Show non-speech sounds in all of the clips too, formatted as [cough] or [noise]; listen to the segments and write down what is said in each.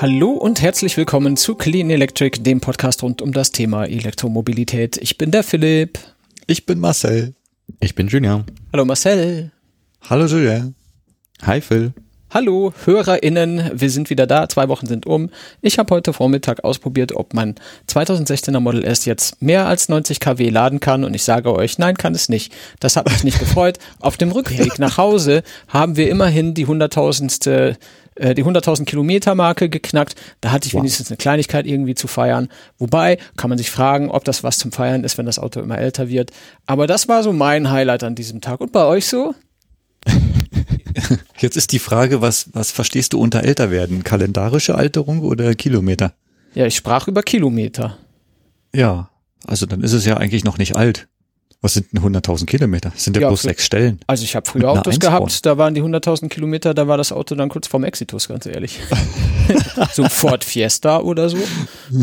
Hallo und herzlich willkommen zu Clean Electric, dem Podcast rund um das Thema Elektromobilität. Ich bin der Philipp. Ich bin Marcel. Ich bin Julian. Hallo Marcel. Hallo Julian. Hi Phil. Hallo HörerInnen, wir sind wieder da, zwei Wochen sind um. Ich habe heute Vormittag ausprobiert, ob mein 2016er Model S jetzt mehr als 90 kW laden kann und ich sage euch, nein, kann es nicht. Das hat mich nicht gefreut. Auf dem Rückweg nach Hause haben wir immerhin die 100.000 äh, die 100.000 Kilometer Marke geknackt. Da hatte ich wow. wenigstens eine Kleinigkeit irgendwie zu feiern. Wobei kann man sich fragen, ob das was zum Feiern ist, wenn das Auto immer älter wird. Aber das war so mein Highlight an diesem Tag. Und bei euch so? [laughs] Jetzt ist die Frage, was, was verstehst du unter älter werden? Kalendarische Alterung oder Kilometer? Ja, ich sprach über Kilometer. Ja, also dann ist es ja eigentlich noch nicht alt. Was sind denn 100.000 Kilometer? Das sind ja, ja bloß sechs Stellen. Also ich habe früher Autos gehabt, da waren die 100.000 Kilometer, da war das Auto dann kurz vorm Exitus, ganz ehrlich. [laughs] so Ford Fiesta oder so.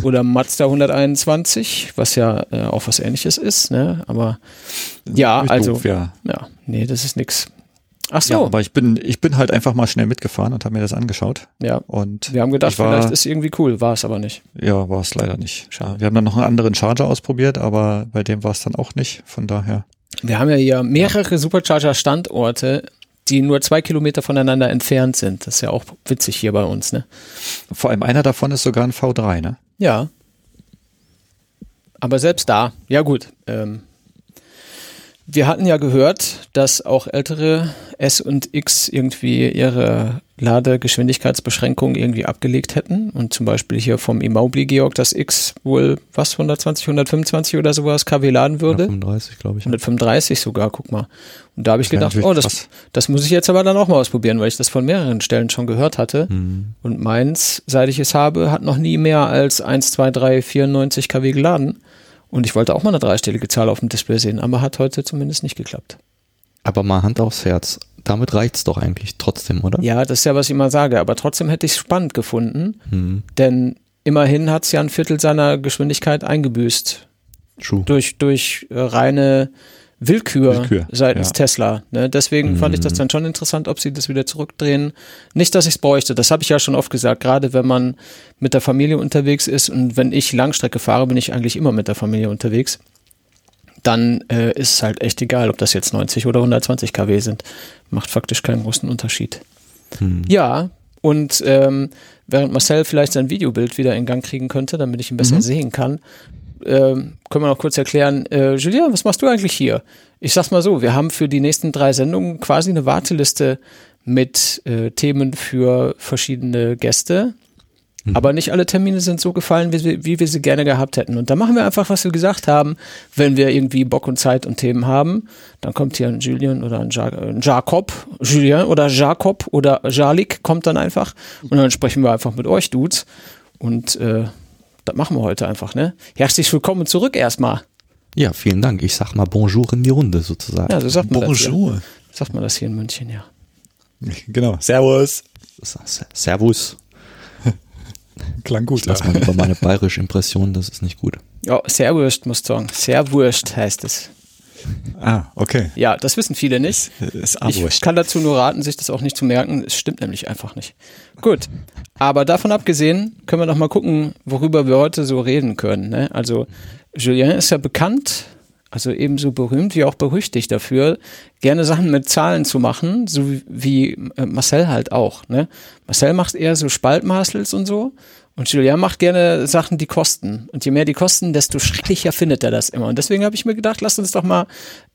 Oder Mazda 121, was ja äh, auch was ähnliches ist, ne? Aber ja, also, doof, ja. ja, nee, das ist nix. Ach so. Ja, aber ich bin, ich bin halt einfach mal schnell mitgefahren und habe mir das angeschaut. Ja. Und wir haben gedacht, war, vielleicht ist irgendwie cool, war es aber nicht. Ja, war es leider nicht. Schade. Wir haben dann noch einen anderen Charger ausprobiert, aber bei dem war es dann auch nicht. Von daher. Wir haben ja hier mehrere Supercharger-Standorte, die nur zwei Kilometer voneinander entfernt sind. Das ist ja auch witzig hier bei uns, ne? Vor allem einer davon ist sogar ein V3, ne? Ja. Aber selbst da, ja gut, ähm, wir hatten ja gehört, dass auch ältere S und X irgendwie ihre Ladegeschwindigkeitsbeschränkung irgendwie abgelegt hätten und zum Beispiel hier vom Immobili Georg das X wohl was 120, 125 oder sowas kW laden würde. 135 glaube ich. 135 sogar, guck mal. Und da habe ich gedacht, oh, das, das muss ich jetzt aber dann auch mal ausprobieren, weil ich das von mehreren Stellen schon gehört hatte. Mhm. Und meins, seit ich es habe, hat noch nie mehr als 1, 2, 3, 94 kW geladen. Und ich wollte auch mal eine dreistellige Zahl auf dem Display sehen, aber hat heute zumindest nicht geklappt. Aber mal Hand aufs Herz. Damit reicht es doch eigentlich trotzdem, oder? Ja, das ist ja, was ich immer sage. Aber trotzdem hätte ich es spannend gefunden. Hm. Denn immerhin hat es ja ein Viertel seiner Geschwindigkeit eingebüßt. True. Durch, durch äh, reine Willkür, Willkür seitens ja. Tesla. Ne? Deswegen mhm. fand ich das mhm. dann schon interessant, ob sie das wieder zurückdrehen. Nicht, dass ich es bräuchte, das habe ich ja schon oft gesagt, gerade wenn man mit der Familie unterwegs ist und wenn ich Langstrecke fahre, bin ich eigentlich immer mit der Familie unterwegs. Dann äh, ist es halt echt egal, ob das jetzt 90 oder 120 kW sind. Macht faktisch keinen großen Unterschied. Mhm. Ja, und ähm, während Marcel vielleicht sein Videobild wieder in Gang kriegen könnte, damit ich ihn besser mhm. sehen kann, ähm, können wir noch kurz erklären, äh, Julia, was machst du eigentlich hier? Ich sag's mal so, wir haben für die nächsten drei Sendungen quasi eine Warteliste mit äh, Themen für verschiedene Gäste. Mhm. Aber nicht alle Termine sind so gefallen, wie, wir, wie wir sie gerne gehabt hätten. Und da machen wir einfach, was wir gesagt haben. Wenn wir irgendwie Bock und Zeit und Themen haben, dann kommt hier ein Julian oder ein, ja ein Jakob, Julian oder Jakob oder Jalik kommt dann einfach. Und dann sprechen wir einfach mit euch, Dudes. Und äh, das machen wir heute einfach, ne? Herzlich willkommen zurück erstmal. Ja, vielen Dank. Ich sag mal Bonjour in die Runde sozusagen. Ja, so sagt man Bonjour. das. Hier. Sagt man das hier in München, ja. [laughs] Genau. Servus. Servus. [laughs] Klang gut. Lass mal über meine [laughs] bayerische Impression, das ist nicht gut. Ja, Serwurst muss ich sagen. Serwurst heißt es. Ah, okay. Ja, das wissen viele nicht. Ist ich kann dazu nur raten, sich das auch nicht zu merken. Es stimmt nämlich einfach nicht. Gut. Aber davon abgesehen, können wir noch mal gucken, worüber wir heute so reden können. Ne? Also, Julien ist ja bekannt, also ebenso berühmt wie auch berüchtigt dafür, gerne Sachen mit Zahlen zu machen, so wie, wie äh, Marcel halt auch. Ne? Marcel macht eher so Spaltmaßels und so und Julien macht gerne Sachen, die kosten. Und je mehr die kosten, desto schrecklicher findet er das immer. Und deswegen habe ich mir gedacht, lass uns doch mal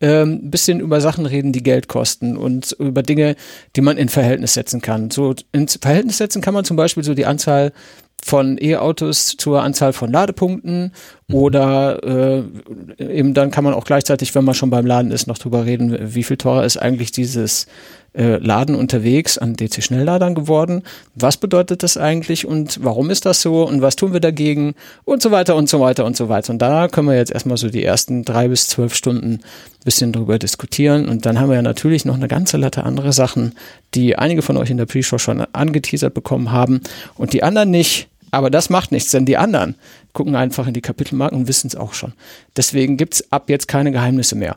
ähm, ein bisschen über Sachen reden, die Geld kosten und über Dinge, die man in Verhältnis setzen kann. So ins Verhältnis setzen kann man zum Beispiel so die Anzahl von E-Autos zur Anzahl von Ladepunkten mhm. oder äh, eben dann kann man auch gleichzeitig, wenn man schon beim Laden ist, noch drüber reden, wie viel teurer ist eigentlich dieses äh, Laden unterwegs an DC-Schnellladern geworden. Was bedeutet das eigentlich und warum ist das so und was tun wir dagegen und so weiter und so weiter und so weiter. Und da können wir jetzt erstmal so die ersten drei bis zwölf Stunden ein bisschen drüber diskutieren. Und dann haben wir ja natürlich noch eine ganze Latte andere Sachen, die einige von euch in der Pre-Show schon angeteasert bekommen haben und die anderen nicht. Aber das macht nichts, denn die anderen gucken einfach in die Kapitelmarken und wissen es auch schon. Deswegen gibt's ab jetzt keine Geheimnisse mehr.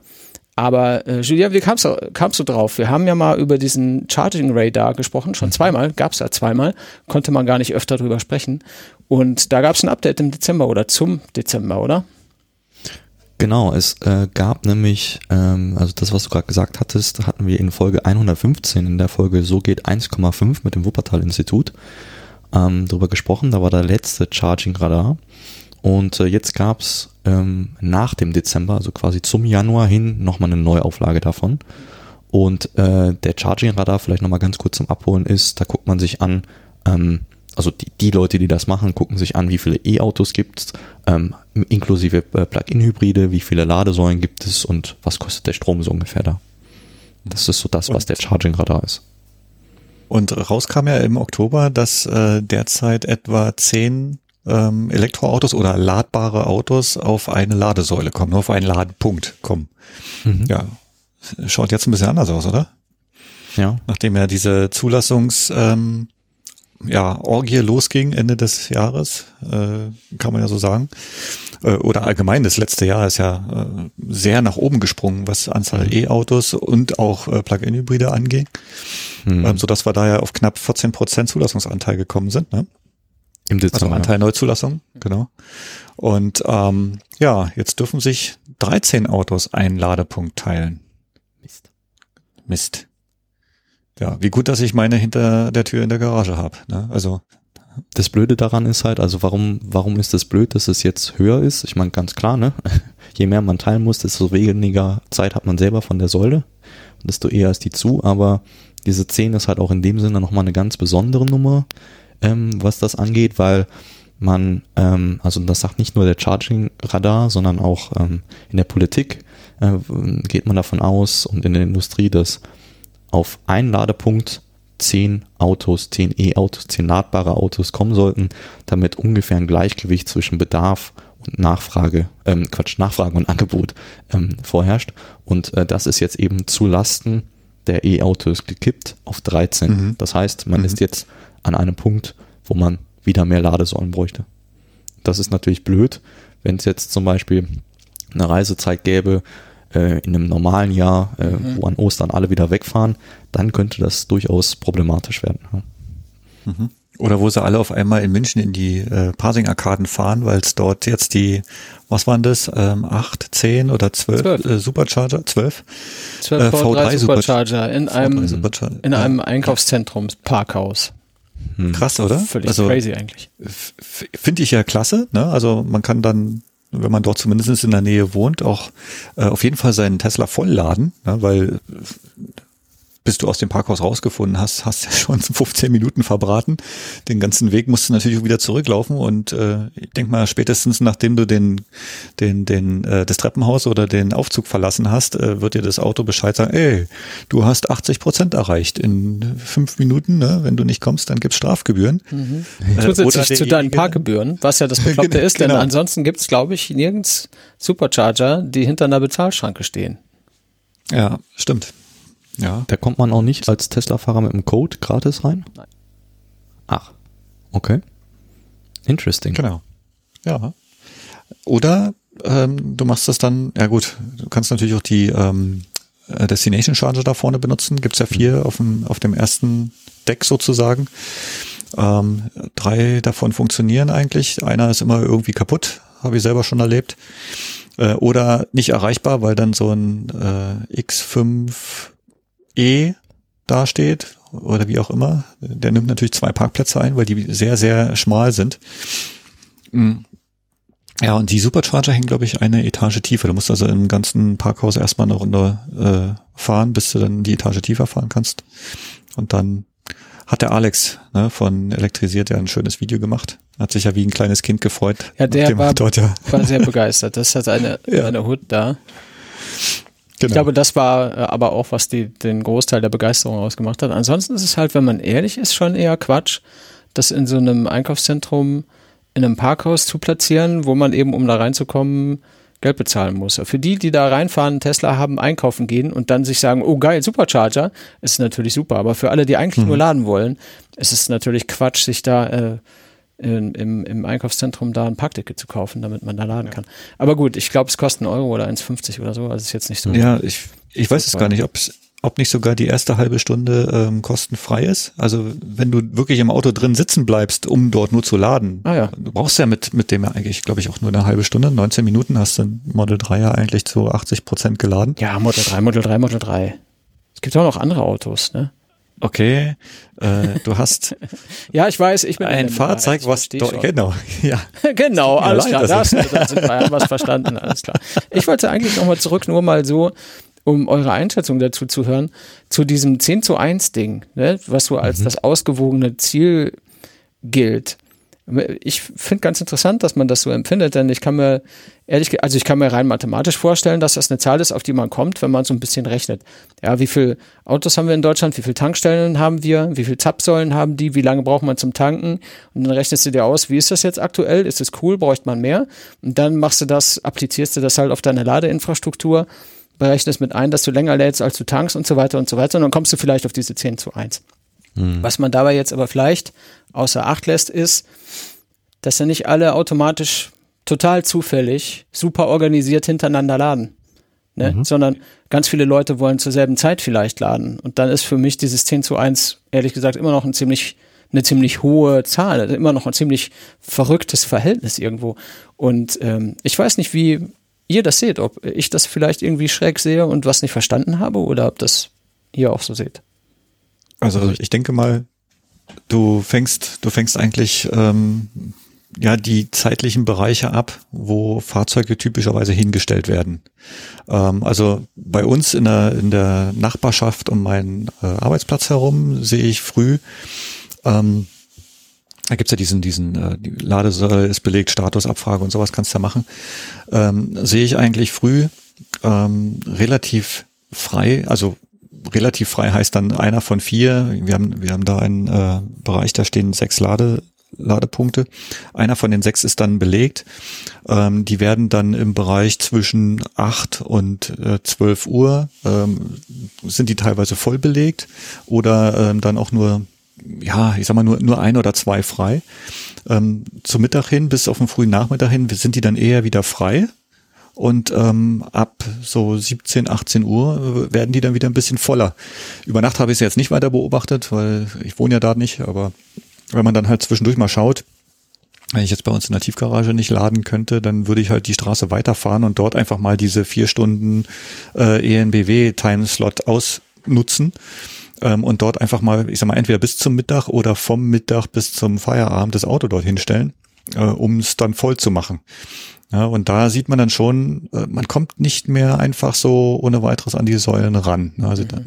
Aber äh, Julia, wie kamst du, kamst du drauf? Wir haben ja mal über diesen Charging Radar gesprochen, schon mhm. zweimal, gab es ja zweimal, konnte man gar nicht öfter drüber sprechen. Und da gab es ein Update im Dezember oder zum Dezember, oder? Genau, es äh, gab nämlich, ähm, also das, was du gerade gesagt hattest, hatten wir in Folge 115, in der Folge So geht 1,5 mit dem Wuppertal-Institut ähm, darüber gesprochen. Da war der letzte Charging Radar. Und äh, jetzt gab's ähm, nach dem Dezember, also quasi zum Januar hin, nochmal eine Neuauflage davon. Und äh, der Charging Radar, vielleicht nochmal ganz kurz zum Abholen ist, da guckt man sich an, ähm, also die, die Leute, die das machen, gucken sich an, wie viele E-Autos gibt es, ähm, inklusive äh, Plug-in-Hybride, wie viele Ladesäulen gibt es und was kostet der Strom so ungefähr da. Das ist so das, was der Charging Radar ist. Und rauskam ja im Oktober, dass äh, derzeit etwa zehn ähm, Elektroautos oder ladbare Autos auf eine Ladesäule kommen, nur auf einen Ladepunkt kommen. Mhm. Ja, schaut jetzt ein bisschen anders aus, oder? Ja. Nachdem ja diese Zulassungs ähm, ja, Orgie losging Ende des Jahres, äh, kann man ja so sagen. Äh, oder allgemein, das letzte Jahr ist ja äh, sehr nach oben gesprungen, was Anzahl mhm. E-Autos und auch äh, Plug-in-Hybride anging. Mhm. Ähm, sodass wir da ja auf knapp 14 Prozent Zulassungsanteil gekommen sind. Ne? Im Dezember. Also Anteil Neuzulassung, genau. Und ähm, ja, jetzt dürfen sich 13 Autos einen Ladepunkt teilen. Mist. Mist. Ja, wie gut, dass ich meine hinter der Tür in der Garage habe. Ne? Also das Blöde daran ist halt, also warum, warum ist das blöd, dass es jetzt höher ist? Ich meine, ganz klar, ne? [laughs] Je mehr man teilen muss, desto weniger Zeit hat man selber von der Säule, desto eher ist die zu, aber diese 10 ist halt auch in dem Sinne nochmal eine ganz besondere Nummer, ähm, was das angeht, weil man, ähm, also das sagt nicht nur der Charging-Radar, sondern auch ähm, in der Politik äh, geht man davon aus und in der Industrie, dass auf einen Ladepunkt zehn Autos, zehn E-Autos, zehn ladbare Autos kommen sollten, damit ungefähr ein Gleichgewicht zwischen Bedarf und Nachfrage, ähm, Quatsch, Nachfrage und Angebot ähm, vorherrscht. Und äh, das ist jetzt eben zu Lasten der E-Autos gekippt auf 13. Mhm. Das heißt, man mhm. ist jetzt an einem Punkt, wo man wieder mehr Ladesäulen bräuchte. Das ist natürlich blöd, wenn es jetzt zum Beispiel eine Reisezeit gäbe, äh, in einem normalen Jahr, äh, mhm. wo an Ostern alle wieder wegfahren, dann könnte das durchaus problematisch werden. Ja. Mhm. Oder wo sie alle auf einmal in München in die äh, Parsing-Arkaden fahren, weil es dort jetzt die, was waren das, ähm, 8, 10 oder 12, 12. Äh, Supercharger, 12? 12 äh, V3 Supercharger in einem, Supercharger. in einem Einkaufszentrum, Parkhaus. Hm. Krass, oder? Völlig also, crazy eigentlich. Finde ich ja klasse, ne? Also man kann dann wenn man dort zumindest in der Nähe wohnt, auch äh, auf jeden Fall seinen Tesla vollladen, ne, weil bis du aus dem Parkhaus rausgefunden hast, hast ja [laughs] schon 15 Minuten verbraten. Den ganzen Weg musst du natürlich auch wieder zurücklaufen und äh, ich denke mal, spätestens nachdem du den, den, den, äh, das Treppenhaus oder den Aufzug verlassen hast, äh, wird dir das Auto Bescheid sagen, ey, du hast 80 Prozent erreicht in fünf Minuten, ne? wenn du nicht kommst, dann gibt's Strafgebühren. Mhm. Äh, Zusätzlich zu deinen Parkgebühren, was ja das [laughs] Bekloppte ist, denn genau. ansonsten gibt's glaube ich, nirgends Supercharger, die hinter einer Bezahlschranke stehen. Ja, stimmt. Ja. Da kommt man auch nicht als Tesla-Fahrer mit dem Code gratis rein? Nein. Ach, okay. Interesting. Genau. Ja. Oder ähm, du machst das dann, ja gut, du kannst natürlich auch die ähm, äh, Destination Charger da vorne benutzen. Gibt's ja vier auf, dem, auf dem ersten Deck sozusagen. Ähm, drei davon funktionieren eigentlich. Einer ist immer irgendwie kaputt, habe ich selber schon erlebt. Äh, oder nicht erreichbar, weil dann so ein äh, X5 E dasteht oder wie auch immer. Der nimmt natürlich zwei Parkplätze ein, weil die sehr, sehr schmal sind. Mhm. Ja, und die Supercharger hängen, glaube ich, eine Etage tiefer. Du musst also im ganzen Parkhaus erstmal eine Runde äh, fahren, bis du dann die Etage tiefer fahren kannst. Und dann hat der Alex ne, von Elektrisiert ja ein schönes Video gemacht. Hat sich ja wie ein kleines Kind gefreut. Ja, der war, dort, ja. war sehr begeistert. Das hat eine, [laughs] ja. eine Hut da. Genau. Ich glaube, das war äh, aber auch, was die, den Großteil der Begeisterung ausgemacht hat. Ansonsten ist es halt, wenn man ehrlich ist, schon eher Quatsch, das in so einem Einkaufszentrum in einem Parkhaus zu platzieren, wo man eben, um da reinzukommen, Geld bezahlen muss. Für die, die da reinfahren, Tesla haben, einkaufen gehen und dann sich sagen, oh geil, Supercharger, ist natürlich super. Aber für alle, die eigentlich mhm. nur laden wollen, ist es natürlich Quatsch, sich da äh, in, im, im Einkaufszentrum da ein Parkticket zu kaufen, damit man da laden ja. kann. Aber gut, ich glaube, es kostet einen Euro oder 1,50 oder so, also ist jetzt nicht so. Ja, ich, ich weiß es gar nicht, ob es ob nicht sogar die erste halbe Stunde ähm, kostenfrei ist. Also wenn du wirklich im Auto drin sitzen bleibst, um dort nur zu laden. Ah, ja. Du brauchst ja mit, mit dem ja eigentlich, glaube ich, auch nur eine halbe Stunde. 19 Minuten hast du Model 3 ja eigentlich zu 80 Prozent geladen. Ja, Model 3, Model 3, Model 3. Es gibt auch noch andere Autos, ne? Okay, äh, du hast [laughs] ja, ich weiß, ich bin ein Fahrzeug, was do, genau, [laughs] ja, [laughs] genau, alles klar, das, das sind wir, haben was verstanden, alles klar. Ich wollte eigentlich nochmal zurück, nur mal so, um eure Einschätzung dazu zu hören, zu diesem 10 zu 1 Ding, ne, was so als mhm. das ausgewogene Ziel gilt. Ich finde ganz interessant, dass man das so empfindet, denn ich kann mir ehrlich, also ich kann mir rein mathematisch vorstellen, dass das eine Zahl ist, auf die man kommt, wenn man so ein bisschen rechnet. Ja, wie viele Autos haben wir in Deutschland? Wie viele Tankstellen haben wir? Wie viele Zapfsäulen haben die? Wie lange braucht man zum Tanken? Und dann rechnest du dir aus, wie ist das jetzt aktuell? Ist es cool? Bräuchte man mehr? Und dann machst du das, applizierst du das halt auf deine Ladeinfrastruktur, berechnest mit ein, dass du länger lädst, als du tankst und so weiter und so weiter. Und dann kommst du vielleicht auf diese 10 zu 1. Mhm. Was man dabei jetzt aber vielleicht außer Acht lässt, ist, dass ja nicht alle automatisch total zufällig super organisiert hintereinander laden. Ne? Mhm. Sondern ganz viele Leute wollen zur selben Zeit vielleicht laden. Und dann ist für mich dieses 10 zu 1, ehrlich gesagt, immer noch ein ziemlich, eine ziemlich hohe Zahl, also immer noch ein ziemlich verrücktes Verhältnis irgendwo. Und ähm, ich weiß nicht, wie ihr das seht, ob ich das vielleicht irgendwie schräg sehe und was nicht verstanden habe oder ob das ihr auch so seht. Also ich denke mal, du fängst, du fängst eigentlich ähm, ja die zeitlichen Bereiche ab, wo Fahrzeuge typischerweise hingestellt werden. Ähm, also bei uns in der, in der Nachbarschaft um meinen äh, Arbeitsplatz herum sehe ich früh, ähm, da gibt's ja diesen, diesen äh, die Ladesäule ist belegt, Statusabfrage und sowas kannst du ja machen, ähm, sehe ich eigentlich früh ähm, relativ frei, also relativ frei heißt dann einer von vier. Wir haben, wir haben da einen äh, Bereich, da stehen sechs Lade, Ladepunkte. Einer von den sechs ist dann belegt. Ähm, die werden dann im Bereich zwischen acht und äh, 12 Uhr ähm, sind die teilweise voll belegt oder ähm, dann auch nur, ja, ich sag mal nur, nur ein oder zwei frei. Ähm, zum Mittag hin bis auf den frühen Nachmittag hin sind die dann eher wieder frei. Und ähm, ab so 17, 18 Uhr werden die dann wieder ein bisschen voller. Über Nacht habe ich es jetzt nicht weiter beobachtet, weil ich wohne ja da nicht, aber wenn man dann halt zwischendurch mal schaut, wenn ich jetzt bei uns in der Tiefgarage nicht laden könnte, dann würde ich halt die Straße weiterfahren und dort einfach mal diese vier Stunden äh, ENBW-Timeslot ausnutzen ähm, und dort einfach mal, ich sag mal, entweder bis zum Mittag oder vom Mittag bis zum Feierabend das Auto dort hinstellen, äh, um es dann voll zu machen. Ja, und da sieht man dann schon, äh, man kommt nicht mehr einfach so ohne weiteres an die Säulen ran. Also mhm. da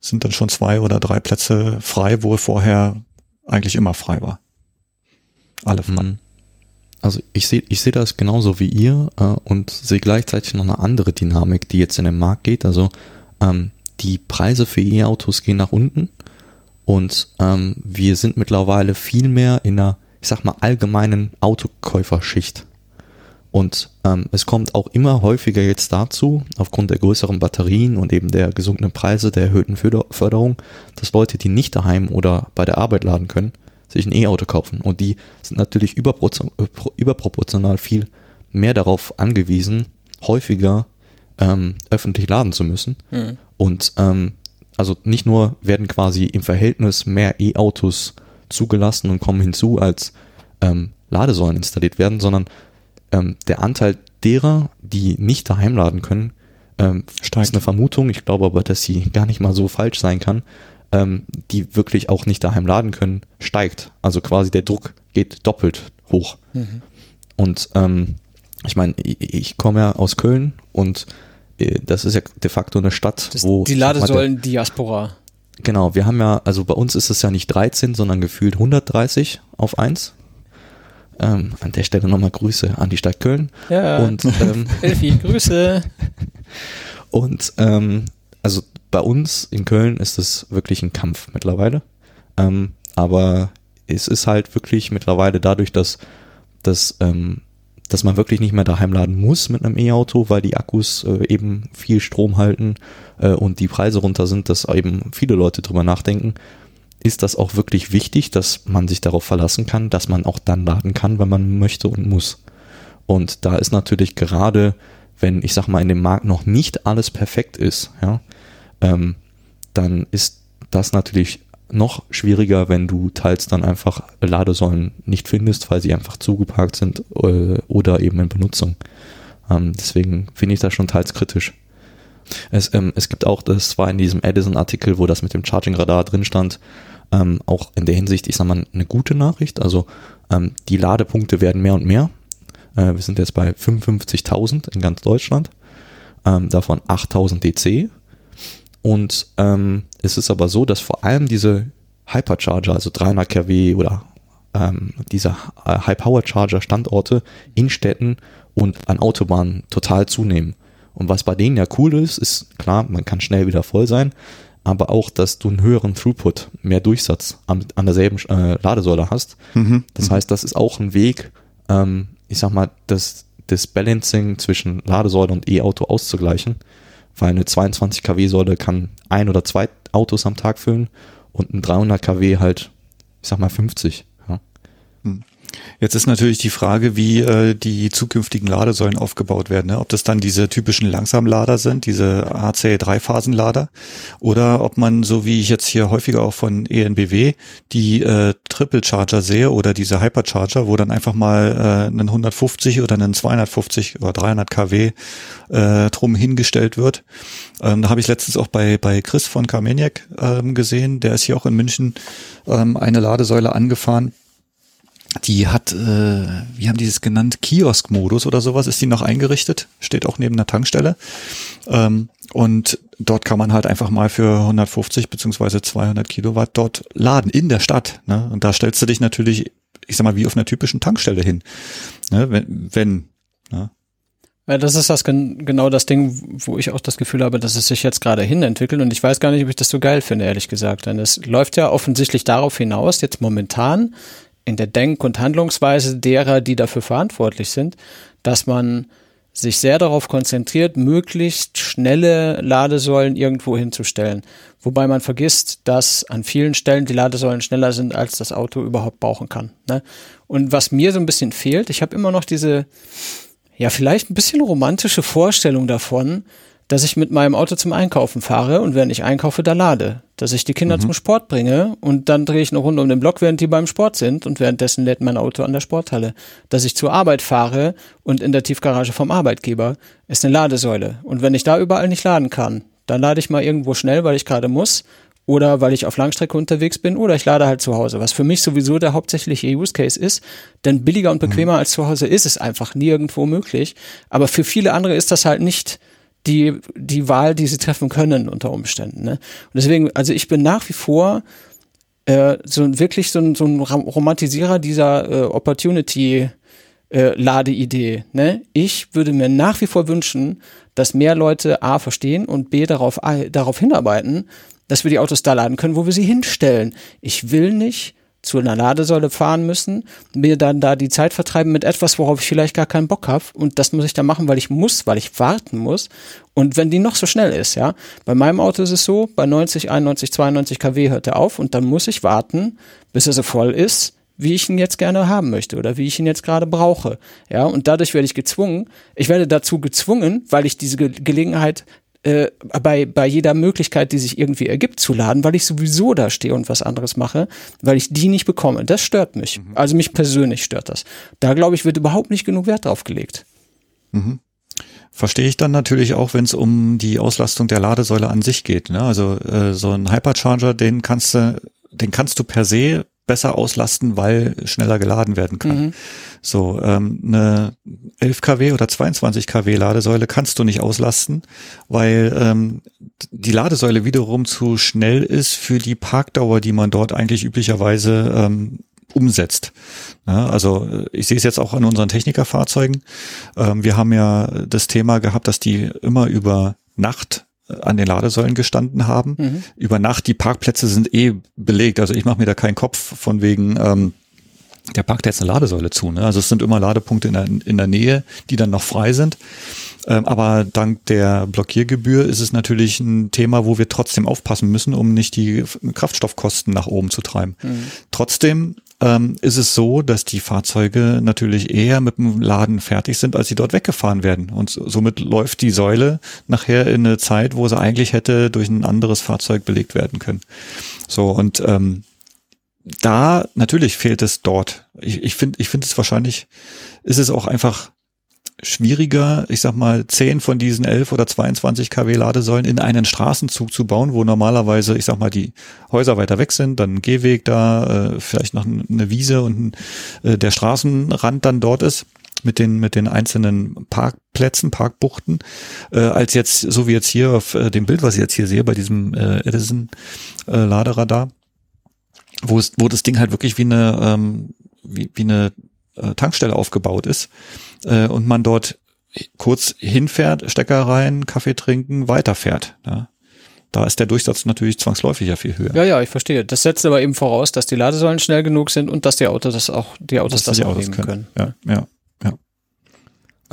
sind dann schon zwei oder drei Plätze frei, wo vorher eigentlich immer frei war. Alle frei. Mhm. Also ich sehe ich sehe das genauso wie ihr äh, und sehe gleichzeitig noch eine andere Dynamik, die jetzt in den Markt geht. Also ähm, die Preise für E-Autos gehen nach unten und ähm, wir sind mittlerweile viel mehr in einer, ich sag mal, allgemeinen Autokäuferschicht. Und ähm, es kommt auch immer häufiger jetzt dazu, aufgrund der größeren Batterien und eben der gesunkenen Preise, der erhöhten Förderung, dass Leute, die nicht daheim oder bei der Arbeit laden können, sich ein E-Auto kaufen. Und die sind natürlich überproportional viel mehr darauf angewiesen, häufiger ähm, öffentlich laden zu müssen. Mhm. Und ähm, also nicht nur werden quasi im Verhältnis mehr E-Autos zugelassen und kommen hinzu, als ähm, Ladesäulen installiert werden, sondern ähm, der Anteil derer, die nicht daheim laden können, ähm, Steigt. ist eine Vermutung. Ich glaube aber, dass sie gar nicht mal so falsch sein kann, ähm, die wirklich auch nicht daheim laden können, steigt. Also quasi der Druck geht doppelt hoch. Mhm. Und ähm, ich meine, ich, ich komme ja aus Köln und äh, das ist ja de facto eine Stadt, das wo die Ladesäulen Diaspora. Genau, wir haben ja, also bei uns ist es ja nicht 13, sondern gefühlt 130 auf 1. Ähm, an der Stelle nochmal Grüße an die Stadt Köln. Ja. Und ähm, [laughs] Elfi, Grüße. [laughs] Und ähm, also bei uns in Köln ist es wirklich ein Kampf mittlerweile. Ähm, aber es ist halt wirklich mittlerweile dadurch, dass, dass, ähm, dass man wirklich nicht mehr daheim laden muss mit einem E-Auto, weil die Akkus äh, eben viel Strom halten äh, und die Preise runter sind, dass eben viele Leute drüber nachdenken, ist das auch wirklich wichtig, dass man sich darauf verlassen kann, dass man auch dann laden kann, wenn man möchte und muss. Und da ist natürlich gerade, wenn ich sag mal in dem Markt noch nicht alles perfekt ist, ja, ähm, dann ist das natürlich noch schwieriger, wenn du teils dann einfach Ladesäulen nicht findest, weil sie einfach zugeparkt sind äh, oder eben in Benutzung. Ähm, deswegen finde ich das schon teils kritisch. Es, ähm, es gibt auch, das war in diesem Edison-Artikel, wo das mit dem Charging-Radar drin stand, ähm, auch in der Hinsicht, ich sag mal, eine gute Nachricht. Also ähm, die Ladepunkte werden mehr und mehr. Äh, wir sind jetzt bei 55.000 in ganz Deutschland, ähm, davon 8.000 DC. Und ähm, es ist aber so, dass vor allem diese Hypercharger, also 300 kW oder ähm, diese äh, High-Power-Charger-Standorte in Städten und an Autobahnen total zunehmen. Und was bei denen ja cool ist, ist klar, man kann schnell wieder voll sein, aber auch, dass du einen höheren Throughput, mehr Durchsatz an, an derselben äh, Ladesäule hast. Mhm. Das mhm. heißt, das ist auch ein Weg, ähm, ich sag mal, das, das Balancing zwischen Ladesäule und E-Auto auszugleichen weil eine 22 kW Säule kann ein oder zwei Autos am Tag füllen und ein 300 kW halt, ich sag mal 50. Ja. Hm. Jetzt ist natürlich die Frage, wie äh, die zukünftigen Ladesäulen aufgebaut werden. Ne? Ob das dann diese typischen Langsamlader sind, diese AC-Dreiphasenlader, oder ob man, so wie ich jetzt hier häufiger auch von ENBW, die äh, Triple Charger sehe oder diese Hypercharger, wo dann einfach mal äh, einen 150 oder einen 250 oder 300 kW äh, drum hingestellt wird. Ähm, da habe ich letztens auch bei, bei Chris von Karmeniak ähm, gesehen, der ist hier auch in München ähm, eine Ladesäule angefahren die hat, äh, wie haben die es genannt, Kiosk-Modus oder sowas, ist die noch eingerichtet, steht auch neben der Tankstelle. Ähm, und dort kann man halt einfach mal für 150 beziehungsweise 200 Kilowatt dort laden in der Stadt. Ne? Und da stellst du dich natürlich, ich sag mal, wie auf einer typischen Tankstelle hin. Ne? Wenn, wenn ne? Ja, das ist das genau das Ding, wo ich auch das Gefühl habe, dass es sich jetzt gerade hin entwickelt und ich weiß gar nicht, ob ich das so geil finde, ehrlich gesagt. Denn es läuft ja offensichtlich darauf hinaus, jetzt momentan in der Denk- und Handlungsweise derer, die dafür verantwortlich sind, dass man sich sehr darauf konzentriert, möglichst schnelle Ladesäulen irgendwo hinzustellen. Wobei man vergisst, dass an vielen Stellen die Ladesäulen schneller sind, als das Auto überhaupt brauchen kann. Ne? Und was mir so ein bisschen fehlt, ich habe immer noch diese, ja, vielleicht ein bisschen romantische Vorstellung davon, dass ich mit meinem Auto zum Einkaufen fahre und während ich einkaufe, da lade. Dass ich die Kinder mhm. zum Sport bringe und dann drehe ich eine Runde um den Block, während die beim Sport sind und währenddessen lädt mein Auto an der Sporthalle. Dass ich zur Arbeit fahre und in der Tiefgarage vom Arbeitgeber ist eine Ladesäule. Und wenn ich da überall nicht laden kann, dann lade ich mal irgendwo schnell, weil ich gerade muss oder weil ich auf Langstrecke unterwegs bin oder ich lade halt zu Hause, was für mich sowieso der hauptsächliche Use Case ist, denn billiger und bequemer mhm. als zu Hause ist es einfach nirgendwo möglich, aber für viele andere ist das halt nicht die, die Wahl, die sie treffen können unter Umständen. Ne? Und deswegen, also ich bin nach wie vor äh, so wirklich so ein, so ein Romantisierer dieser äh, Opportunity äh, Ladeidee. Ne? Ich würde mir nach wie vor wünschen, dass mehr Leute A verstehen und B darauf, darauf hinarbeiten, dass wir die Autos da laden können, wo wir sie hinstellen. Ich will nicht zu einer Ladesäule fahren müssen, mir dann da die Zeit vertreiben mit etwas, worauf ich vielleicht gar keinen Bock habe und das muss ich dann machen, weil ich muss, weil ich warten muss und wenn die noch so schnell ist, ja. Bei meinem Auto ist es so, bei 90, 91, 92 kW hört er auf und dann muss ich warten, bis er so voll ist, wie ich ihn jetzt gerne haben möchte oder wie ich ihn jetzt gerade brauche. Ja, und dadurch werde ich gezwungen, ich werde dazu gezwungen, weil ich diese Ge Gelegenheit äh, bei, bei jeder Möglichkeit, die sich irgendwie ergibt, zu laden, weil ich sowieso da stehe und was anderes mache, weil ich die nicht bekomme. Das stört mich. Mhm. Also mich persönlich stört das. Da glaube ich, wird überhaupt nicht genug Wert drauf gelegt. Mhm. Verstehe ich dann natürlich auch, wenn es um die Auslastung der Ladesäule an sich geht. Ne? Also äh, so ein Hypercharger, den kannst du, den kannst du per se besser auslasten, weil schneller geladen werden kann. Mhm. So, ähm, eine 11 kW oder 22 kW Ladesäule kannst du nicht auslasten, weil ähm, die Ladesäule wiederum zu schnell ist für die Parkdauer, die man dort eigentlich üblicherweise ähm, umsetzt. Ja, also äh, ich sehe es jetzt auch an unseren Technikerfahrzeugen. Ähm, wir haben ja das Thema gehabt, dass die immer über Nacht an den Ladesäulen gestanden haben. Mhm. Über Nacht, die Parkplätze sind eh belegt. Also ich mache mir da keinen Kopf von wegen, ähm, der parkt jetzt eine Ladesäule zu. Ne? Also es sind immer Ladepunkte in der, in der Nähe, die dann noch frei sind. Ähm, aber dank der Blockiergebühr ist es natürlich ein Thema, wo wir trotzdem aufpassen müssen, um nicht die Kraftstoffkosten nach oben zu treiben. Mhm. Trotzdem ähm, ist es so, dass die Fahrzeuge natürlich eher mit dem Laden fertig sind, als sie dort weggefahren werden. Und somit läuft die Säule nachher in eine Zeit, wo sie eigentlich hätte durch ein anderes Fahrzeug belegt werden können. So, und ähm, da natürlich fehlt es dort. Ich, ich finde, ich finde es wahrscheinlich, ist es auch einfach schwieriger, ich sag mal, zehn von diesen elf oder 22 kW Ladesäulen in einen Straßenzug zu bauen, wo normalerweise, ich sag mal, die Häuser weiter weg sind, dann ein Gehweg da, äh, vielleicht noch eine Wiese und äh, der Straßenrand dann dort ist mit den mit den einzelnen Parkplätzen, Parkbuchten, äh, als jetzt so wie jetzt hier auf äh, dem Bild, was ich jetzt hier sehe bei diesem äh, Edison äh, Laderadar, wo es wo das Ding halt wirklich wie eine ähm, wie, wie eine äh, Tankstelle aufgebaut ist äh, und man dort kurz hinfährt, Stecker rein, Kaffee trinken, weiterfährt. Ja. Da ist der Durchsatz natürlich zwangsläufig ja viel höher. Ja, ja, ich verstehe. Das setzt aber eben voraus, dass die Ladesäulen schnell genug sind und dass die Autos das auch, die Autos das, das auch Autos nehmen können. können. Ja, ja, ja.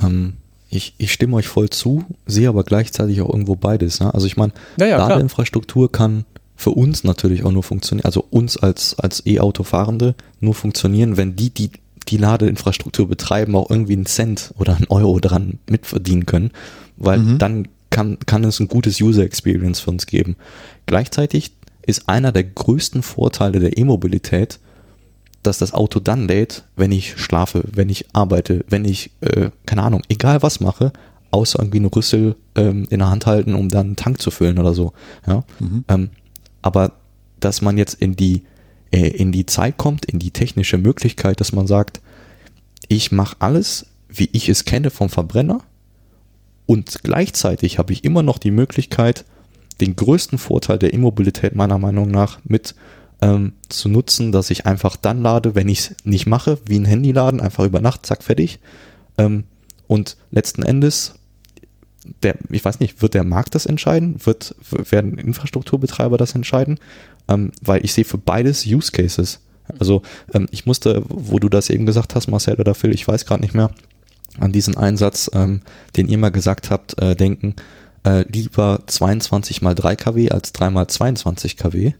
Ähm, ich, ich stimme euch voll zu, sehe aber gleichzeitig auch irgendwo beides. Ne? Also ich meine, ja, ja, Ladeinfrastruktur kann für uns natürlich auch nur funktionieren, also uns als, als E-Auto-Fahrende nur funktionieren, wenn die, die die Ladeinfrastruktur betreiben, auch irgendwie einen Cent oder einen Euro dran mitverdienen können, weil mhm. dann kann, kann es ein gutes User Experience für uns geben. Gleichzeitig ist einer der größten Vorteile der E-Mobilität, dass das Auto dann lädt, wenn ich schlafe, wenn ich arbeite, wenn ich, äh, keine Ahnung, egal was mache, außer irgendwie einen Rüssel ähm, in der Hand halten, um dann einen Tank zu füllen oder so. Ja? Mhm. Ähm, aber dass man jetzt in die äh, in die Zeit kommt, in die technische Möglichkeit, dass man sagt, ich mache alles, wie ich es kenne vom Verbrenner und gleichzeitig habe ich immer noch die Möglichkeit, den größten Vorteil der Immobilität meiner Meinung nach mit ähm, zu nutzen, dass ich einfach dann lade, wenn ich es nicht mache, wie ein Handy laden, einfach über Nacht, zack, fertig. Ähm, und letzten Endes, der, ich weiß nicht, wird der Markt das entscheiden? Wird, werden Infrastrukturbetreiber das entscheiden? Ähm, weil ich sehe für beides Use Cases. Also ähm, ich musste, wo du das eben gesagt hast, Marcel oder Phil, ich weiß gerade nicht mehr, an diesen Einsatz, ähm, den ihr mal gesagt habt, äh, denken, äh, lieber 22 mal 3 kW als 3 mal 22 kW.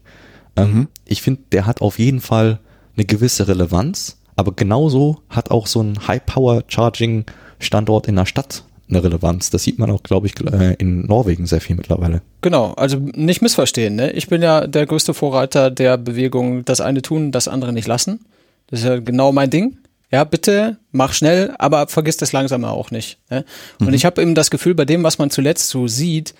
Ähm, mhm. Ich finde, der hat auf jeden Fall eine gewisse Relevanz, aber genauso hat auch so ein High-Power-Charging-Standort in der Stadt eine Relevanz. Das sieht man auch, glaube ich, äh, in Norwegen sehr viel mittlerweile. Genau, also nicht missverstehen. Ne? Ich bin ja der größte Vorreiter der Bewegung, das eine tun, das andere nicht lassen. Das ist ja genau mein Ding. Ja, bitte mach schnell, aber vergiss das langsam auch nicht. Ne? Und mhm. ich habe eben das Gefühl, bei dem, was man zuletzt so sieht,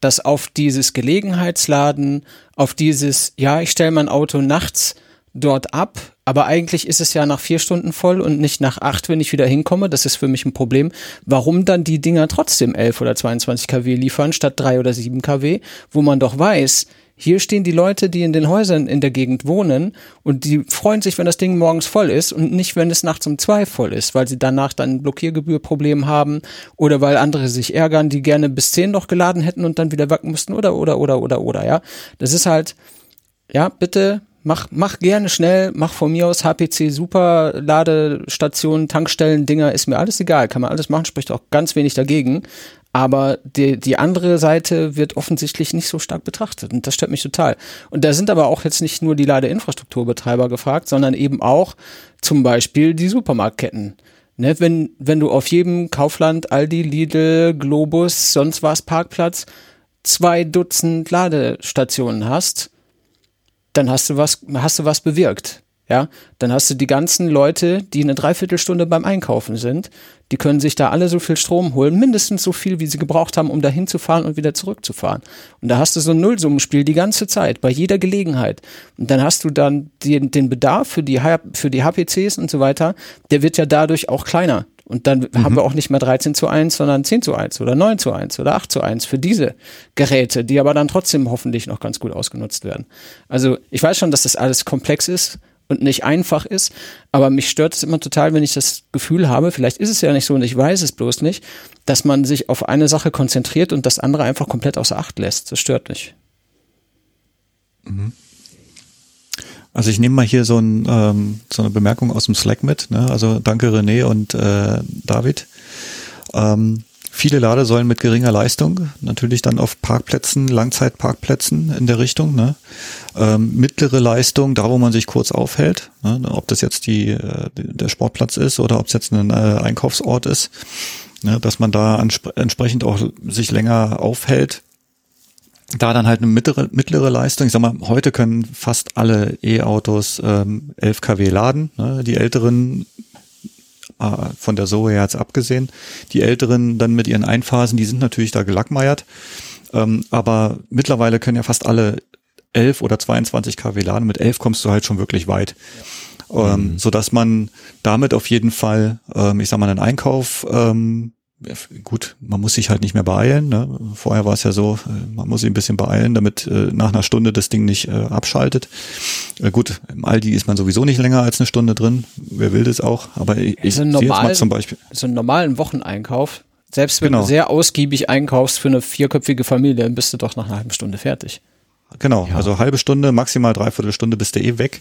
dass auf dieses Gelegenheitsladen, auf dieses, ja, ich stelle mein Auto nachts dort ab, aber eigentlich ist es ja nach vier Stunden voll und nicht nach acht, wenn ich wieder hinkomme. Das ist für mich ein Problem. Warum dann die Dinger trotzdem 11 oder 22 kW liefern statt drei oder sieben kW, wo man doch weiß, hier stehen die Leute, die in den Häusern in der Gegend wohnen und die freuen sich, wenn das Ding morgens voll ist und nicht, wenn es nachts um zwei voll ist, weil sie danach dann ein Blockiergebührproblem haben oder weil andere sich ärgern, die gerne bis zehn noch geladen hätten und dann wieder weg mussten oder, oder, oder, oder, oder, ja. Das ist halt, ja, bitte Mach, mach gerne schnell, mach von mir aus HPC super Ladestationen, Tankstellen, Dinger, ist mir alles egal, kann man alles machen, spricht auch ganz wenig dagegen. Aber die, die andere Seite wird offensichtlich nicht so stark betrachtet und das stört mich total. Und da sind aber auch jetzt nicht nur die Ladeinfrastrukturbetreiber gefragt, sondern eben auch zum Beispiel die Supermarktketten. Ne, wenn, wenn du auf jedem Kaufland, Aldi, Lidl, Globus, sonst was Parkplatz zwei Dutzend Ladestationen hast, dann hast du was, hast du was bewirkt. Ja, dann hast du die ganzen Leute, die eine Dreiviertelstunde beim Einkaufen sind, die können sich da alle so viel Strom holen, mindestens so viel, wie sie gebraucht haben, um dahin zu fahren und wieder zurückzufahren. Und da hast du so ein Nullsummenspiel die ganze Zeit, bei jeder Gelegenheit. Und dann hast du dann den, den Bedarf für die, für die HPCs und so weiter, der wird ja dadurch auch kleiner. Und dann mhm. haben wir auch nicht mehr 13 zu 1, sondern 10 zu 1 oder 9 zu 1 oder 8 zu 1 für diese Geräte, die aber dann trotzdem hoffentlich noch ganz gut ausgenutzt werden. Also ich weiß schon, dass das alles komplex ist und nicht einfach ist, aber mich stört es immer total, wenn ich das Gefühl habe, vielleicht ist es ja nicht so und ich weiß es bloß nicht, dass man sich auf eine Sache konzentriert und das andere einfach komplett außer Acht lässt. Das stört mich. Mhm. Also ich nehme mal hier so, ein, ähm, so eine Bemerkung aus dem Slack mit. Ne? Also danke René und äh, David. Ähm, viele Ladesäulen mit geringer Leistung, natürlich dann auf Parkplätzen, Langzeitparkplätzen in der Richtung. Ne? Ähm, mittlere Leistung, da wo man sich kurz aufhält, ne? ob das jetzt die, äh, der Sportplatz ist oder ob es jetzt ein äh, Einkaufsort ist, ne? dass man da entsprechend auch sich länger aufhält da dann halt eine mittlere, mittlere Leistung. Ich sag mal, heute können fast alle E-Autos ähm, 11 kW laden. Ne? Die älteren äh, von der Zoe jetzt abgesehen. Die älteren dann mit ihren Einphasen, die sind natürlich da gelackmeiert. Ähm, aber mittlerweile können ja fast alle 11 oder 22 kW laden. Mit 11 kommst du halt schon wirklich weit. Ähm, mhm. so dass man damit auf jeden Fall, ähm, ich sag mal, einen Einkauf ähm, gut, man muss sich halt nicht mehr beeilen. Ne? Vorher war es ja so, äh, man muss sich ein bisschen beeilen, damit äh, nach einer Stunde das Ding nicht äh, abschaltet. Äh, gut, im Aldi ist man sowieso nicht länger als eine Stunde drin. Wer will das auch? Aber ich, ich so normal, jetzt mal zum Beispiel. So einen normalen Wocheneinkauf, selbst wenn genau. du sehr ausgiebig einkaufst für eine vierköpfige Familie, bist du doch nach einer halben Stunde fertig. Genau, ja. also halbe Stunde, maximal dreiviertel Stunde bist du eh weg.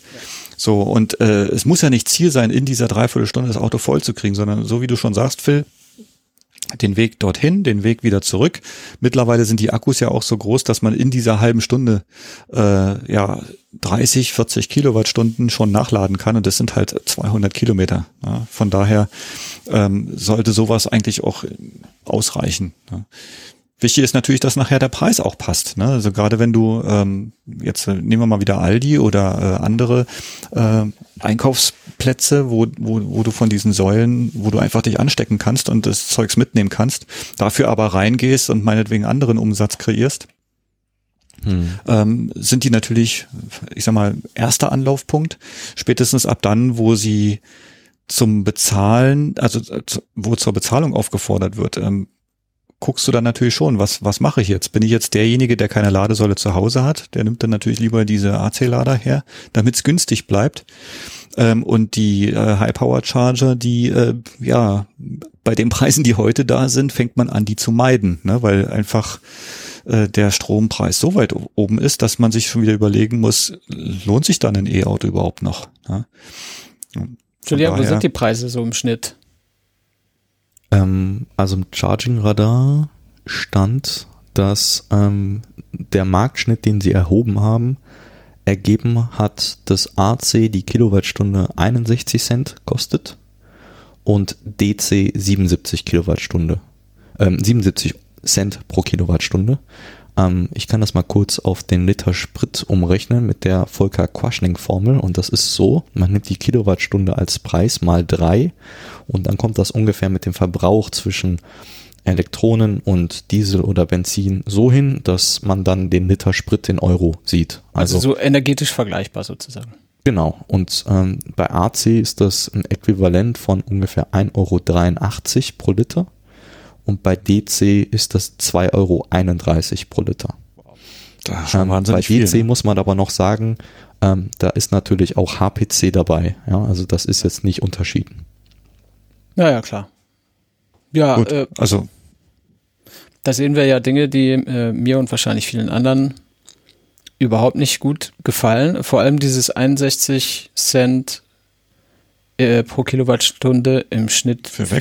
So, und äh, es muss ja nicht Ziel sein, in dieser Dreiviertelstunde das Auto voll zu kriegen, sondern so wie du schon sagst, Phil, den Weg dorthin, den Weg wieder zurück. Mittlerweile sind die Akkus ja auch so groß, dass man in dieser halben Stunde äh, ja 30, 40 Kilowattstunden schon nachladen kann und das sind halt 200 Kilometer. Ja. Von daher ähm, sollte sowas eigentlich auch ausreichen. Ja. Wichtig ist natürlich, dass nachher der Preis auch passt. Ne? Also gerade wenn du ähm, jetzt äh, nehmen wir mal wieder Aldi oder äh, andere äh, Einkaufsplätze, wo, wo, wo du von diesen Säulen, wo du einfach dich anstecken kannst und das Zeugs mitnehmen kannst, dafür aber reingehst und meinetwegen anderen Umsatz kreierst. Hm. Ähm, sind die natürlich, ich sag mal, erster Anlaufpunkt. Spätestens ab dann, wo sie zum Bezahlen, also äh, wo zur Bezahlung aufgefordert wird. Ähm, guckst du dann natürlich schon, was, was mache ich jetzt? Bin ich jetzt derjenige, der keine Ladesäule zu Hause hat? Der nimmt dann natürlich lieber diese AC-Lader her, damit es günstig bleibt. Ähm, und die äh, High-Power-Charger, die, äh, ja, bei den Preisen, die heute da sind, fängt man an, die zu meiden, ne? weil einfach äh, der Strompreis so weit oben ist, dass man sich schon wieder überlegen muss, lohnt sich dann ein E-Auto überhaupt noch? Ne? Julia, wo sind die Preise so im Schnitt? Ähm, also im Charging Radar stand, dass ähm, der Marktschnitt, den sie erhoben haben, ergeben hat, dass AC die Kilowattstunde 61 Cent kostet und DC 77 Kilowattstunde, ähm, 77 Cent pro Kilowattstunde. Ähm, ich kann das mal kurz auf den Liter Sprit umrechnen mit der Volker Quaschning Formel und das ist so, man nimmt die Kilowattstunde als Preis mal drei und dann kommt das ungefähr mit dem Verbrauch zwischen Elektronen und Diesel oder Benzin so hin, dass man dann den Liter Sprit in Euro sieht. Also, also so energetisch vergleichbar sozusagen. Genau. Und ähm, bei AC ist das ein Äquivalent von ungefähr 1,83 Euro pro Liter und bei DC ist das 2,31 Euro pro Liter. Ähm, bei DC viel, ne? muss man aber noch sagen, ähm, da ist natürlich auch HPC dabei. Ja, also das ist jetzt nicht unterschieden. Ja, ja, klar. Ja, Gut, äh, also da sehen wir ja Dinge, die äh, mir und wahrscheinlich vielen anderen überhaupt nicht gut gefallen. Vor allem dieses 61 Cent äh, pro Kilowattstunde im Schnitt für, für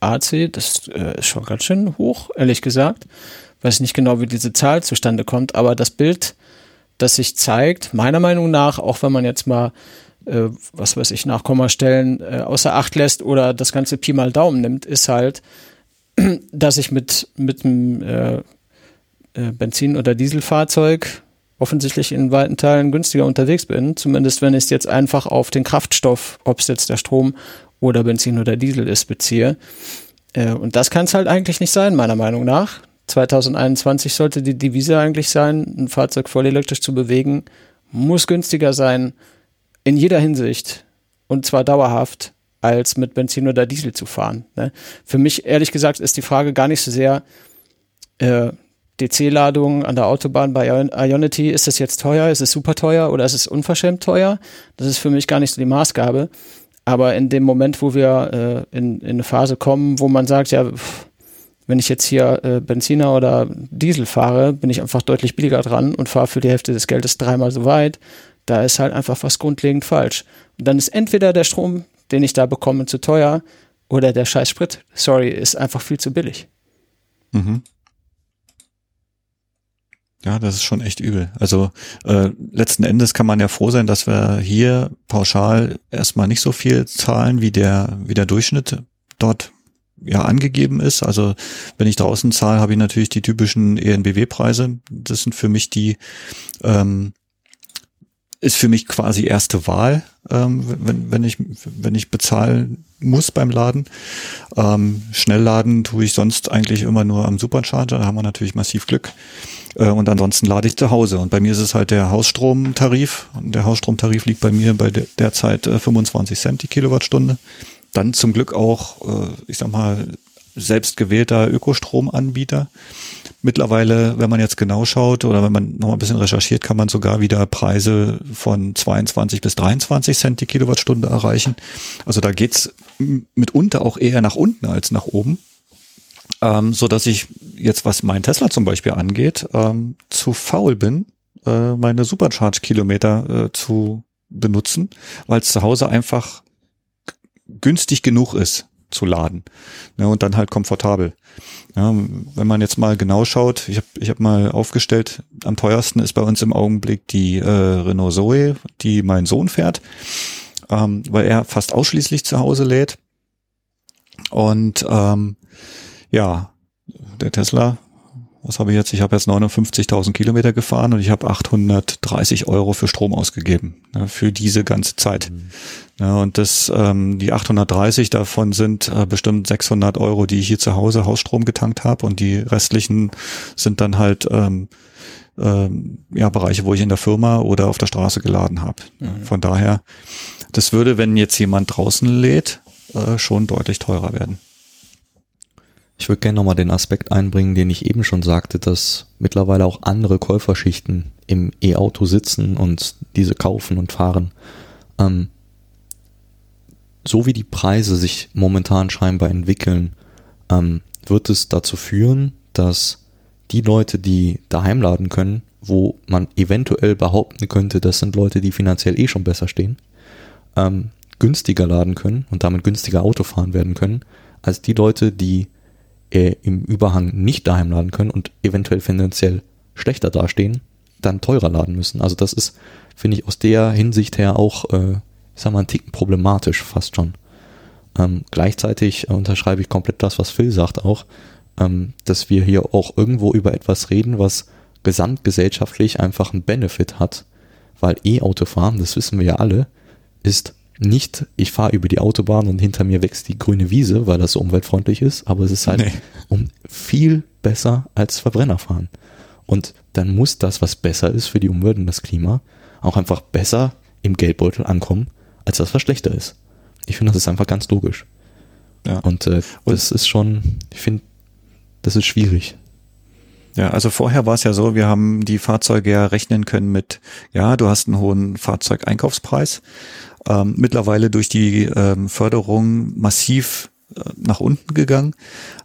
AC. Das äh, ist schon ganz schön hoch, ehrlich gesagt. Weiß nicht genau, wie diese Zahl zustande kommt, aber das Bild, das sich zeigt, meiner Meinung nach, auch wenn man jetzt mal äh, was weiß ich, Nachkommastellen äh, außer Acht lässt oder das ganze Pi mal Daumen nimmt, ist halt, [clears throat] dass ich mit, mit einem äh, äh, Benzin- oder Dieselfahrzeug offensichtlich in weiten Teilen günstiger unterwegs bin. Zumindest wenn ich es jetzt einfach auf den Kraftstoff, ob es jetzt der Strom oder Benzin oder Diesel ist, beziehe. Äh, und das kann es halt eigentlich nicht sein, meiner Meinung nach. 2021 sollte die Devise eigentlich sein, ein Fahrzeug voll elektrisch zu bewegen, muss günstiger sein in jeder Hinsicht und zwar dauerhaft, als mit Benzin oder Diesel zu fahren. Ne? Für mich, ehrlich gesagt, ist die Frage gar nicht so sehr, äh, DC-Ladung an der Autobahn bei Ionity, ist das jetzt teuer, ist es super teuer oder ist es unverschämt teuer? Das ist für mich gar nicht so die Maßgabe. Aber in dem Moment, wo wir äh, in, in eine Phase kommen, wo man sagt, ja, wenn ich jetzt hier äh, Benziner oder Diesel fahre, bin ich einfach deutlich billiger dran und fahre für die Hälfte des Geldes dreimal so weit. Da ist halt einfach was grundlegend falsch. Und dann ist entweder der Strom, den ich da bekomme, zu teuer oder der scheiß Sprit, sorry, ist einfach viel zu billig. Mhm. Ja, das ist schon echt übel. Also äh, letzten Endes kann man ja froh sein, dass wir hier pauschal erstmal nicht so viel zahlen, wie der, wie der Durchschnitt dort ja angegeben ist. Also wenn ich draußen zahle, habe ich natürlich die typischen ENBW-Preise. Das sind für mich die, ähm, ist für mich quasi erste Wahl, ähm, wenn, wenn ich wenn ich bezahlen muss beim Laden. Ähm, Schnellladen tue ich sonst eigentlich immer nur am Supercharger. Da haben wir natürlich massiv Glück. Äh, und ansonsten lade ich zu Hause. Und bei mir ist es halt der Hausstromtarif. Und der Hausstromtarif liegt bei mir bei der, derzeit äh, 25 Cent die Kilowattstunde dann zum Glück auch, äh, ich sag mal, selbst gewählter Ökostromanbieter. Mittlerweile, wenn man jetzt genau schaut oder wenn man noch ein bisschen recherchiert, kann man sogar wieder Preise von 22 bis 23 Cent die Kilowattstunde erreichen. Also da geht's mitunter auch eher nach unten als nach oben. Ähm, so dass ich jetzt, was mein Tesla zum Beispiel angeht, ähm, zu faul bin, äh, meine Supercharge-Kilometer äh, zu benutzen, weil es zu Hause einfach günstig genug ist zu laden ne, und dann halt komfortabel. Ja, wenn man jetzt mal genau schaut, ich habe ich hab mal aufgestellt, am teuersten ist bei uns im Augenblick die äh, Renault Zoe, die mein Sohn fährt, ähm, weil er fast ausschließlich zu Hause lädt. Und ähm, ja, der Tesla was habe ich jetzt? Ich habe jetzt 59.000 Kilometer gefahren und ich habe 830 Euro für Strom ausgegeben ne, für diese ganze Zeit. Mhm. Ja, und das, ähm, die 830 davon sind äh, bestimmt 600 Euro, die ich hier zu Hause Hausstrom getankt habe und die restlichen sind dann halt ähm, ähm, ja Bereiche, wo ich in der Firma oder auf der Straße geladen habe. Mhm. Von daher, das würde, wenn jetzt jemand draußen lädt, äh, schon deutlich teurer werden. Ich würde gerne nochmal den Aspekt einbringen, den ich eben schon sagte, dass mittlerweile auch andere Käuferschichten im E-Auto sitzen und diese kaufen und fahren. Ähm, so wie die Preise sich momentan scheinbar entwickeln, ähm, wird es dazu führen, dass die Leute, die daheim laden können, wo man eventuell behaupten könnte, das sind Leute, die finanziell eh schon besser stehen, ähm, günstiger laden können und damit günstiger Auto fahren werden können, als die Leute, die äh, im Überhang nicht daheim laden können und eventuell finanziell schlechter dastehen, dann teurer laden müssen. Also das ist, finde ich, aus der Hinsicht her auch, äh, ich sag mal, ein Ticken problematisch fast schon. Ähm, gleichzeitig unterschreibe ich komplett das, was Phil sagt auch, ähm, dass wir hier auch irgendwo über etwas reden, was gesamtgesellschaftlich einfach einen Benefit hat, weil E-Autofahren, das wissen wir ja alle, ist nicht, ich fahre über die Autobahn und hinter mir wächst die grüne Wiese, weil das so umweltfreundlich ist, aber es ist halt nee. um viel besser als Verbrenner fahren. Und dann muss das, was besser ist für die Umwelt und das Klima, auch einfach besser im Geldbeutel ankommen, als das, was schlechter ist. Ich finde, das ist einfach ganz logisch. Ja. Und äh, das ist schon, ich finde, das ist schwierig. Ja, also vorher war es ja so, wir haben die Fahrzeuge ja rechnen können mit, ja, du hast einen hohen Fahrzeugeinkaufspreis ähm, mittlerweile durch die ähm, Förderung massiv äh, nach unten gegangen.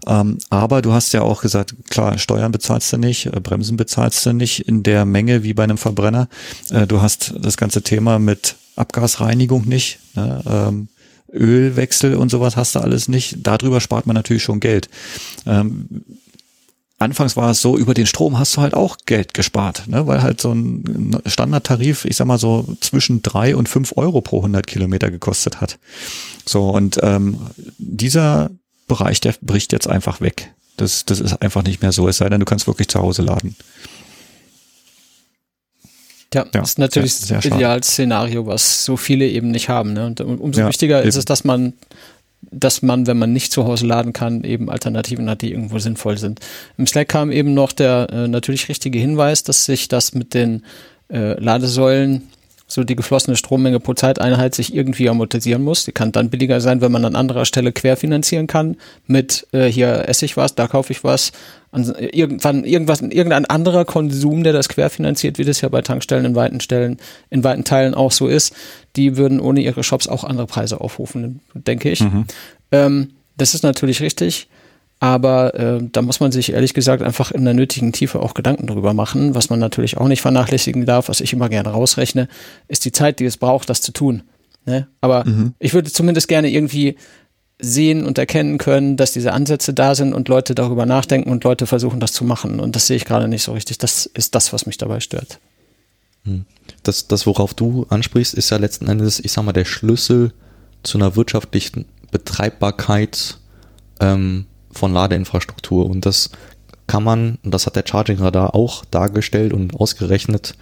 Ähm, aber du hast ja auch gesagt, klar, Steuern bezahlst du nicht, äh, Bremsen bezahlst du nicht in der Menge wie bei einem Verbrenner. Äh, du hast das ganze Thema mit Abgasreinigung nicht. Ne? Ähm, Ölwechsel und sowas hast du alles nicht. Darüber spart man natürlich schon Geld. Ähm, anfangs war es so, über den Strom hast du halt auch Geld gespart, ne? weil halt so ein Standardtarif, ich sag mal so zwischen drei und fünf Euro pro 100 Kilometer gekostet hat. So, und ähm, dieser Bereich, der bricht jetzt einfach weg. Das, das ist einfach nicht mehr so, es sei denn, du kannst wirklich zu Hause laden. Ja, ja, ist natürlich sehr, sehr das Idealszenario, was so viele eben nicht haben. Ne? Und umso ja, wichtiger eben. ist es, dass man dass man, wenn man nicht zu Hause laden kann, eben Alternativen hat, die irgendwo sinnvoll sind. Im Slack kam eben noch der äh, natürlich richtige Hinweis, dass sich das mit den äh, Ladesäulen so die geflossene Strommenge pro Zeiteinheit sich irgendwie amortisieren muss. Die kann dann billiger sein, wenn man an anderer Stelle querfinanzieren kann. Mit äh, hier esse ich was, da kaufe ich was. An, irgendwann irgendwas, irgendein anderer Konsum, der das querfinanziert, wie das ja bei Tankstellen in weiten Stellen, in weiten Teilen auch so ist, die würden ohne ihre Shops auch andere Preise aufrufen, denke ich. Mhm. Ähm, das ist natürlich richtig. Aber äh, da muss man sich ehrlich gesagt einfach in der nötigen Tiefe auch Gedanken drüber machen. Was man natürlich auch nicht vernachlässigen darf, was ich immer gerne rausrechne, ist die Zeit, die es braucht, das zu tun. Ne? Aber mhm. ich würde zumindest gerne irgendwie sehen und erkennen können, dass diese Ansätze da sind und Leute darüber nachdenken und Leute versuchen, das zu machen. Und das sehe ich gerade nicht so richtig. Das ist das, was mich dabei stört. Hm. Das, das, worauf du ansprichst, ist ja letzten Endes, ich sag mal, der Schlüssel zu einer wirtschaftlichen Betreibbarkeit ähm, von Ladeinfrastruktur. Und das kann man, das hat der Charging Radar auch dargestellt und ausgerechnet,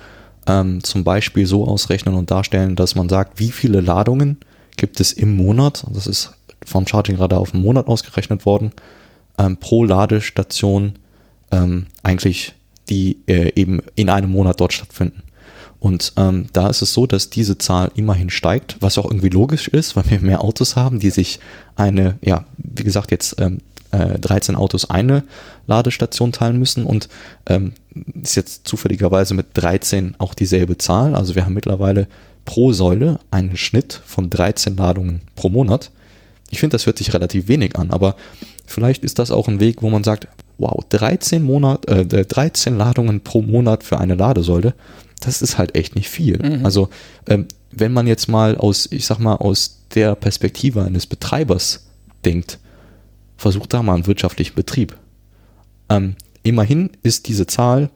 ähm, zum Beispiel so ausrechnen und darstellen, dass man sagt, wie viele Ladungen gibt es im Monat, das ist vom Charging Radar auf einen Monat ausgerechnet worden, ähm, pro Ladestation ähm, eigentlich, die äh, eben in einem Monat dort stattfinden. Und ähm, da ist es so, dass diese Zahl immerhin steigt, was auch irgendwie logisch ist, weil wir mehr Autos haben, die sich eine, ja, wie gesagt, jetzt ähm, äh, 13 Autos eine Ladestation teilen müssen und ähm, ist jetzt zufälligerweise mit 13 auch dieselbe Zahl. Also wir haben mittlerweile pro Säule einen Schnitt von 13 Ladungen pro Monat. Ich finde, das hört sich relativ wenig an, aber vielleicht ist das auch ein Weg, wo man sagt, wow, 13 Monat, äh, 13 Ladungen pro Monat für eine Ladesäule, das ist halt echt nicht viel. Mhm. Also ähm, wenn man jetzt mal aus, ich sag mal, aus der Perspektive eines Betreibers denkt, versucht da mal einen wirtschaftlichen Betrieb. Ähm, immerhin ist diese Zahl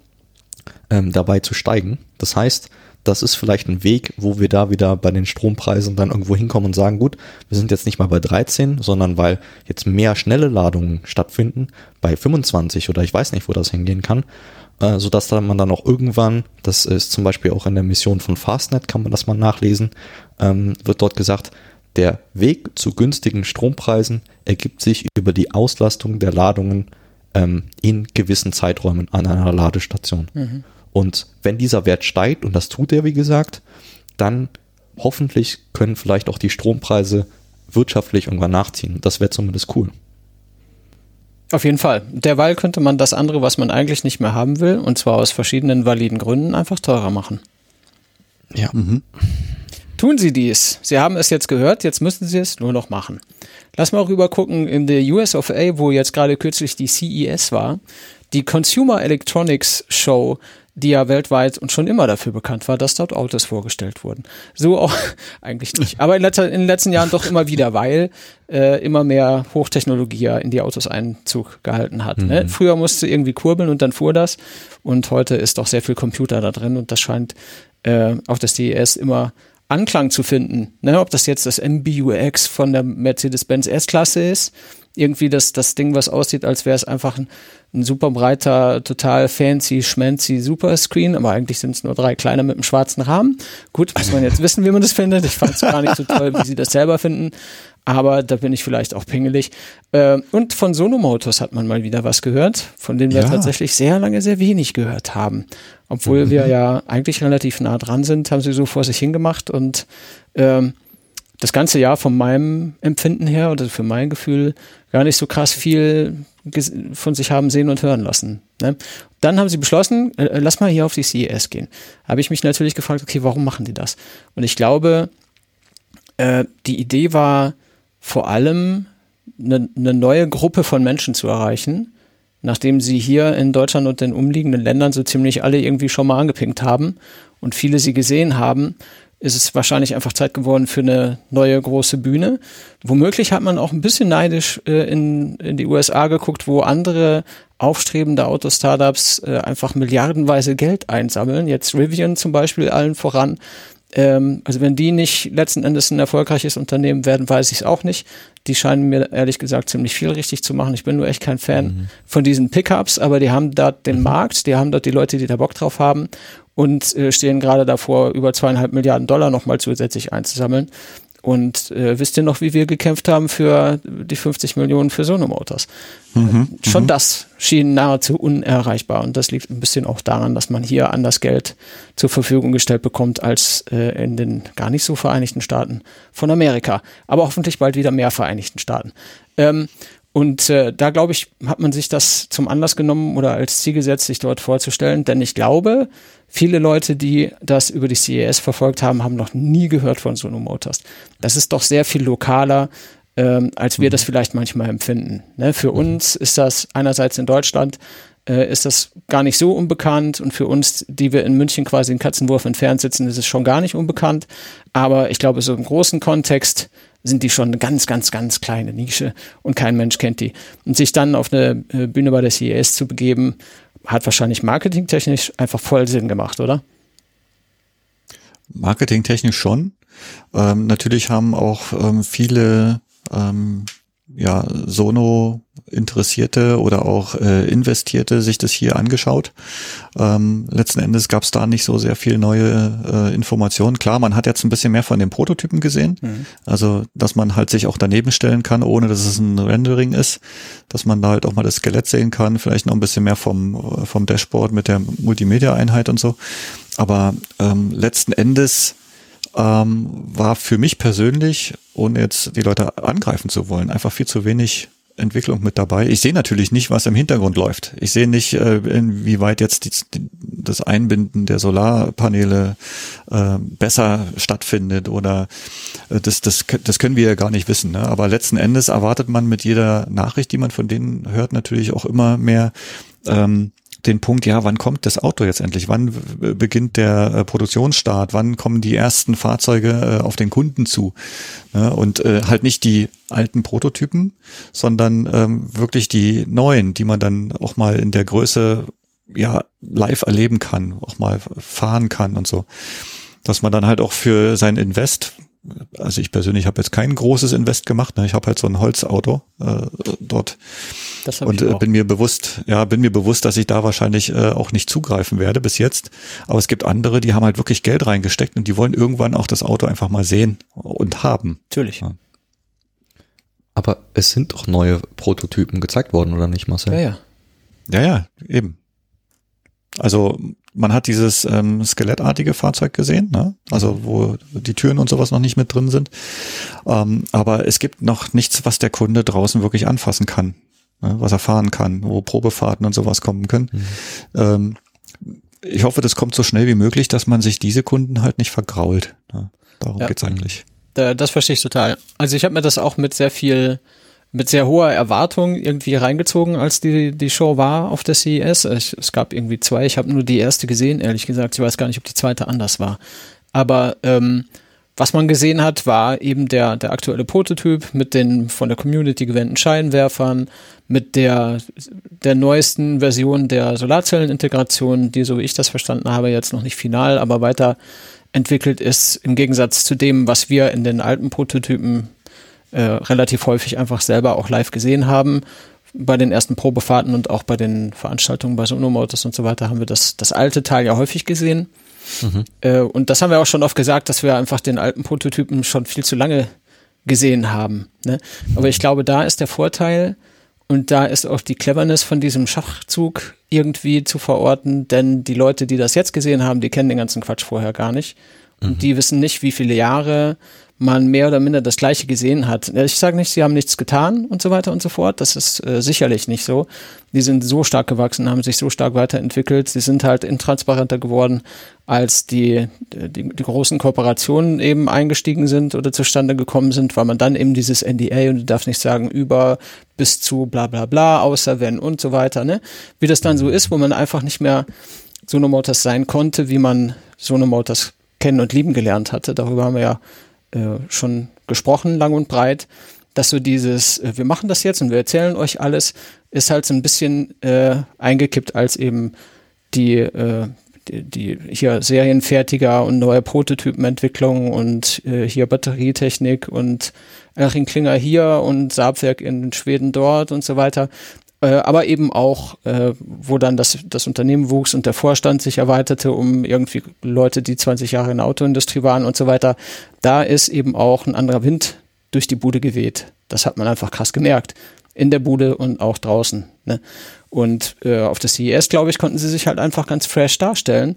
ähm, dabei zu steigen. Das heißt, das ist vielleicht ein Weg, wo wir da wieder bei den Strompreisen dann irgendwo hinkommen und sagen, gut, wir sind jetzt nicht mal bei 13, sondern weil jetzt mehr schnelle Ladungen stattfinden, bei 25 oder ich weiß nicht, wo das hingehen kann, äh, sodass dann man dann auch irgendwann, das ist zum Beispiel auch in der Mission von Fastnet, kann man das mal nachlesen, ähm, wird dort gesagt, der Weg zu günstigen Strompreisen ergibt sich über die Auslastung der Ladungen ähm, in gewissen Zeiträumen an einer Ladestation. Mhm. Und wenn dieser Wert steigt, und das tut er, wie gesagt, dann hoffentlich können vielleicht auch die Strompreise wirtschaftlich irgendwann nachziehen. Das wäre zumindest cool. Auf jeden Fall. Derweil könnte man das andere, was man eigentlich nicht mehr haben will, und zwar aus verschiedenen validen Gründen, einfach teurer machen. Ja. Mhm. Tun Sie dies. Sie haben es jetzt gehört, jetzt müssen Sie es nur noch machen. Lass mal rüber gucken in der US of A, wo jetzt gerade kürzlich die CES war. Die Consumer Electronics Show die ja weltweit und schon immer dafür bekannt war, dass dort Autos vorgestellt wurden. So auch [laughs] eigentlich nicht. Aber in, letzter, in den letzten Jahren doch immer wieder, weil äh, immer mehr Hochtechnologie ja in die Autos Einzug gehalten hat. Ne? Mhm. Ne? Früher musste irgendwie kurbeln und dann fuhr das. Und heute ist doch sehr viel Computer da drin und das scheint äh, auf das CES immer Anklang zu finden. Ne? Ob das jetzt das MBUX von der Mercedes-Benz S-Klasse ist irgendwie das, das Ding, was aussieht, als wäre es einfach ein, ein, super breiter, total fancy, schmancy Superscreen, aber eigentlich sind es nur drei kleine mit einem schwarzen Rahmen. Gut, muss man jetzt wissen, wie man das findet. Ich fand es gar nicht so toll, wie sie das selber finden, aber da bin ich vielleicht auch pingelig. Äh, und von Sono Motors hat man mal wieder was gehört, von denen wir ja. tatsächlich sehr lange sehr wenig gehört haben. Obwohl mhm. wir ja eigentlich relativ nah dran sind, haben sie so vor sich hingemacht und ähm, das ganze Jahr von meinem Empfinden her oder für mein Gefühl gar nicht so krass viel von sich haben sehen und hören lassen. Ne? Dann haben sie beschlossen, äh, lass mal hier auf die CES gehen. Habe ich mich natürlich gefragt, okay, warum machen die das? Und ich glaube, äh, die Idee war vor allem eine, eine neue Gruppe von Menschen zu erreichen, nachdem sie hier in Deutschland und den umliegenden Ländern so ziemlich alle irgendwie schon mal angepinkt haben und viele sie gesehen haben ist es wahrscheinlich einfach Zeit geworden für eine neue große Bühne. Womöglich hat man auch ein bisschen neidisch äh, in, in die USA geguckt, wo andere aufstrebende Auto-Startups äh, einfach milliardenweise Geld einsammeln. Jetzt Rivian zum Beispiel allen voran. Ähm, also wenn die nicht letzten Endes ein erfolgreiches Unternehmen werden, weiß ich es auch nicht. Die scheinen mir ehrlich gesagt ziemlich viel richtig zu machen. Ich bin nur echt kein Fan mhm. von diesen Pickups, aber die haben dort den mhm. Markt, die haben dort die Leute, die da Bock drauf haben und äh, stehen gerade davor, über zweieinhalb Milliarden Dollar nochmal zusätzlich einzusammeln. Und äh, wisst ihr noch, wie wir gekämpft haben für die 50 Millionen für Sono Motors? Mhm, äh, Schon mhm. das schien nahezu unerreichbar. Und das liegt ein bisschen auch daran, dass man hier anders Geld zur Verfügung gestellt bekommt als äh, in den gar nicht so Vereinigten Staaten von Amerika. Aber hoffentlich bald wieder mehr Vereinigten Staaten. Ähm, und äh, da glaube ich, hat man sich das zum Anlass genommen oder als Ziel gesetzt, sich dort vorzustellen. Denn ich glaube, viele Leute, die das über die CES verfolgt haben, haben noch nie gehört von Sono Motors. Das ist doch sehr viel lokaler, ähm, als wir mhm. das vielleicht manchmal empfinden. Ne? Für mhm. uns ist das einerseits in Deutschland äh, ist das gar nicht so unbekannt und für uns, die wir in München quasi einen Katzenwurf entfernt sitzen, ist es schon gar nicht unbekannt. Aber ich glaube, so im großen Kontext sind die schon eine ganz, ganz, ganz kleine Nische und kein Mensch kennt die. Und sich dann auf eine äh, Bühne bei der CES zu begeben, hat wahrscheinlich marketingtechnisch einfach voll Sinn gemacht, oder? Marketingtechnisch schon. Ähm, natürlich haben auch ähm, viele ähm, ja, Sono Interessierte oder auch äh, Investierte sich das hier angeschaut. Ähm, letzten Endes gab es da nicht so sehr viel neue äh, Informationen. Klar, man hat jetzt ein bisschen mehr von den Prototypen gesehen. Mhm. Also, dass man halt sich auch daneben stellen kann, ohne dass es ein Rendering ist. Dass man da halt auch mal das Skelett sehen kann. Vielleicht noch ein bisschen mehr vom, vom Dashboard mit der Multimedia-Einheit und so. Aber ähm, letzten Endes ähm, war für mich persönlich, ohne jetzt die Leute angreifen zu wollen, einfach viel zu wenig Entwicklung mit dabei. Ich sehe natürlich nicht, was im Hintergrund läuft. Ich sehe nicht, äh, inwieweit jetzt die, das Einbinden der Solarpaneele äh, besser stattfindet oder äh, das, das, das können wir ja gar nicht wissen. Ne? Aber letzten Endes erwartet man mit jeder Nachricht, die man von denen hört, natürlich auch immer mehr ähm, den Punkt, ja, wann kommt das Auto jetzt endlich? Wann beginnt der äh, Produktionsstart? Wann kommen die ersten Fahrzeuge äh, auf den Kunden zu? Und äh, halt nicht die alten Prototypen, sondern ähm, wirklich die neuen, die man dann auch mal in der Größe ja live erleben kann, auch mal fahren kann und so. Dass man dann halt auch für sein Invest, also ich persönlich habe jetzt kein großes Invest gemacht. Ne? Ich habe halt so ein Holzauto äh, dort und äh, bin mir bewusst, ja, bin mir bewusst, dass ich da wahrscheinlich äh, auch nicht zugreifen werde bis jetzt. Aber es gibt andere, die haben halt wirklich Geld reingesteckt und die wollen irgendwann auch das Auto einfach mal sehen und haben. Natürlich. Ja. Aber es sind doch neue Prototypen gezeigt worden, oder nicht, Marcel? Ja, ja. Ja, ja, eben. Also man hat dieses ähm, skelettartige Fahrzeug gesehen, ne? also wo die Türen und sowas noch nicht mit drin sind. Ähm, aber es gibt noch nichts, was der Kunde draußen wirklich anfassen kann, ne? was er fahren kann, wo Probefahrten und sowas kommen können. Mhm. Ähm, ich hoffe, das kommt so schnell wie möglich, dass man sich diese Kunden halt nicht vergrault. Ne? Darum ja. geht's eigentlich. Das verstehe ich total. Also ich habe mir das auch mit sehr viel mit sehr hoher Erwartung irgendwie reingezogen, als die, die Show war auf der CES. Ich, es gab irgendwie zwei, ich habe nur die erste gesehen, ehrlich gesagt. Ich weiß gar nicht, ob die zweite anders war. Aber ähm, was man gesehen hat, war eben der, der aktuelle Prototyp mit den von der Community gewählten Scheinwerfern, mit der, der neuesten Version der Solarzellenintegration, die, so wie ich das verstanden habe, jetzt noch nicht final, aber weiterentwickelt ist, im Gegensatz zu dem, was wir in den alten Prototypen äh, relativ häufig einfach selber auch live gesehen haben. Bei den ersten Probefahrten und auch bei den Veranstaltungen bei Sono Motors und so weiter haben wir das, das alte Teil ja häufig gesehen. Mhm. Äh, und das haben wir auch schon oft gesagt, dass wir einfach den alten Prototypen schon viel zu lange gesehen haben. Ne? Aber ich glaube, da ist der Vorteil und da ist auch die Cleverness von diesem Schachzug irgendwie zu verorten, denn die Leute, die das jetzt gesehen haben, die kennen den ganzen Quatsch vorher gar nicht. Mhm. die wissen nicht, wie viele Jahre man mehr oder minder das Gleiche gesehen hat. Ich sage nicht, sie haben nichts getan und so weiter und so fort. Das ist äh, sicherlich nicht so. Die sind so stark gewachsen, haben sich so stark weiterentwickelt. Sie sind halt intransparenter geworden, als die, die, die großen Kooperationen eben eingestiegen sind oder zustande gekommen sind, weil man dann eben dieses NDA und du darfst nicht sagen über bis zu bla bla bla, außer wenn und so weiter. Ne? Wie das dann so ist, wo man einfach nicht mehr Sono Motors sein konnte, wie man Sono Motors kennen und lieben gelernt hatte. Darüber haben wir ja äh, schon gesprochen, lang und breit, dass so dieses, äh, wir machen das jetzt und wir erzählen euch alles, ist halt so ein bisschen äh, eingekippt als eben die, äh, die, die hier Serienfertiger und neue Prototypenentwicklung und äh, hier Batterietechnik und Erching Klinger hier und Saabwerk in Schweden dort und so weiter. Äh, aber eben auch, äh, wo dann das, das Unternehmen wuchs und der Vorstand sich erweiterte um irgendwie Leute, die 20 Jahre in der Autoindustrie waren und so weiter. Da ist eben auch ein anderer Wind durch die Bude geweht. Das hat man einfach krass gemerkt. In der Bude und auch draußen. Ne? Und äh, auf der CES, glaube ich, konnten sie sich halt einfach ganz fresh darstellen,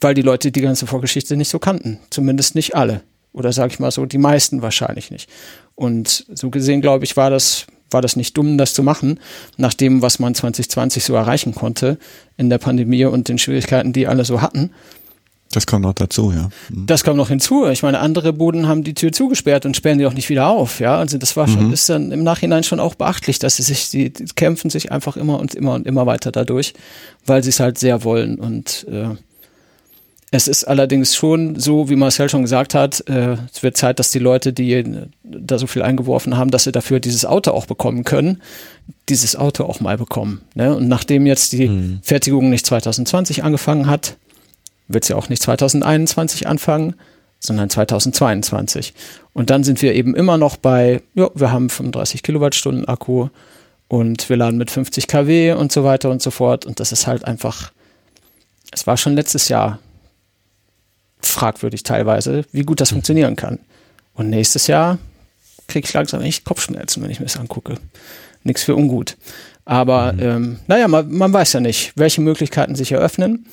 weil die Leute die ganze Vorgeschichte nicht so kannten. Zumindest nicht alle. Oder sage ich mal so, die meisten wahrscheinlich nicht. Und so gesehen, glaube ich, war das war das nicht dumm, das zu machen, nach dem, was man 2020 so erreichen konnte in der Pandemie und den Schwierigkeiten, die alle so hatten. Das kommt noch dazu, ja. Mhm. Das kommt noch hinzu. Ich meine, andere Buden haben die Tür zugesperrt und sperren die auch nicht wieder auf, ja. Also das war schon, mhm. ist dann im Nachhinein schon auch beachtlich, dass sie sich, die, die kämpfen sich einfach immer und immer und immer weiter dadurch, weil sie es halt sehr wollen und äh, Es ist allerdings schon so, wie Marcel schon gesagt hat, äh, es wird Zeit, dass die Leute, die da so viel eingeworfen haben, dass sie dafür dieses Auto auch bekommen können, dieses Auto auch mal bekommen. Ne? Und nachdem jetzt die mhm. Fertigung nicht 2020 angefangen hat, wird sie auch nicht 2021 anfangen, sondern 2022. Und dann sind wir eben immer noch bei, ja, wir haben 35 Kilowattstunden Akku und wir laden mit 50 kW und so weiter und so fort. Und das ist halt einfach, es war schon letztes Jahr fragwürdig teilweise, wie gut das mhm. funktionieren kann. Und nächstes Jahr kriege ich langsam echt Kopfschmerzen, wenn ich mir das angucke. Nichts für ungut. Aber mhm. ähm, naja, man, man weiß ja nicht, welche Möglichkeiten sich eröffnen.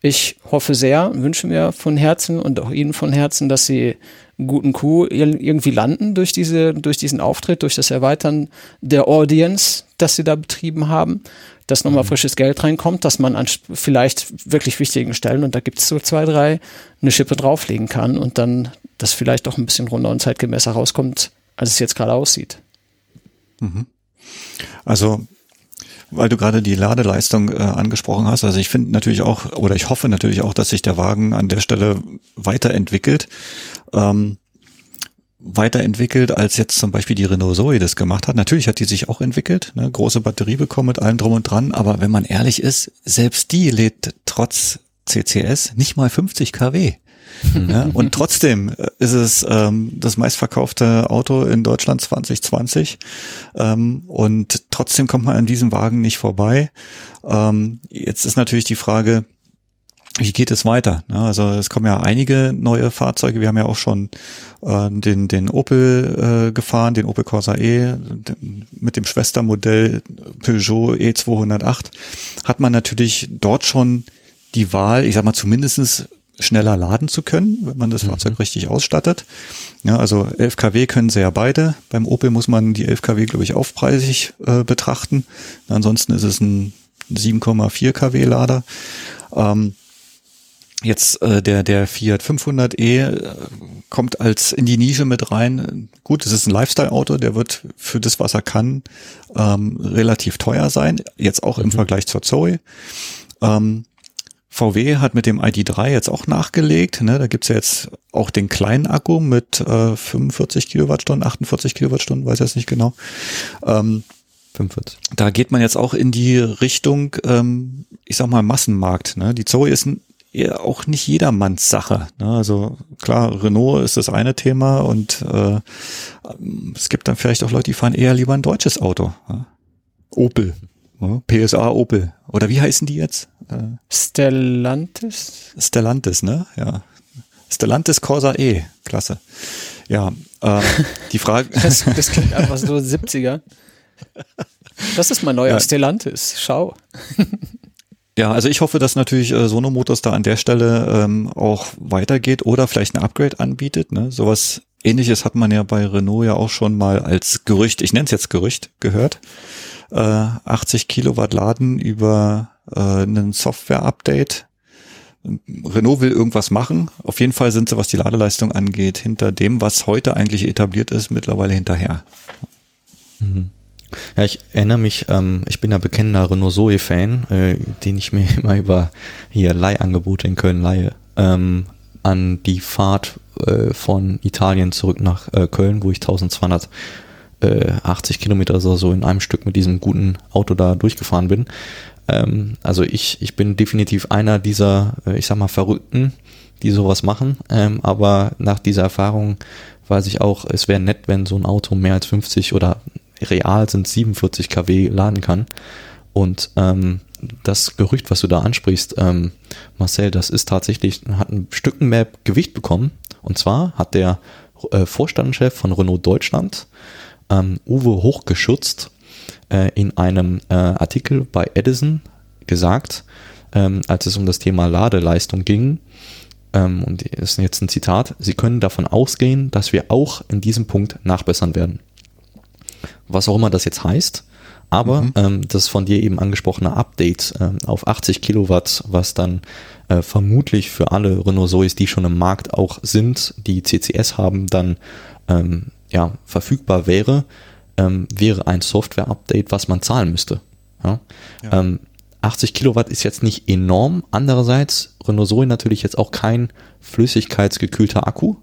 Ich hoffe sehr, wünsche mir von Herzen und auch Ihnen von Herzen, dass Sie einen guten Coup irgendwie landen durch diese, durch diesen Auftritt, durch das Erweitern der Audience, das Sie da betrieben haben dass nochmal mhm. frisches Geld reinkommt, dass man an vielleicht wirklich wichtigen Stellen, und da gibt es so zwei, drei, eine Schippe drauflegen kann und dann das vielleicht auch ein bisschen runder und zeitgemäßer rauskommt, als es jetzt gerade aussieht. Mhm. Also weil du gerade die Ladeleistung äh, angesprochen hast. Also ich finde natürlich auch, oder ich hoffe natürlich auch, dass sich der Wagen an der Stelle weiterentwickelt. Ähm, weiterentwickelt, als jetzt zum Beispiel die Renault Zoe das gemacht hat. Natürlich hat die sich auch entwickelt, ne? große Batterie bekommen mit allem drum und dran, aber wenn man ehrlich ist, selbst die lädt trotz CCS nicht mal 50 kW. [laughs] ja, und trotzdem ist es ähm, das meistverkaufte Auto in Deutschland 2020 ähm, und trotzdem kommt man an diesem Wagen nicht vorbei. Ähm, jetzt ist natürlich die Frage, wie geht es weiter? Also es kommen ja einige neue Fahrzeuge. Wir haben ja auch schon äh, den, den Opel äh, gefahren, den Opel Corsa E mit dem Schwestermodell Peugeot E208. Hat man natürlich dort schon die Wahl, ich sag mal zumindestens schneller laden zu können, wenn man das mhm. Fahrzeug richtig ausstattet. Ja, also 11 kW können sie ja beide. Beim Opel muss man die 11 kW, glaube ich, aufpreisig äh, betrachten. Ansonsten ist es ein 7,4 kW Lader. Ähm, Jetzt äh, der der Fiat 500e äh, kommt als in die Nische mit rein. Gut, es ist ein Lifestyle-Auto, der wird für das, was er kann, ähm, relativ teuer sein. Jetzt auch mhm. im Vergleich zur Zoe. Ähm, VW hat mit dem ID3 jetzt auch nachgelegt. Ne? Da gibt's ja jetzt auch den kleinen Akku mit äh, 45 Kilowattstunden, 48 Kilowattstunden, weiß jetzt nicht genau. Ähm, 45. Da geht man jetzt auch in die Richtung, ähm, ich sag mal, Massenmarkt. Ne? Die Zoe ist ein ja auch nicht jedermanns Sache. Ne? Also klar, Renault ist das eine Thema und äh, es gibt dann vielleicht auch Leute, die fahren eher lieber ein deutsches Auto. Ne? Opel. Ne? PSA Opel. Oder wie heißen die jetzt? Äh, Stellantis? Stellantis, ne? Ja. Stellantis Corsa E. Klasse. Ja, äh, [laughs] die Frage. das, das klingt [laughs] einfach so 70er. Das ist mein neuer ja. Stellantis. Schau. Ja, also ich hoffe, dass natürlich äh, Sono Motors da an der Stelle ähm, auch weitergeht oder vielleicht ein Upgrade anbietet. Ne? Sowas ähnliches hat man ja bei Renault ja auch schon mal als Gerücht, ich nenne es jetzt Gerücht, gehört. Äh, 80 Kilowatt Laden über äh, einen Software-Update. Renault will irgendwas machen. Auf jeden Fall sind sie, was die Ladeleistung angeht, hinter dem, was heute eigentlich etabliert ist, mittlerweile hinterher. Mhm. Ja, ich erinnere mich, ähm, ich bin ja bekennender Renault Zoe-Fan, äh, den ich mir [laughs] immer über hier Leihangebote in Köln leihe, ähm, an die Fahrt äh, von Italien zurück nach äh, Köln, wo ich 1280 äh, Kilometer so, so in einem Stück mit diesem guten Auto da durchgefahren bin. Ähm, also ich, ich bin definitiv einer dieser, äh, ich sag mal, Verrückten, die sowas machen, ähm, aber nach dieser Erfahrung weiß ich auch, es wäre nett, wenn so ein Auto mehr als 50 oder real sind 47 kW laden kann. Und ähm, das Gerücht, was du da ansprichst, ähm, Marcel, das ist tatsächlich, hat ein Stücken mehr Gewicht bekommen. Und zwar hat der äh, Vorstandschef von Renault Deutschland, ähm, Uwe Hochgeschützt, äh, in einem äh, Artikel bei Edison gesagt, ähm, als es um das Thema Ladeleistung ging, ähm, und das ist jetzt ein Zitat, Sie können davon ausgehen, dass wir auch in diesem Punkt nachbessern werden was auch immer das jetzt heißt. Aber mhm. ähm, das von dir eben angesprochene Update ähm, auf 80 Kilowatt, was dann äh, vermutlich für alle Renault Zoes, die schon im Markt auch sind, die CCS haben, dann ähm, ja, verfügbar wäre, ähm, wäre ein Software-Update, was man zahlen müsste. Ja? ja. Ähm, 80 Kilowatt ist jetzt nicht enorm. Andererseits, Renault Zoe natürlich jetzt auch kein flüssigkeitsgekühlter Akku.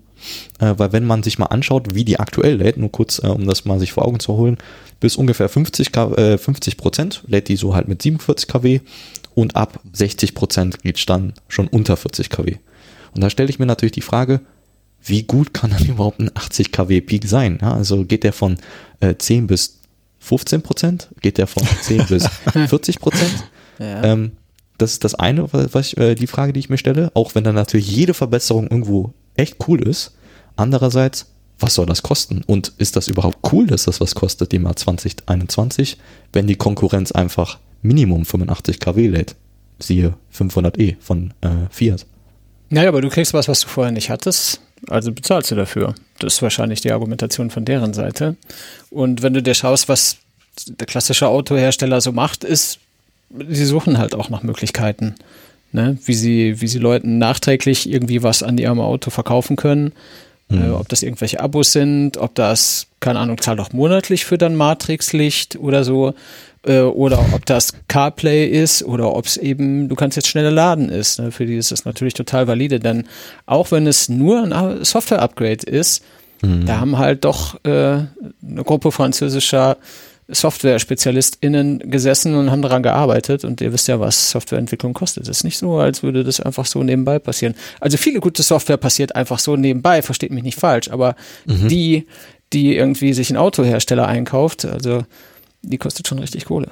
Äh, weil wenn man sich mal anschaut, wie die aktuell lädt, nur kurz, äh, um das mal sich vor Augen zu holen, bis ungefähr 50, äh, 50 Prozent lädt die so halt mit 47 kW und ab 60 Prozent geht es dann schon unter 40 kW. Und da stelle ich mir natürlich die Frage, wie gut kann dann [laughs] überhaupt ein 80 kW Peak sein? Ja, also geht der von äh, 10 bis 15 Prozent? Geht der von [laughs] 10 bis 40 Prozent? Ja. Ähm, das ist das eine, was ich, äh, die Frage, die ich mir stelle. Auch wenn dann natürlich jede Verbesserung irgendwo echt cool ist. Andererseits, was soll das kosten? Und ist das überhaupt cool, dass das was kostet im Jahr 2021, wenn die Konkurrenz einfach Minimum 85 kW lädt? Siehe 500e von äh, Fiat. Naja, aber du kriegst was, was du vorher nicht hattest. Also bezahlst du dafür. Das ist wahrscheinlich die Argumentation von deren Seite. Und wenn du dir schaust, was der klassische Autohersteller so macht, ist, sie suchen halt auch nach Möglichkeiten, ne? wie, sie, wie sie Leuten nachträglich irgendwie was an ihrem Auto verkaufen können. Mhm. Äh, ob das irgendwelche Abos sind, ob das, keine Ahnung, zahl doch monatlich für dein Matrixlicht oder so. Äh, oder ob das CarPlay ist oder ob es eben, du kannst jetzt schneller laden ist. Ne? Für die ist das natürlich total valide, denn auch wenn es nur ein Software-Upgrade ist, mhm. da haben halt doch äh, eine Gruppe französischer Software-SpezialistInnen gesessen und haben daran gearbeitet und ihr wisst ja, was Softwareentwicklung kostet. Es ist nicht so, als würde das einfach so nebenbei passieren. Also viele gute Software passiert einfach so nebenbei, versteht mich nicht falsch, aber mhm. die, die irgendwie sich ein Autohersteller einkauft, also die kostet schon richtig Kohle.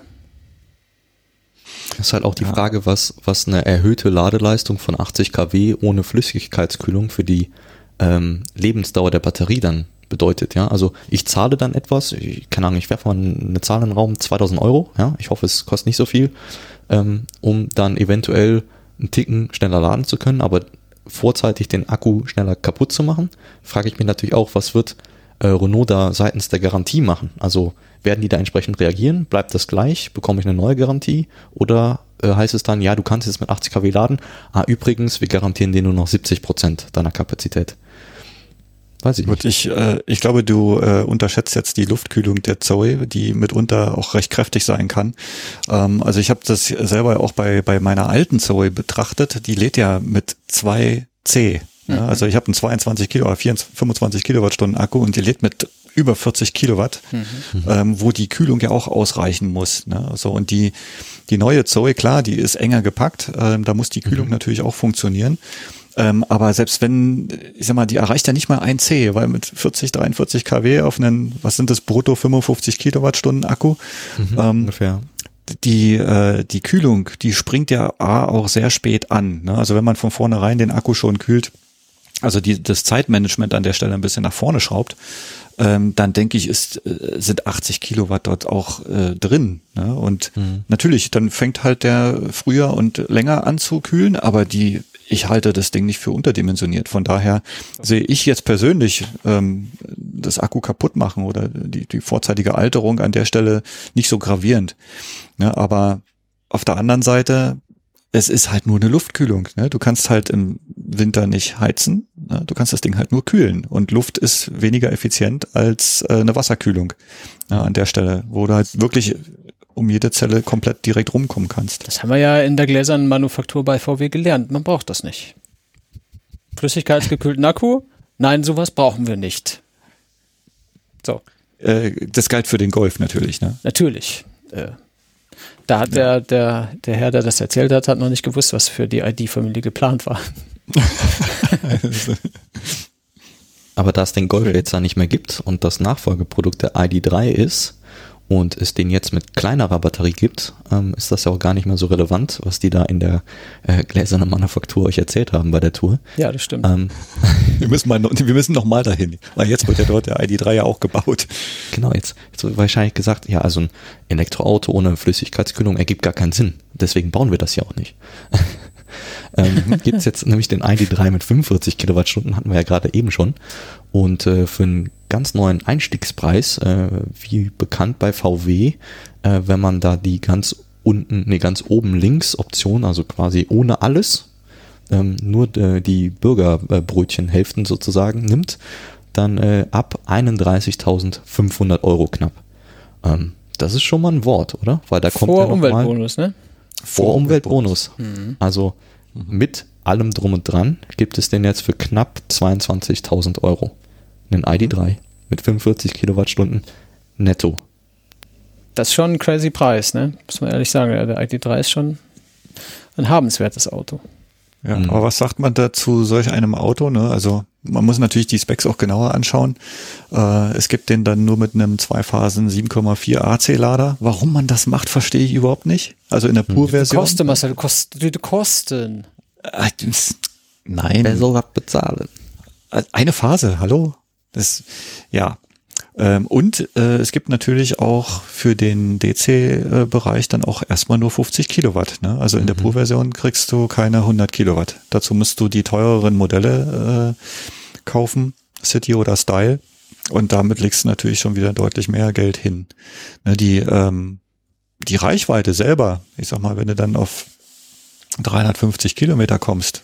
Das ist halt auch die ja. Frage, was, was eine erhöhte Ladeleistung von 80 kW ohne Flüssigkeitskühlung für die ähm, Lebensdauer der Batterie dann bedeutet. Ja, also ich zahle dann etwas, ich, keine Ahnung, ich werfe mal eine Zahl in den Raum, 2000 Euro. Ja, ich hoffe, es kostet nicht so viel, ähm, um dann eventuell einen Ticken schneller laden zu können, aber vorzeitig den Akku schneller kaputt zu machen. Frage ich mich natürlich auch, was wird äh, Renault da seitens der Garantie machen? Also werden die da entsprechend reagieren? Bleibt das gleich? Bekomme ich eine neue Garantie? Oder äh, heißt es dann, ja, du kannst jetzt mit 80 kW laden. Ah, übrigens, wir garantieren dir nur noch 70 Prozent deiner Kapazität. Weiß ich nicht. Ich, äh, ich glaube, du äh, unterschätzt jetzt die Luftkühlung der Zoe, die mitunter auch recht kräftig sein kann. Ähm, also ich habe das selber auch bei, bei meiner alten Zoe betrachtet. Die lädt ja mit 2 C. Ja, mhm. also ich habe einen 22 Kilo, 24, 25 Kilowattstunden Akku und die lädt mit über 40 Kilowatt, mhm. ähm, wo die Kühlung ja auch ausreichen muss. Ne? So und die die neue Zoe, klar, die ist enger gepackt. Ähm, da muss die Kühlung mhm. natürlich auch funktionieren. Ähm, aber selbst wenn, ich sag mal, die erreicht ja nicht mal ein C, weil mit 40, 43 kW auf einen, was sind das, brutto 55 Kilowattstunden Akku, mhm, ähm, ungefähr. Die, äh, die Kühlung, die springt ja A auch sehr spät an. Ne? Also wenn man von vornherein den Akku schon kühlt, also die, das Zeitmanagement an der Stelle ein bisschen nach vorne schraubt, ähm, dann denke ich, ist, äh, sind 80 Kilowatt dort auch äh, drin. Ne? Und mhm. natürlich, dann fängt halt der früher und länger an zu kühlen, aber die, ich halte das Ding nicht für unterdimensioniert. Von daher sehe ich jetzt persönlich ähm, das Akku kaputt machen oder die, die vorzeitige Alterung an der Stelle nicht so gravierend. Ne? Aber auf der anderen Seite es ist halt nur eine Luftkühlung. Ne? Du kannst halt im Winter nicht heizen. Ne? Du kannst das Ding halt nur kühlen. Und Luft ist weniger effizient als äh, eine Wasserkühlung ja, an der Stelle, wo du halt wirklich um jede Zelle komplett direkt rumkommen kannst. Das haben wir ja in der gläsernen Manufaktur bei VW gelernt. Man braucht das nicht. Flüssigkeitsgekühlten Akku? Nein, sowas brauchen wir nicht. So. Äh, das galt für den Golf natürlich, ne? Natürlich. Äh, da hat ja. der, der, der Herr, der das erzählt hat, hat noch nicht gewusst, was für die ID-Familie geplant war. [laughs] Aber da es den Golf jetzt da nicht mehr gibt und das Nachfolgeprodukt der ID3 ist, und es den jetzt mit kleinerer Batterie gibt, ähm, ist das ja auch gar nicht mehr so relevant, was die da in der äh, gläsernen Manufaktur euch erzählt haben bei der Tour. Ja, das stimmt. Ähm, wir müssen mal, wir müssen noch mal dahin, weil jetzt wird ja dort der ID3 ja auch gebaut. Genau, jetzt, jetzt wird wahrscheinlich gesagt, ja, also ein Elektroauto ohne Flüssigkeitskühlung ergibt gar keinen Sinn. Deswegen bauen wir das ja auch nicht. Ähm, [laughs] gibt es jetzt nämlich den ID3 mit 45 Kilowattstunden, hatten wir ja gerade eben schon. Und äh, für einen ganz neuen Einstiegspreis, äh, wie bekannt bei VW, äh, wenn man da die ganz unten, nee, ganz oben links Option, also quasi ohne alles, ähm, nur äh, die Bürgerbrötchenhälften sozusagen nimmt, dann äh, ab 31.500 Euro knapp. Ähm, das ist schon mal ein Wort, oder? Weil da kommt Vor ja Umweltbonus, ne? Vor Umweltbonus. Mhm. Also mhm. mit allem drum und dran gibt es den jetzt für knapp 22.000 Euro. Einen ID3 mit 45 Kilowattstunden netto. Das ist schon ein crazy Preis, ne? Muss man ehrlich sagen. Der ID3 ist schon ein habenswertes Auto. Ja, mhm. aber was sagt man dazu solch einem Auto? Ne? Also man muss natürlich die Specs auch genauer anschauen. Äh, es gibt den dann nur mit einem Zweiphasen 7,4 AC-Lader. Warum man das macht, verstehe ich überhaupt nicht. Also in der hm. Pur-Version. Kosten, Marcel, Kosten, Kosten. Äh, nein. Wer soll was bezahlen? Eine Phase, hallo? Das, ja, ähm, und äh, es gibt natürlich auch für den DC-Bereich dann auch erstmal nur 50 Kilowatt. Ne? Also in mhm. der Pro-Version kriegst du keine 100 Kilowatt. Dazu musst du die teureren Modelle äh, kaufen, City oder Style. Und damit legst du natürlich schon wieder deutlich mehr Geld hin. Ne, die, ähm, die Reichweite selber, ich sag mal, wenn du dann auf 350 Kilometer kommst,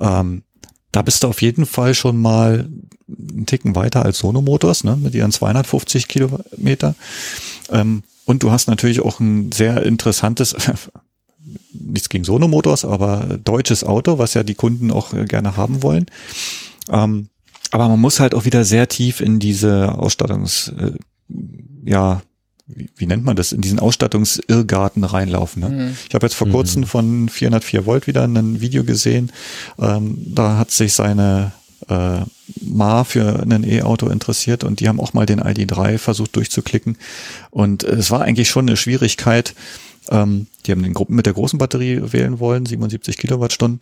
ähm, da bist du auf jeden Fall schon mal einen Ticken weiter als Sono Motors, ne, mit ihren 250 Kilometer. Ähm, und du hast natürlich auch ein sehr interessantes, [laughs] nichts gegen Sono Motors, aber deutsches Auto, was ja die Kunden auch äh, gerne haben wollen. Ähm, aber man muss halt auch wieder sehr tief in diese Ausstattungs, äh, ja, wie, wie nennt man das, in diesen Ausstattungsirrgarten reinlaufen. Ne? Mhm. Ich habe jetzt vor kurzem mhm. von 404 Volt wieder ein Video gesehen. Ähm, da hat sich seine äh, Ma für ein E-Auto interessiert und die haben auch mal den ID3 versucht durchzuklicken. Und es war eigentlich schon eine Schwierigkeit, ähm, die haben den Gruppen mit der großen Batterie wählen wollen, 77 Kilowattstunden.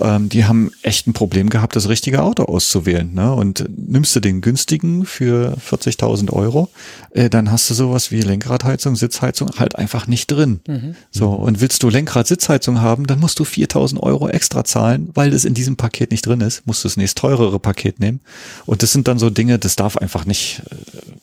Ähm, die haben echt ein Problem gehabt, das richtige Auto auszuwählen. Ne? Und nimmst du den günstigen für 40.000 Euro, äh, dann hast du sowas wie Lenkradheizung, Sitzheizung halt einfach nicht drin. Mhm. So und willst du Lenkrad, Sitzheizung haben, dann musst du 4.000 Euro extra zahlen, weil es in diesem Paket nicht drin ist. Musst du das nächst teurere Paket nehmen. Und das sind dann so Dinge, das darf einfach nicht äh,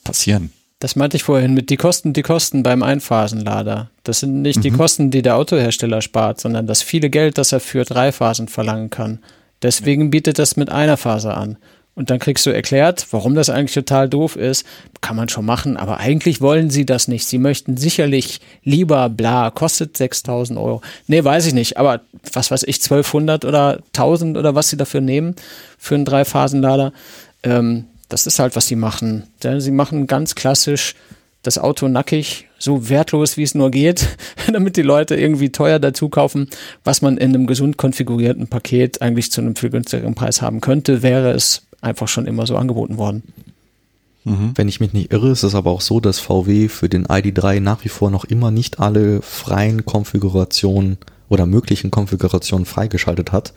passieren. Das meinte ich vorhin mit die Kosten, die Kosten beim Einphasenlader. Das sind nicht mhm. die Kosten, die der Autohersteller spart, sondern das viele Geld, das er für drei Phasen verlangen kann. Deswegen bietet das mit einer Phase an. Und dann kriegst du erklärt, warum das eigentlich total doof ist. Kann man schon machen, aber eigentlich wollen sie das nicht. Sie möchten sicherlich lieber bla, kostet 6000 Euro. Nee, weiß ich nicht, aber was weiß ich, 1200 oder 1000 oder was sie dafür nehmen für einen Dreiphasenlader. Ähm, das ist halt, was sie machen. Sie machen ganz klassisch das Auto nackig, so wertlos wie es nur geht, [laughs] damit die Leute irgendwie teuer dazu kaufen, was man in einem gesund konfigurierten Paket eigentlich zu einem viel günstigeren Preis haben könnte, wäre es einfach schon immer so angeboten worden. Mhm. Wenn ich mich nicht irre, ist es aber auch so, dass VW für den ID3 nach wie vor noch immer nicht alle freien Konfigurationen oder möglichen Konfigurationen freigeschaltet hat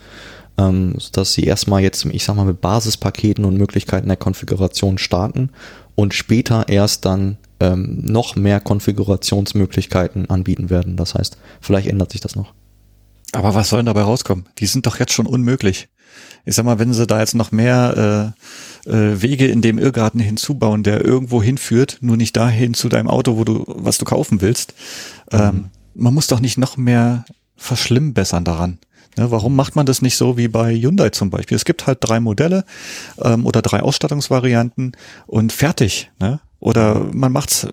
ähm, dass sie erstmal jetzt, ich sag mal, mit Basispaketen und Möglichkeiten der Konfiguration starten und später erst dann ähm, noch mehr Konfigurationsmöglichkeiten anbieten werden. Das heißt, vielleicht ändert sich das noch. Aber was soll denn dabei rauskommen? Die sind doch jetzt schon unmöglich. Ich sag mal, wenn sie da jetzt noch mehr äh, äh, Wege in dem Irrgarten hinzubauen, der irgendwo hinführt, nur nicht dahin zu deinem Auto, wo du, was du kaufen willst, ähm, mhm. ähm, man muss doch nicht noch mehr verschlimmbessern daran. Ja, warum macht man das nicht so wie bei Hyundai zum Beispiel? Es gibt halt drei Modelle ähm, oder drei Ausstattungsvarianten und fertig. Ne? Oder man macht's,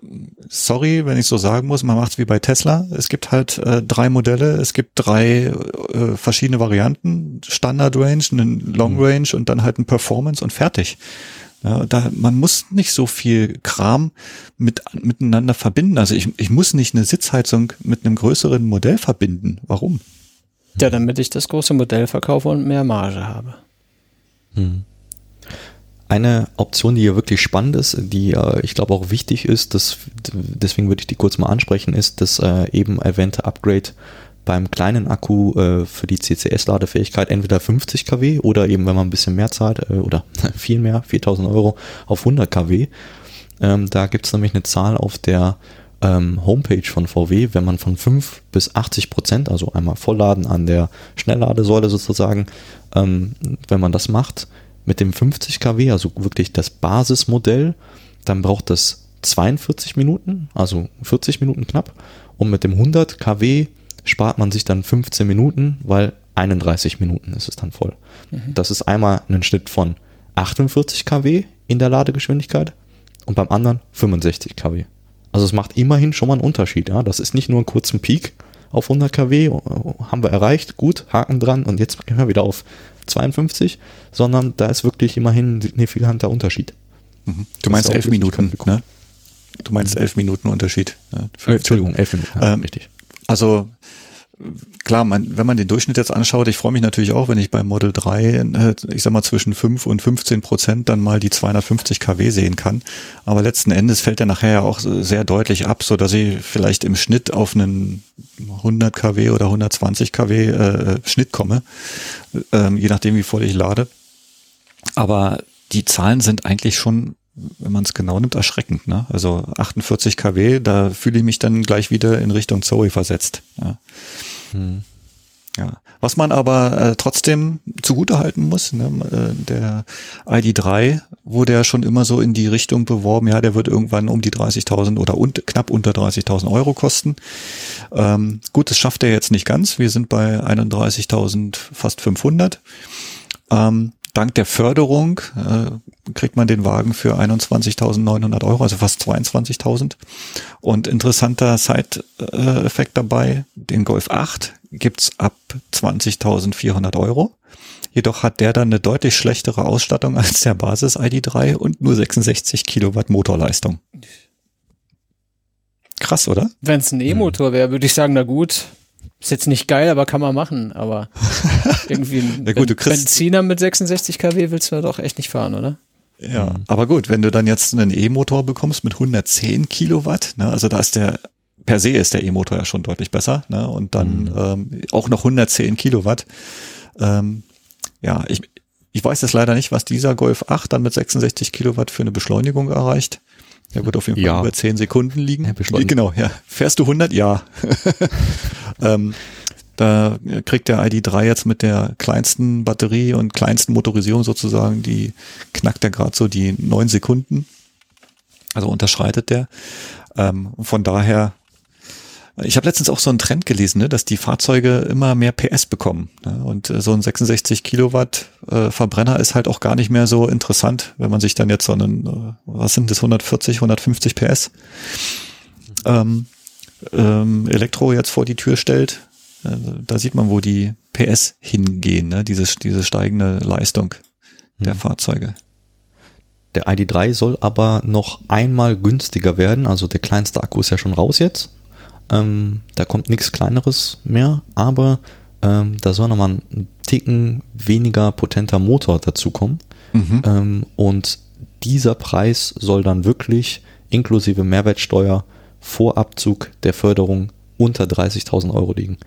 sorry, wenn ich so sagen muss, man macht's wie bei Tesla. Es gibt halt äh, drei Modelle, es gibt drei äh, verschiedene Varianten, Standard Range, einen Long mhm. Range und dann halt ein Performance und fertig. Ja, da, man muss nicht so viel Kram mit, miteinander verbinden. Also ich, ich muss nicht eine Sitzheizung mit einem größeren Modell verbinden. Warum? Ja, damit ich das große Modell verkaufe und mehr Marge habe. Hm. Eine Option, die hier wirklich spannend ist, die äh, ich glaube auch wichtig ist, das, deswegen würde ich die kurz mal ansprechen, ist das äh, eben erwähnte Upgrade beim kleinen Akku äh, für die CCS-Ladefähigkeit entweder 50 kW oder eben, wenn man ein bisschen mehr zahlt äh, oder [laughs] viel mehr, 4000 Euro auf 100 kW. Ähm, da gibt es nämlich eine Zahl auf der ähm, Homepage von VW, wenn man von 5 bis 80 Prozent, also einmal Vollladen an der Schnellladesäule sozusagen, ähm, wenn man das macht, mit dem 50 kW, also wirklich das Basismodell, dann braucht das 42 Minuten, also 40 Minuten knapp. Und mit dem 100 kW spart man sich dann 15 Minuten, weil 31 Minuten ist es dann voll. Mhm. Das ist einmal ein Schnitt von 48 kW in der Ladegeschwindigkeit und beim anderen 65 kW. Also es macht immerhin schon mal einen Unterschied. Ja? Das ist nicht nur ein kurzen Peak, auf 100 kW, haben wir erreicht, gut, Haken dran und jetzt gehen wir wieder auf 52, sondern da ist wirklich immerhin ein signifikanter Unterschied. Mhm. Du meinst elf Minuten, ne? Du meinst elf Minuten Unterschied. Äh, Entschuldigung, elf Minuten, ja, ähm, richtig. Also klar, man, wenn man den Durchschnitt jetzt anschaut, ich freue mich natürlich auch, wenn ich beim Model 3, äh, ich sag mal zwischen 5 und 15 Prozent dann mal die 250 kW sehen kann. Aber letzten Endes fällt er nachher ja auch sehr deutlich ab, so dass ich vielleicht im Schnitt auf einen 100 kW oder 120 kW äh, Schnitt komme, äh, je nachdem wie voll ich lade. Aber die Zahlen sind eigentlich schon wenn man es genau nimmt, erschreckend. Ne? Also 48 kW, da fühle ich mich dann gleich wieder in Richtung Zoe versetzt. Ja. Hm. Ja. Was man aber äh, trotzdem zugutehalten muss, ne, äh, der ID3 wurde ja schon immer so in die Richtung beworben, ja, der wird irgendwann um die 30.000 oder und, knapp unter 30.000 Euro kosten. Ähm, gut, das schafft er jetzt nicht ganz. Wir sind bei 31.000, fast 500. Ähm, dank der Förderung äh, kriegt man den Wagen für 21.900 Euro, also fast 22.000. Und interessanter Side-Effekt dabei, den Golf 8 gibt's ab 20.400 Euro. Jedoch hat der dann eine deutlich schlechtere Ausstattung als der Basis ID3 und nur 66 Kilowatt Motorleistung. Krass, oder? Wenn es ein E-Motor wäre, würde ich sagen, na gut, ist jetzt nicht geil, aber kann man machen. Aber [laughs] irgendwie ein ja, gut, Benziner mit 66 kW willst du doch echt nicht fahren, oder? Ja, mhm. aber gut, wenn du dann jetzt einen E-Motor bekommst mit 110 Kilowatt, ne, also da ist der per se ist der E-Motor ja schon deutlich besser, ne, und dann mhm. ähm, auch noch 110 Kilowatt. Ähm, ja, ich, ich weiß jetzt leider nicht, was dieser Golf 8 dann mit 66 Kilowatt für eine Beschleunigung erreicht. Er wird auf jeden Fall ja. über 10 Sekunden liegen. Ja, genau, ja. Fährst du 100? Ja. [laughs] ähm, da kriegt der ID3 jetzt mit der kleinsten Batterie und kleinsten Motorisierung sozusagen, die knackt er gerade so die 9 Sekunden. Also unterschreitet der. Ähm, von daher ich habe letztens auch so einen Trend gelesen, ne, dass die Fahrzeuge immer mehr PS bekommen. Ne? Und äh, so ein 66 Kilowatt äh, Verbrenner ist halt auch gar nicht mehr so interessant, wenn man sich dann jetzt so einen, äh, was sind das, 140, 150 PS ähm, ähm, Elektro jetzt vor die Tür stellt. Äh, da sieht man, wo die PS hingehen, ne? diese, diese steigende Leistung der mhm. Fahrzeuge. Der ID3 soll aber noch einmal günstiger werden. Also der kleinste Akku ist ja schon raus jetzt. Ähm, da kommt nichts Kleineres mehr, aber ähm, da soll nochmal ein Ticken weniger potenter Motor dazukommen. Mhm. Ähm, und dieser Preis soll dann wirklich inklusive Mehrwertsteuer vor Abzug der Förderung unter 30.000 Euro liegen.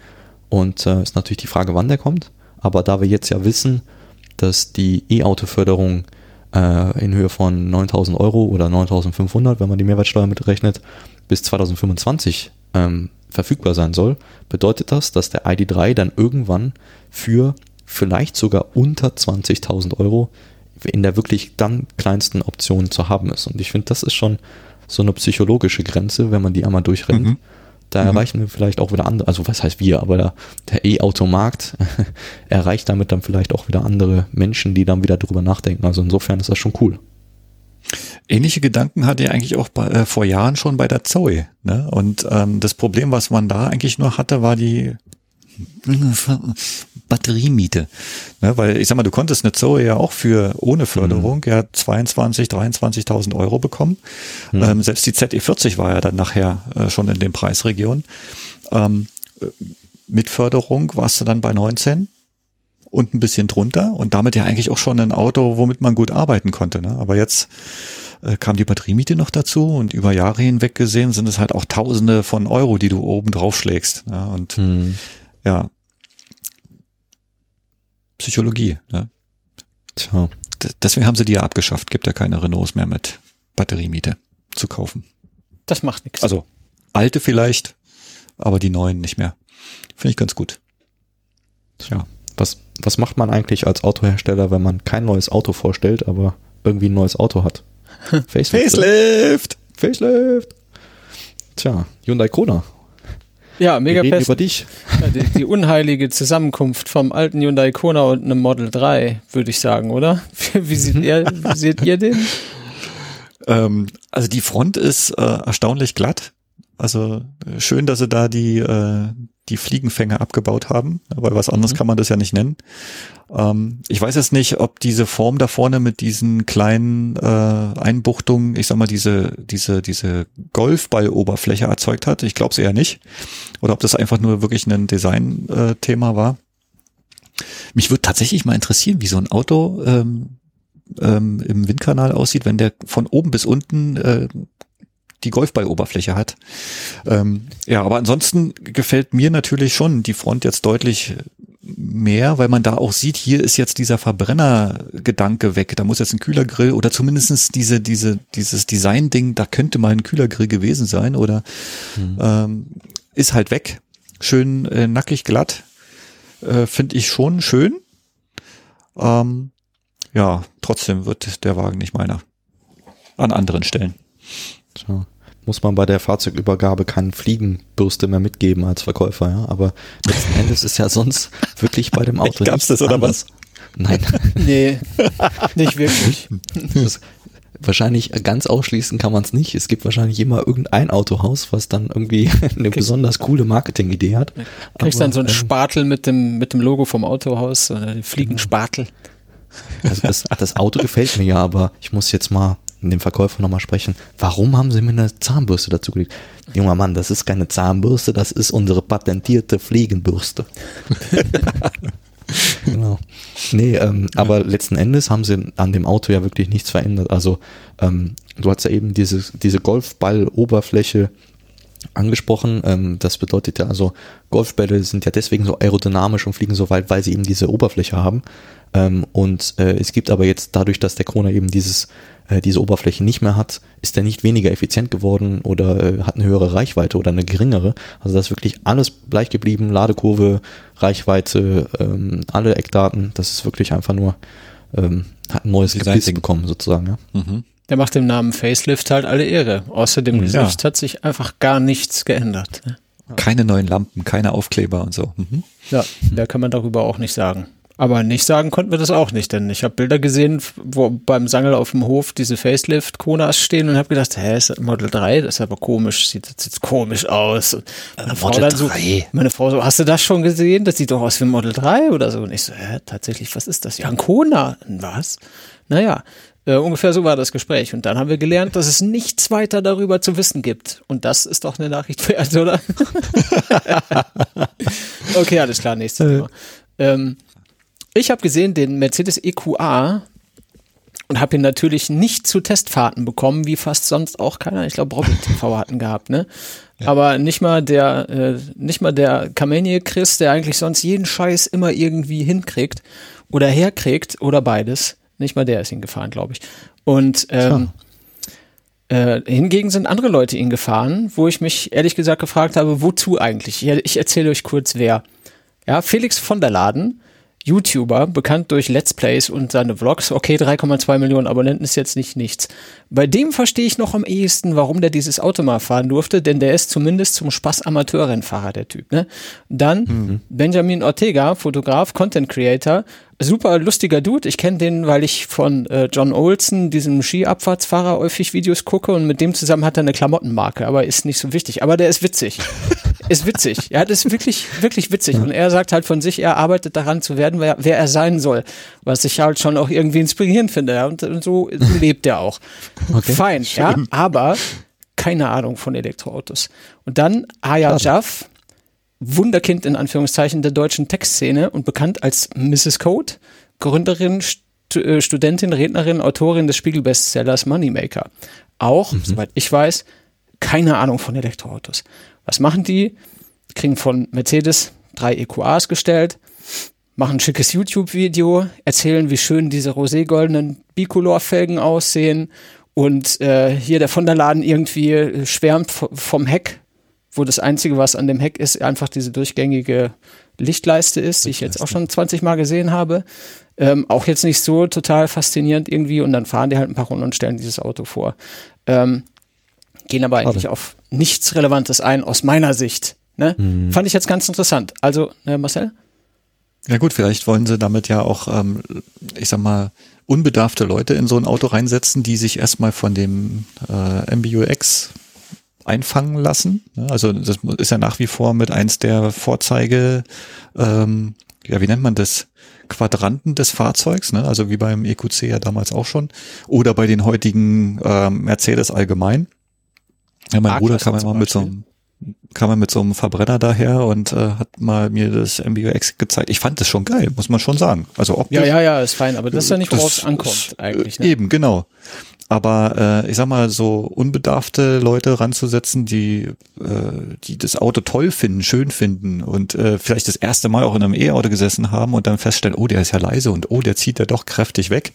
Und äh, ist natürlich die Frage, wann der kommt. Aber da wir jetzt ja wissen, dass die E-Auto-Förderung äh, in Höhe von 9.000 Euro oder 9.500, wenn man die Mehrwertsteuer mitrechnet, bis 2025 ähm, verfügbar sein soll, bedeutet das, dass der ID3 dann irgendwann für vielleicht sogar unter 20.000 Euro in der wirklich dann kleinsten Option zu haben ist. Und ich finde, das ist schon so eine psychologische Grenze, wenn man die einmal durchrennt. Mhm. Da mhm. erreichen wir vielleicht auch wieder andere, also was heißt wir, aber der, der E-Automarkt [laughs] erreicht damit dann vielleicht auch wieder andere Menschen, die dann wieder drüber nachdenken. Also insofern ist das schon cool. Ähnliche Gedanken hatte ich eigentlich auch bei, äh, vor Jahren schon bei der Zoe. Ne? Und ähm, das Problem, was man da eigentlich nur hatte, war die [laughs] Batteriemiete. Ne? Weil ich sag mal, du konntest eine Zoe ja auch für ohne Förderung mhm. ja 22, 23.000 Euro bekommen. Mhm. Ähm, selbst die ZE40 war ja dann nachher äh, schon in den Preisregionen. Ähm, mit Förderung warst du dann bei 19 und ein bisschen drunter und damit ja eigentlich auch schon ein Auto, womit man gut arbeiten konnte. Ne? Aber jetzt äh, kam die Batteriemiete noch dazu und über Jahre hinweg gesehen sind es halt auch Tausende von Euro, die du oben drauf schlägst. Ja, und hm. ja, Psychologie. Ne? Tja. Deswegen haben sie die ja abgeschafft. Gibt ja keine Renaults mehr mit Batteriemiete zu kaufen. Das macht nichts. Also alte vielleicht, aber die neuen nicht mehr. Finde ich ganz gut. Tja. Was, was macht man eigentlich als Autohersteller, wenn man kein neues Auto vorstellt, aber irgendwie ein neues Auto hat? [laughs] Facelift. Facelift. Facelift. Tja, Hyundai Kona. Ja, mega Wir reden über dich. Ja, die, die, unheilige Zusammenkunft vom alten Hyundai Kona und einem Model 3, würde ich sagen, oder? [laughs] Wie seht ihr, wie seht ihr den? [laughs] Ähm, also die Front ist äh, erstaunlich glatt. Also äh, schön, dass sie da die, äh, die Fliegenfänger abgebaut haben, weil was anderes mhm. kann man das ja nicht nennen. Ähm, ich weiß jetzt nicht, ob diese Form da vorne mit diesen kleinen äh, Einbuchtungen, ich sag mal, diese, diese, diese Golfballoberfläche erzeugt hat. Ich glaube es eher nicht. Oder ob das einfach nur wirklich ein Design-Thema äh, war. Mich würde tatsächlich mal interessieren, wie so ein Auto ähm, ähm, im Windkanal aussieht, wenn der von oben bis unten äh, die Golfballoberfläche hat. Ähm, ja, aber ansonsten gefällt mir natürlich schon die Front jetzt deutlich mehr, weil man da auch sieht, hier ist jetzt dieser Verbrennergedanke weg. Da muss jetzt ein Kühlergrill oder zumindestens diese, diese, dieses Design-Ding, da könnte mal ein Kühlergrill gewesen sein oder mhm. ähm, ist halt weg. Schön äh, nackig glatt. Äh, Finde ich schon schön. Ähm, ja, trotzdem wird der Wagen nicht meiner. An anderen Stellen. Tja muss man bei der Fahrzeugübergabe keine Fliegenbürste mehr mitgeben als Verkäufer, ja. Aber letzten [laughs] Endes ist ja sonst wirklich bei dem Auto. Gab's das oder was? Nein. [laughs] Nee, nicht wirklich. Das, wahrscheinlich ganz ausschließen kann man es nicht. Es gibt wahrscheinlich immer irgendein Autohaus, was dann irgendwie [laughs] eine Kriegst, besonders coole Marketingidee hat. Kriegst Aber, dann so einen ähm, Spatel mit dem, mit dem Logo vom Autohaus, oder Fliegenspatel. Also das, das Auto gefällt mir ja, aber ich muss jetzt mal mit dem Verkäufer nochmal sprechen. Warum haben Sie mir eine Zahnbürste dazu gelegt? Junger Mann, das ist keine Zahnbürste, das ist unsere patentierte Fliegenbürste. [laughs] genau. Nee, ähm, ja. aber letzten Endes haben sie an dem Auto ja wirklich nichts verändert. Also ähm, du hast ja eben diese, diese Golfball-Oberfläche angesprochen. Ähm, das bedeutet ja also, Golfbälle sind ja deswegen so aerodynamisch und fliegen so weit, weil sie eben diese Oberfläche haben. Ähm, und äh, es gibt aber jetzt dadurch, dass der Corona eben dieses äh, diese Oberfläche nicht mehr hat, ist er nicht weniger effizient geworden oder äh, hat eine höhere Reichweite oder eine geringere. Also das ist wirklich alles gleich geblieben, Ladekurve, Reichweite, ähm, alle Eckdaten. Das ist wirklich einfach nur, ähm, hat ein neues Gebiss bekommen sozusagen. Ja. Mhm. Der macht dem Namen Facelift halt alle Ehre. Außer dem Gesicht ja. hat sich einfach gar nichts geändert. Ne? Keine neuen Lampen, keine Aufkleber und so. Mhm. Ja, mehr kann man darüber auch nicht sagen. Aber nicht sagen konnten wir das auch nicht, denn ich habe Bilder gesehen, wo beim Sangel auf dem Hof diese Facelift-Konas stehen und habe gedacht, hä, ist das Model 3? Das ist aber komisch, sieht das jetzt komisch aus. Meine äh, Frau, Model so, meine Frau so, hast du das schon gesehen? Das sieht doch aus wie ein Model 3 oder so. Und ich so, hä, tatsächlich, was ist das? Ja, ein Kona. Was? Naja, äh, ungefähr so war das Gespräch. Und dann haben wir gelernt, dass es nichts weiter darüber zu wissen gibt. Und das ist doch eine Nachricht wert, oder? [laughs] okay, alles klar, nächstes Thema. Ähm, ich habe gesehen den Mercedes EQA und habe ihn natürlich nicht zu Testfahrten bekommen, wie fast sonst auch keiner. Ich glaube, Robin TV hatten gehabt, ne? Ja. Aber nicht mal der, äh, nicht mal der Kamenie Chris, der eigentlich sonst jeden Scheiß immer irgendwie hinkriegt oder herkriegt oder beides. Nicht mal der ist ihn gefahren, glaube ich. Und ähm, äh, hingegen sind andere Leute ihn gefahren, wo ich mich ehrlich gesagt gefragt habe, wozu eigentlich? Ich, ich erzähle euch kurz, wer. Ja, Felix von der Laden YouTuber, bekannt durch Let's Plays und seine Vlogs. Okay, 3,2 Millionen Abonnenten ist jetzt nicht nichts. Bei dem verstehe ich noch am ehesten, warum der dieses Auto mal fahren durfte, denn der ist zumindest zum Spaß Amateurrennfahrer, der Typ. Ne? Dann mhm. Benjamin Ortega, Fotograf, Content Creator, super lustiger Dude. Ich kenne den, weil ich von äh, John Olsen, diesem Skiabfahrtsfahrer, häufig Videos gucke und mit dem zusammen hat er eine Klamottenmarke, aber ist nicht so wichtig. Aber der ist witzig. [laughs] ist witzig. Ja, das ist wirklich, wirklich witzig. Und er sagt halt von sich, er arbeitet daran zu werden, wer, wer er sein soll. Was ich halt schon auch irgendwie inspirierend finde. Ja? Und, und so, so [laughs] lebt er auch. Okay. Fein, Schön. ja. Aber keine Ahnung von Elektroautos. Und dann Aya Jaff Wunderkind in Anführungszeichen der deutschen Textszene und bekannt als Mrs. Code, Gründerin, St äh, Studentin, Rednerin, Autorin des Spiegel-Bestsellers Moneymaker. Auch, mhm. soweit ich weiß, keine Ahnung von Elektroautos. Was machen die? Kriegen von Mercedes drei EQAs gestellt, machen ein schickes YouTube-Video, erzählen, wie schön diese roségoldenen Bicolor-Felgen aussehen und äh, hier der von der Laden irgendwie schwärmt vom Heck wo das Einzige, was an dem Heck ist, einfach diese durchgängige Lichtleiste ist, die ich jetzt auch schon 20 Mal gesehen habe. Ähm, auch jetzt nicht so total faszinierend irgendwie und dann fahren die halt ein paar Runden und stellen dieses Auto vor. Ähm, gehen aber eigentlich Schade. auf nichts Relevantes ein, aus meiner Sicht. Ne? Mhm. Fand ich jetzt ganz interessant. Also, ne, Marcel? Ja gut, vielleicht wollen sie damit ja auch, ähm, ich sag mal, unbedarfte Leute in so ein Auto reinsetzen, die sich erstmal von dem äh, MBUX einfangen lassen. Also das ist ja nach wie vor mit eins der Vorzeige, ähm, ja, wie nennt man das? Quadranten des Fahrzeugs, ne? also wie beim EQC ja damals auch schon, oder bei den heutigen ähm, Mercedes allgemein. Ja, mein Bruder kam immer mit so einem kam er mit so einem Verbrenner daher und äh, hat mal mir das MBUX gezeigt. Ich fand das schon geil, muss man schon sagen. Also optisch, Ja, ja, ja, ist fein, aber das ist ja nicht, worauf es ankommt eigentlich. Ne? Eben, genau. Aber äh, ich sag mal, so unbedarfte Leute ranzusetzen, die, äh, die das Auto toll finden, schön finden und äh, vielleicht das erste Mal auch in einem E-Auto gesessen haben und dann feststellen, oh, der ist ja leise und oh, der zieht ja doch kräftig weg,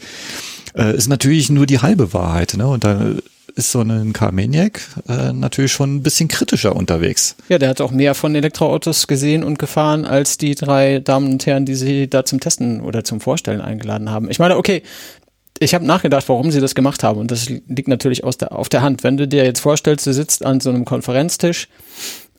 äh, ist natürlich nur die halbe Wahrheit. Ne? Und da ist so ein Carmaniac äh, natürlich schon ein bisschen kritischer unterwegs. Ja, der hat auch mehr von Elektroautos gesehen und gefahren als die drei Damen und Herren, die sie da zum Testen oder zum Vorstellen eingeladen haben. Ich meine, okay, ich habe nachgedacht, warum sie das gemacht haben und das liegt natürlich der, auf der Hand. Wenn du dir jetzt vorstellst, du sitzt an so einem Konferenztisch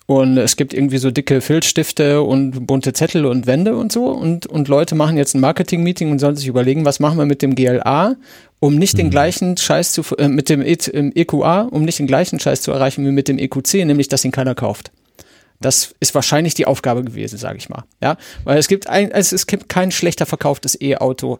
und es gibt irgendwie so dicke Filzstifte und bunte Zettel und Wände und so und, und Leute machen jetzt ein Marketing-Meeting und sollen sich überlegen, was machen wir mit dem GLA, um nicht den mhm. gleichen Scheiß zu, äh, mit dem e EQA, um nicht den gleichen Scheiß zu erreichen wie mit dem EQC, nämlich dass ihn keiner kauft. Das ist wahrscheinlich die Aufgabe gewesen, sage ich mal. Ja, weil es gibt ein, es, es gibt kein schlechter verkauftes E-Auto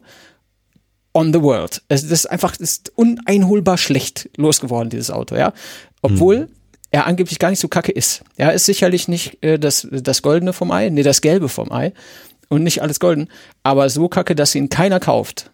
on the world. Es ist einfach es ist uneinholbar schlecht losgeworden dieses Auto, ja. Obwohl mhm er angeblich gar nicht so kacke ist. Er ist sicherlich nicht äh, das, das Goldene vom Ei, nee, das Gelbe vom Ei und nicht alles golden, aber so kacke, dass ihn keiner kauft,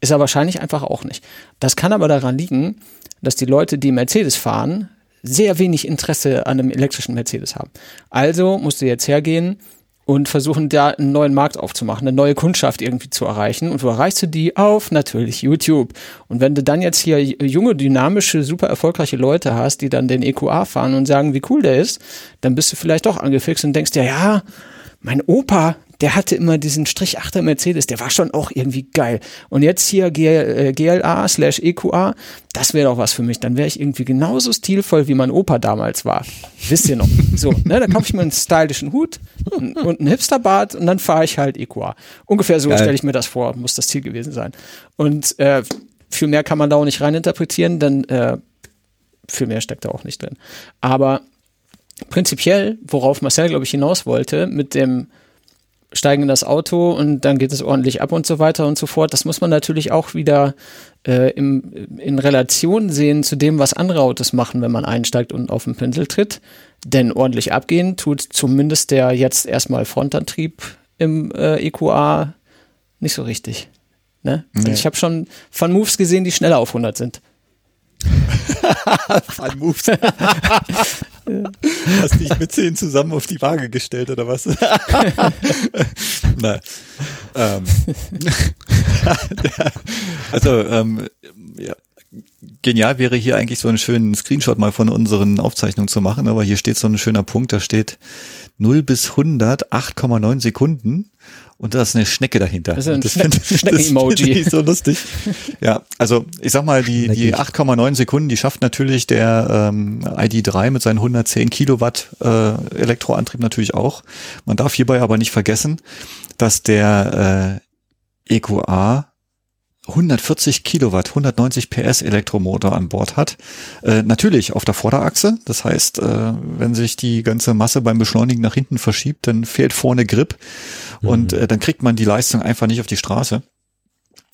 ist er wahrscheinlich einfach auch nicht. Das kann aber daran liegen, dass die Leute, die Mercedes fahren, sehr wenig Interesse an einem elektrischen Mercedes haben. Also musst du jetzt hergehen und versuchen da einen neuen Markt aufzumachen, eine neue Kundschaft irgendwie zu erreichen. Und wo erreichst du die? Auf natürlich YouTube. Und wenn du dann jetzt hier junge, dynamische, super erfolgreiche Leute hast, die dann den EQA fahren und sagen, wie cool der ist, dann bist du vielleicht doch angefixt und denkst dir, ja, mein Opa, der hatte immer diesen Strich 8er Mercedes, der war schon auch irgendwie geil. Und jetzt hier GLA äh, slash EQA, das wäre doch was für mich. Dann wäre ich irgendwie genauso stilvoll, wie mein Opa damals war. Wisst ihr noch? So, ne, da kaufe ich mir einen stylischen Hut und einen Hipsterbart und dann fahre ich halt EQA. Ungefähr so stelle ich mir das vor, muss das Ziel gewesen sein. Und äh, viel mehr kann man da auch nicht reininterpretieren, denn äh, viel mehr steckt da auch nicht drin. Aber prinzipiell, worauf Marcel, glaube ich, hinaus wollte, mit dem steigen in das Auto und dann geht es ordentlich ab und so weiter und so fort. Das muss man natürlich auch wieder äh, im, in Relation sehen zu dem, was andere Autos machen, wenn man einsteigt und auf den Pinsel tritt. Denn ordentlich abgehen tut zumindest der jetzt erstmal Frontantrieb im äh, EQA nicht so richtig. Ne? Also nee. ich habe schon von Moves gesehen, die schneller auf 100 sind. [laughs] Fun Moves. [laughs] Hast dich mit zehn zusammen auf die Waage gestellt oder was? [laughs] Nein. Ähm. also ähm, ja, genial wäre hier eigentlich so einen schönen Screenshot mal von unseren Aufzeichnungen zu machen, aber hier steht so ein schöner Punkt, da steht 0 bis 100 8,9 Sekunden und da ist eine Schnecke dahinter. Das ist ein das Schne [laughs] Schnecken-Emoji. so lustig. Ja, also ich sag mal, die, die 8,9 Sekunden, die schafft natürlich der ähm, ID3 mit seinen 110 Kilowatt äh, Elektroantrieb natürlich auch. Man darf hierbei aber nicht vergessen, dass der äh, EQA 140 Kilowatt, 190 PS Elektromotor an Bord hat. Äh, natürlich auf der Vorderachse. Das heißt, äh, wenn sich die ganze Masse beim Beschleunigen nach hinten verschiebt, dann fehlt vorne Grip mhm. und äh, dann kriegt man die Leistung einfach nicht auf die Straße.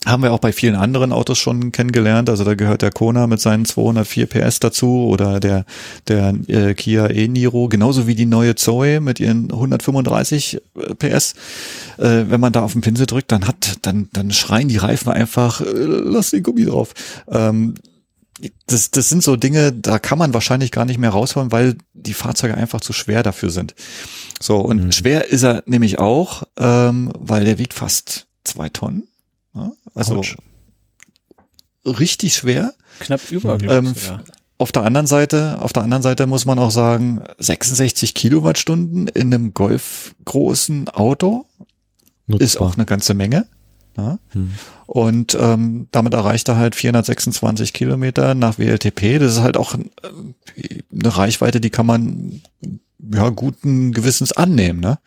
Haben wir auch bei vielen anderen Autos schon kennengelernt. Also da gehört der Kona mit seinen 204 PS dazu oder der, der äh, Kia e-Niro, genauso wie die neue Zoe mit ihren 135 äh, PS. Äh, wenn man da auf den Pinsel drückt, dann hat, dann, dann schreien die Reifen einfach, äh, lass den Gummi drauf. Ähm, das, das sind so Dinge, da kann man wahrscheinlich gar nicht mehr rausholen, weil die Fahrzeuge einfach zu schwer dafür sind. So, und mhm. schwer ist er nämlich auch, ähm, weil der wiegt fast zwei Tonnen. Also Ouch. richtig schwer. Knapp über. Ähm, ja. Auf der anderen Seite, auf der anderen Seite muss man auch sagen, 66 Kilowattstunden in einem golfgroßen Auto Nutzbar. ist auch eine ganze Menge. Ja? Hm. Und ähm, damit erreicht er halt 426 Kilometer nach WLTP. Das ist halt auch äh, eine Reichweite, die kann man ja guten Gewissens annehmen. Ne?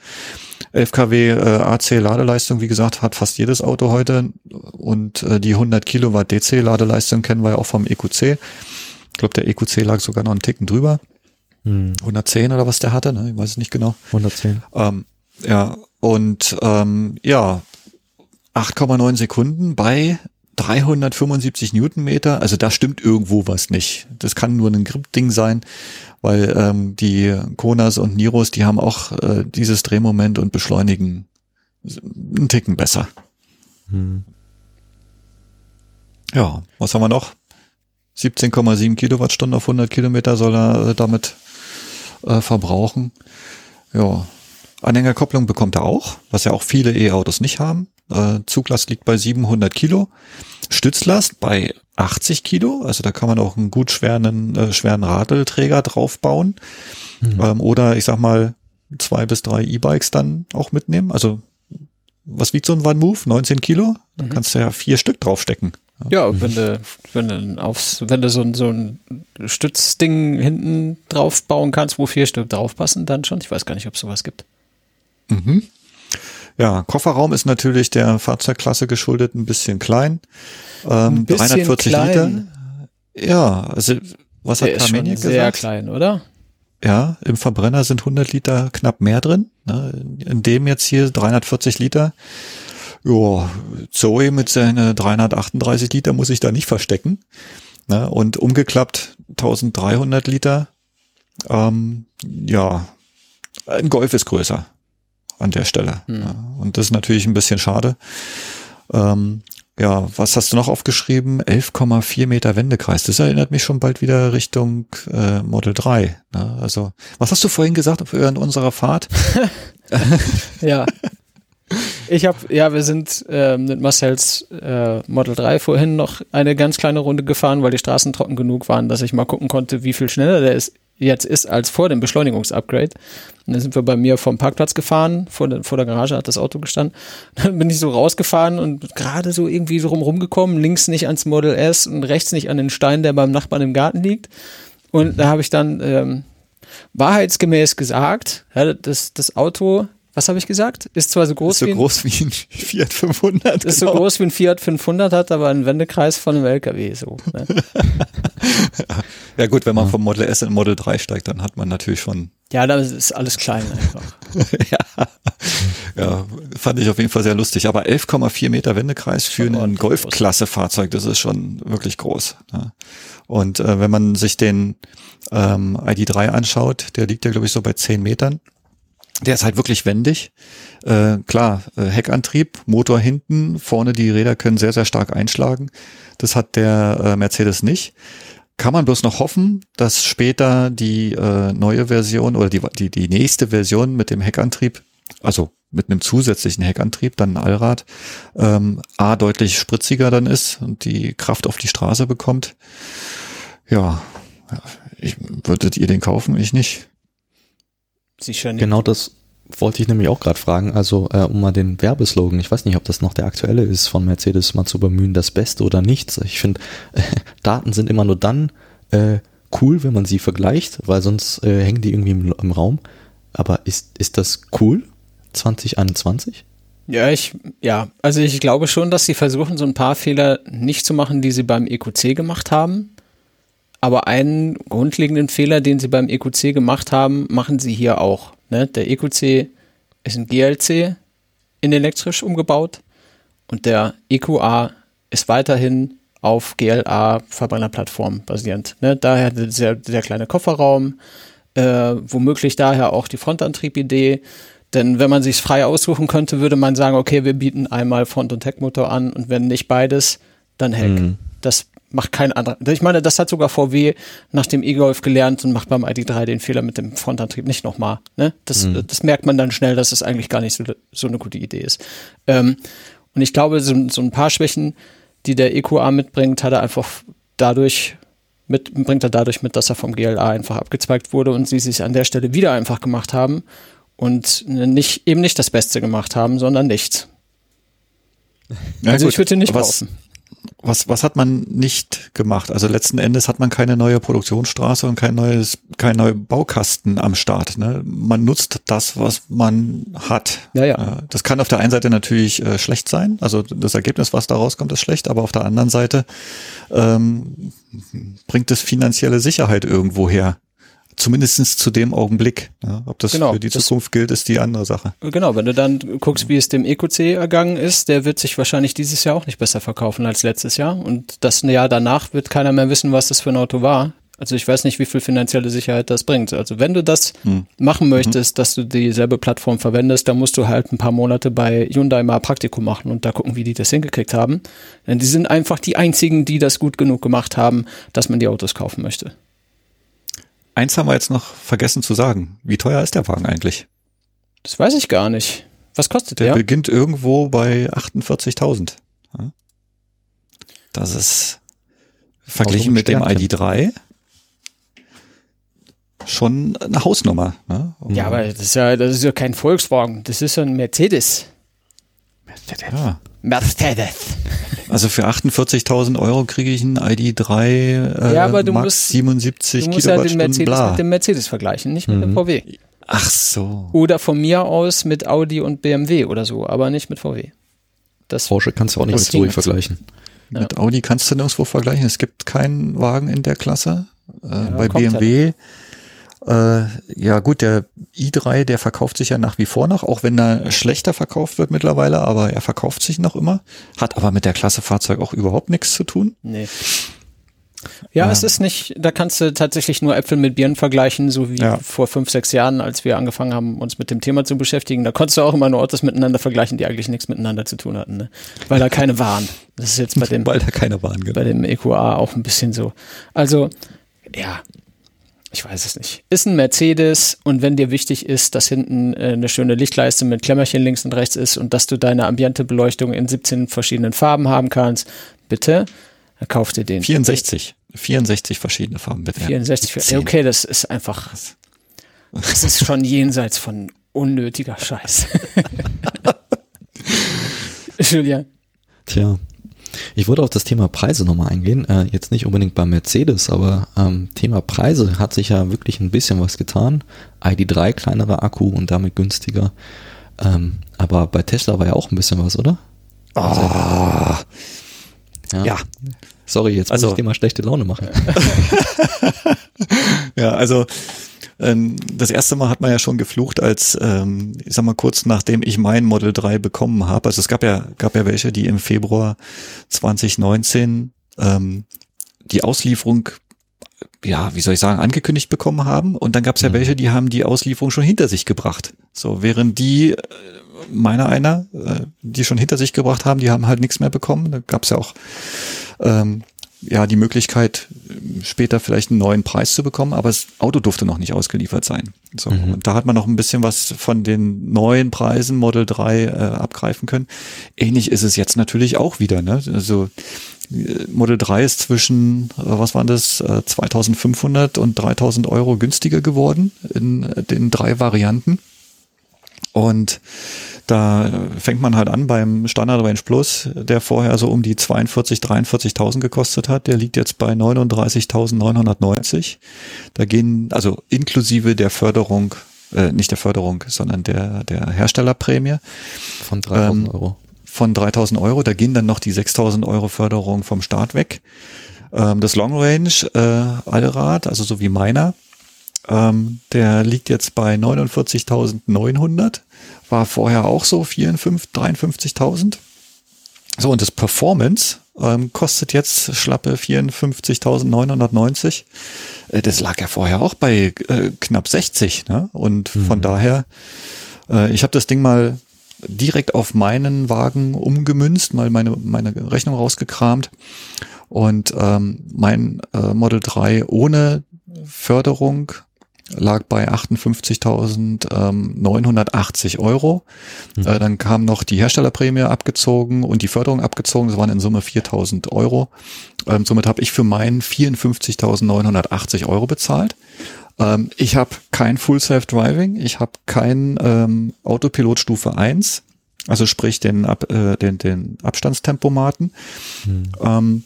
11 kW äh, AC Ladeleistung, wie gesagt, hat fast jedes Auto heute und äh, die 100 Kilowatt DC Ladeleistung kennen wir ja auch vom EQC. Ich glaube, der EQC lag sogar noch einen Ticken drüber. Hm. 110 oder was der hatte, ne? Ich weiß es nicht genau. 110. Ähm, ja, und ähm, ja, 8,9 Sekunden bei 375 Newtonmeter, also da stimmt irgendwo was nicht. Das kann nur ein Grip-Ding sein, weil ähm, die Konas und Niros, die haben auch äh, dieses Drehmoment und beschleunigen einen Ticken besser. Hm. Ja, was haben wir noch? 17,7 Kilowattstunden auf 100 Kilometer soll er äh, damit äh, verbrauchen. Ja, Anhängerkopplung bekommt er auch, was ja auch viele E-Autos nicht haben. Äh, Zuglast liegt bei 700 Kilo. Stützlast bei 80 Kilo. Also da kann man auch einen gut schweren, äh, schweren Radelträger draufbauen. Mhm. Ähm, oder ich sag mal zwei bis drei E-Bikes dann auch mitnehmen. Also was wiegt so ein One Move? 19 Kilo? Dann mhm. kannst du ja vier Stück draufstecken. Ja, wenn du, wenn du aufs, wenn du so, ein so ein Stützding hinten drauf bauen kannst, wo vier Stück draufpassen, dann schon. Ich weiß gar nicht, ob es sowas gibt. Mhm. Ja, Kofferraum ist natürlich der Fahrzeugklasse geschuldet ein bisschen klein. Ähm, ein bisschen 340 klein. Liter. Ja, also was der hat Carmenia gesagt? Sehr klein, oder? Ja, im Verbrenner sind 100 Liter knapp mehr drin. Ne? In dem jetzt hier 340 Liter. Ja, Zoe mit seinen 338 Liter muss ich da nicht verstecken. Ne? Und umgeklappt 1300 Liter. Ähm, ja, ein Golf ist größer an der Stelle. Mhm. Ja, und das ist natürlich ein bisschen schade. Ähm, ja, was hast du noch aufgeschrieben? 11,4 Meter Wendekreis. Das erinnert mich schon bald wieder Richtung äh, Model 3. Ne? Also, was hast du vorhin gesagt während unserer Fahrt? [laughs] ja. Ich habe, ja, wir sind äh, mit Marcells äh, Model 3 vorhin noch eine ganz kleine Runde gefahren, weil die Straßen trocken genug waren, dass ich mal gucken konnte, wie viel schneller der ist, jetzt ist als vor dem Beschleunigungsupgrade. Und dann sind wir bei mir vom Parkplatz gefahren, vor der, vor der Garage hat das Auto gestanden. [laughs] Dann bin ich so rausgefahren und gerade so irgendwie so rumgekommen, links nicht ans Model S und rechts nicht an den Stein, der beim Nachbarn im Garten liegt. Und da habe ich dann ähm, wahrheitsgemäß gesagt, ja, das, das Auto was habe ich gesagt? Ist zwar so groß, ist so wie, ein, groß wie ein Fiat 500. Ist genau. so groß wie ein Fiat 500, hat aber einen Wendekreis von einem LKW. So, ne? [laughs] ja gut, wenn man vom Model S in Model 3 steigt, dann hat man natürlich schon. Ja, da ist alles klein einfach. [laughs] ja. ja, fand ich auf jeden Fall sehr lustig. Aber 11,4 Meter Wendekreis für ein Golfklasse-Fahrzeug, das ist schon wirklich groß. Ne? Und äh, wenn man sich den ähm, ID3 anschaut, der liegt ja glaube ich so bei 10 Metern. Der ist halt wirklich wendig. Äh, klar, äh, Heckantrieb, Motor hinten, vorne die Räder können sehr, sehr stark einschlagen. Das hat der äh, Mercedes nicht. Kann man bloß noch hoffen, dass später die äh, neue Version oder die, die, die nächste Version mit dem Heckantrieb, also mit einem zusätzlichen Heckantrieb, dann ein Allrad, ähm, A deutlich spritziger dann ist und die Kraft auf die Straße bekommt. Ja, ich, würdet ihr den kaufen? Ich nicht. Sicher nicht. Genau das wollte ich nämlich auch gerade fragen. Also, äh, um mal den Werbeslogan, ich weiß nicht, ob das noch der aktuelle ist, von Mercedes mal zu bemühen, das Beste oder nichts. Ich finde, äh, [laughs] Daten sind immer nur dann äh, cool, wenn man sie vergleicht, weil sonst äh, hängen die irgendwie im, im Raum. Aber ist, ist das cool? 2021? Ja, ich, ja, also ich glaube schon, dass sie versuchen, so ein paar Fehler nicht zu machen, die sie beim EQC gemacht haben. Aber einen grundlegenden Fehler, den sie beim EQC gemacht haben, machen sie hier auch. Ne? Der EQC ist ein GLC in elektrisch umgebaut und der EQA ist weiterhin auf GLA Verbrennerplattform basierend. Ne? Daher der, der kleine Kofferraum, äh, womöglich daher auch die Frontantriebidee. Denn wenn man sich frei aussuchen könnte, würde man sagen, okay, wir bieten einmal Front- und Heckmotor an und wenn nicht beides, dann Heck. Mhm. Das macht kein anderer. Ich meine, das hat sogar VW nach dem E-Golf gelernt und macht beim ID3 den Fehler mit dem Frontantrieb nicht nochmal. Ne? Das, mhm. das merkt man dann schnell, dass es eigentlich gar nicht so, so eine gute Idee ist. Ähm, und ich glaube, so, so ein paar Schwächen, die der EQA mitbringt, hat er einfach dadurch mit, bringt er dadurch mit, dass er vom GLA einfach abgezweigt wurde und sie sich an der Stelle wieder einfach gemacht haben und nicht, eben nicht das Beste gemacht haben, sondern nichts. Ja, also gut, ich würde nicht was, kaufen was, was hat man nicht gemacht? Also letzten Endes hat man keine neue Produktionsstraße und kein neues, kein neuer Baukasten am Start. Ne? Man nutzt das, was man hat. Ja, ja. Das kann auf der einen Seite natürlich äh, schlecht sein. Also das Ergebnis, was da rauskommt, ist schlecht, aber auf der anderen Seite ähm, bringt es finanzielle Sicherheit irgendwo her zumindestens zu dem Augenblick. Ja, ob das genau, für die Zukunft gilt, ist die andere Sache. Genau, wenn du dann guckst, wie es dem EQC ergangen ist, der wird sich wahrscheinlich dieses Jahr auch nicht besser verkaufen als letztes Jahr. Und das Jahr danach wird keiner mehr wissen, was das für ein Auto war. Also ich weiß nicht, wie viel finanzielle Sicherheit das bringt. Also wenn du das hm. machen mhm. möchtest, dass du dieselbe Plattform verwendest, dann musst du halt ein paar Monate bei Hyundai mal Praktikum machen und da gucken, wie die das hingekriegt haben. Denn die sind einfach die einzigen, die das gut genug gemacht haben, dass man die Autos kaufen möchte. Eins haben wir jetzt noch vergessen zu sagen. Wie teuer ist der Wagen eigentlich? Das weiß ich gar nicht. Was kostet der? Der beginnt irgendwo bei 48.000. Das ist verglichen mit dem ID3 schon eine Hausnummer. Ne? Ja, aber das ist ja, das ist ja kein Volkswagen, das ist ein Mercedes. Mercedes. Ja. Mercedes. Also für 48.000 Euro kriege ich einen ID3 äh, ja, aber du Max musst, 77 du musst ja den Mercedes bla. mit dem Mercedes vergleichen, nicht mit mhm. dem VW. Ach so. Oder von mir aus mit Audi und BMW oder so, aber nicht mit VW. Das Porsche kannst du auch nicht mit Zoe vergleichen. Ja. Mit Audi kannst du nirgendwo vergleichen. Es gibt keinen Wagen in der Klasse. Äh, ja, bei BMW halt. Äh, ja gut, der i3, der verkauft sich ja nach wie vor noch, auch wenn er schlechter verkauft wird mittlerweile, aber er verkauft sich noch immer, hat aber mit der Klasse Fahrzeug auch überhaupt nichts zu tun. Nee. Ja, ja, es ist nicht, da kannst du tatsächlich nur Äpfel mit Birnen vergleichen, so wie ja. vor fünf, sechs Jahren, als wir angefangen haben, uns mit dem Thema zu beschäftigen. Da konntest du auch immer nur Autos miteinander vergleichen, die eigentlich nichts miteinander zu tun hatten, ne? weil da keine waren. Das ist jetzt bei dem, weil da keine waren, genau. bei dem EQA auch ein bisschen so. Also, ja, ich weiß es nicht. Ist ein Mercedes und wenn dir wichtig ist, dass hinten äh, eine schöne Lichtleiste mit Klemmerchen links und rechts ist und dass du deine Ambiente-Beleuchtung in 17 verschiedenen Farben haben kannst, bitte, dann kauf dir den. 64. 64 verschiedene Farben, bitte. 64. Ja. Okay, das ist einfach, das ist schon jenseits von unnötiger Scheiß. [laughs] [laughs] Julian. Tja, ich wollte auf das Thema Preise nochmal eingehen. Äh, jetzt nicht unbedingt bei Mercedes, aber ähm, Thema Preise hat sich ja wirklich ein bisschen was getan. ID3 kleinerer Akku und damit günstiger. Ähm, aber bei Tesla war ja auch ein bisschen was, oder? Oh. ja. ja. Sorry, jetzt muss also, ich dir mal schlechte Laune machen. [laughs] ja, also ähm, das erste Mal hat man ja schon geflucht, als ähm, ich sag mal kurz nachdem ich mein Model 3 bekommen habe. Also es gab ja gab ja welche, die im Februar 2019 ähm, die Auslieferung ja, wie soll ich sagen, angekündigt bekommen haben. Und dann gab es ja mhm. welche, die haben die Auslieferung schon hinter sich gebracht. So, während die, äh, meiner einer, äh, die schon hinter sich gebracht haben, die haben halt nichts mehr bekommen. Da gab es ja auch ähm, ja die Möglichkeit, später vielleicht einen neuen Preis zu bekommen, aber das Auto durfte noch nicht ausgeliefert sein. So, mhm. und da hat man noch ein bisschen was von den neuen Preisen Model 3 äh, abgreifen können. Ähnlich ist es jetzt natürlich auch wieder. Ne? Also äh, Model 3 ist zwischen, äh, was waren das, 2500 und 3000 Euro günstiger geworden in den drei Varianten. Und da fängt man halt an beim Standard Range Plus, der vorher so um die 42, 43.000 gekostet hat. Der liegt jetzt bei 39.990. Da gehen, also inklusive der Förderung, äh, nicht der Förderung, sondern der, der Herstellerprämie. Von 3.000 ähm, Euro. Von 3.000 Euro. Da gehen dann noch die 6.000 Euro Förderung vom Start weg. Ähm, das Long Range äh, Allrad, also so wie meiner, ähm, der liegt jetzt bei 49.900 war vorher auch so 53.000. So, und das Performance ähm, kostet jetzt schlappe 54.990. Äh, das lag ja vorher auch bei äh, knapp 60. Ne? Und mhm. von daher, äh, ich habe das Ding mal direkt auf meinen Wagen umgemünzt, mal meine, meine Rechnung rausgekramt. Und ähm, mein äh, Model 3 ohne Förderung lag bei 58.980 ähm, Euro. Mhm. Äh, dann kam noch die Herstellerprämie abgezogen und die Förderung abgezogen. Das waren in Summe 4.000 Euro. Ähm, somit habe ich für meinen 54.980 Euro bezahlt. Ähm, ich habe kein Full Self Driving. Ich habe kein ähm, Autopilot Stufe 1. Also sprich den, Ab, äh, den, den Abstandstempomaten. Mhm.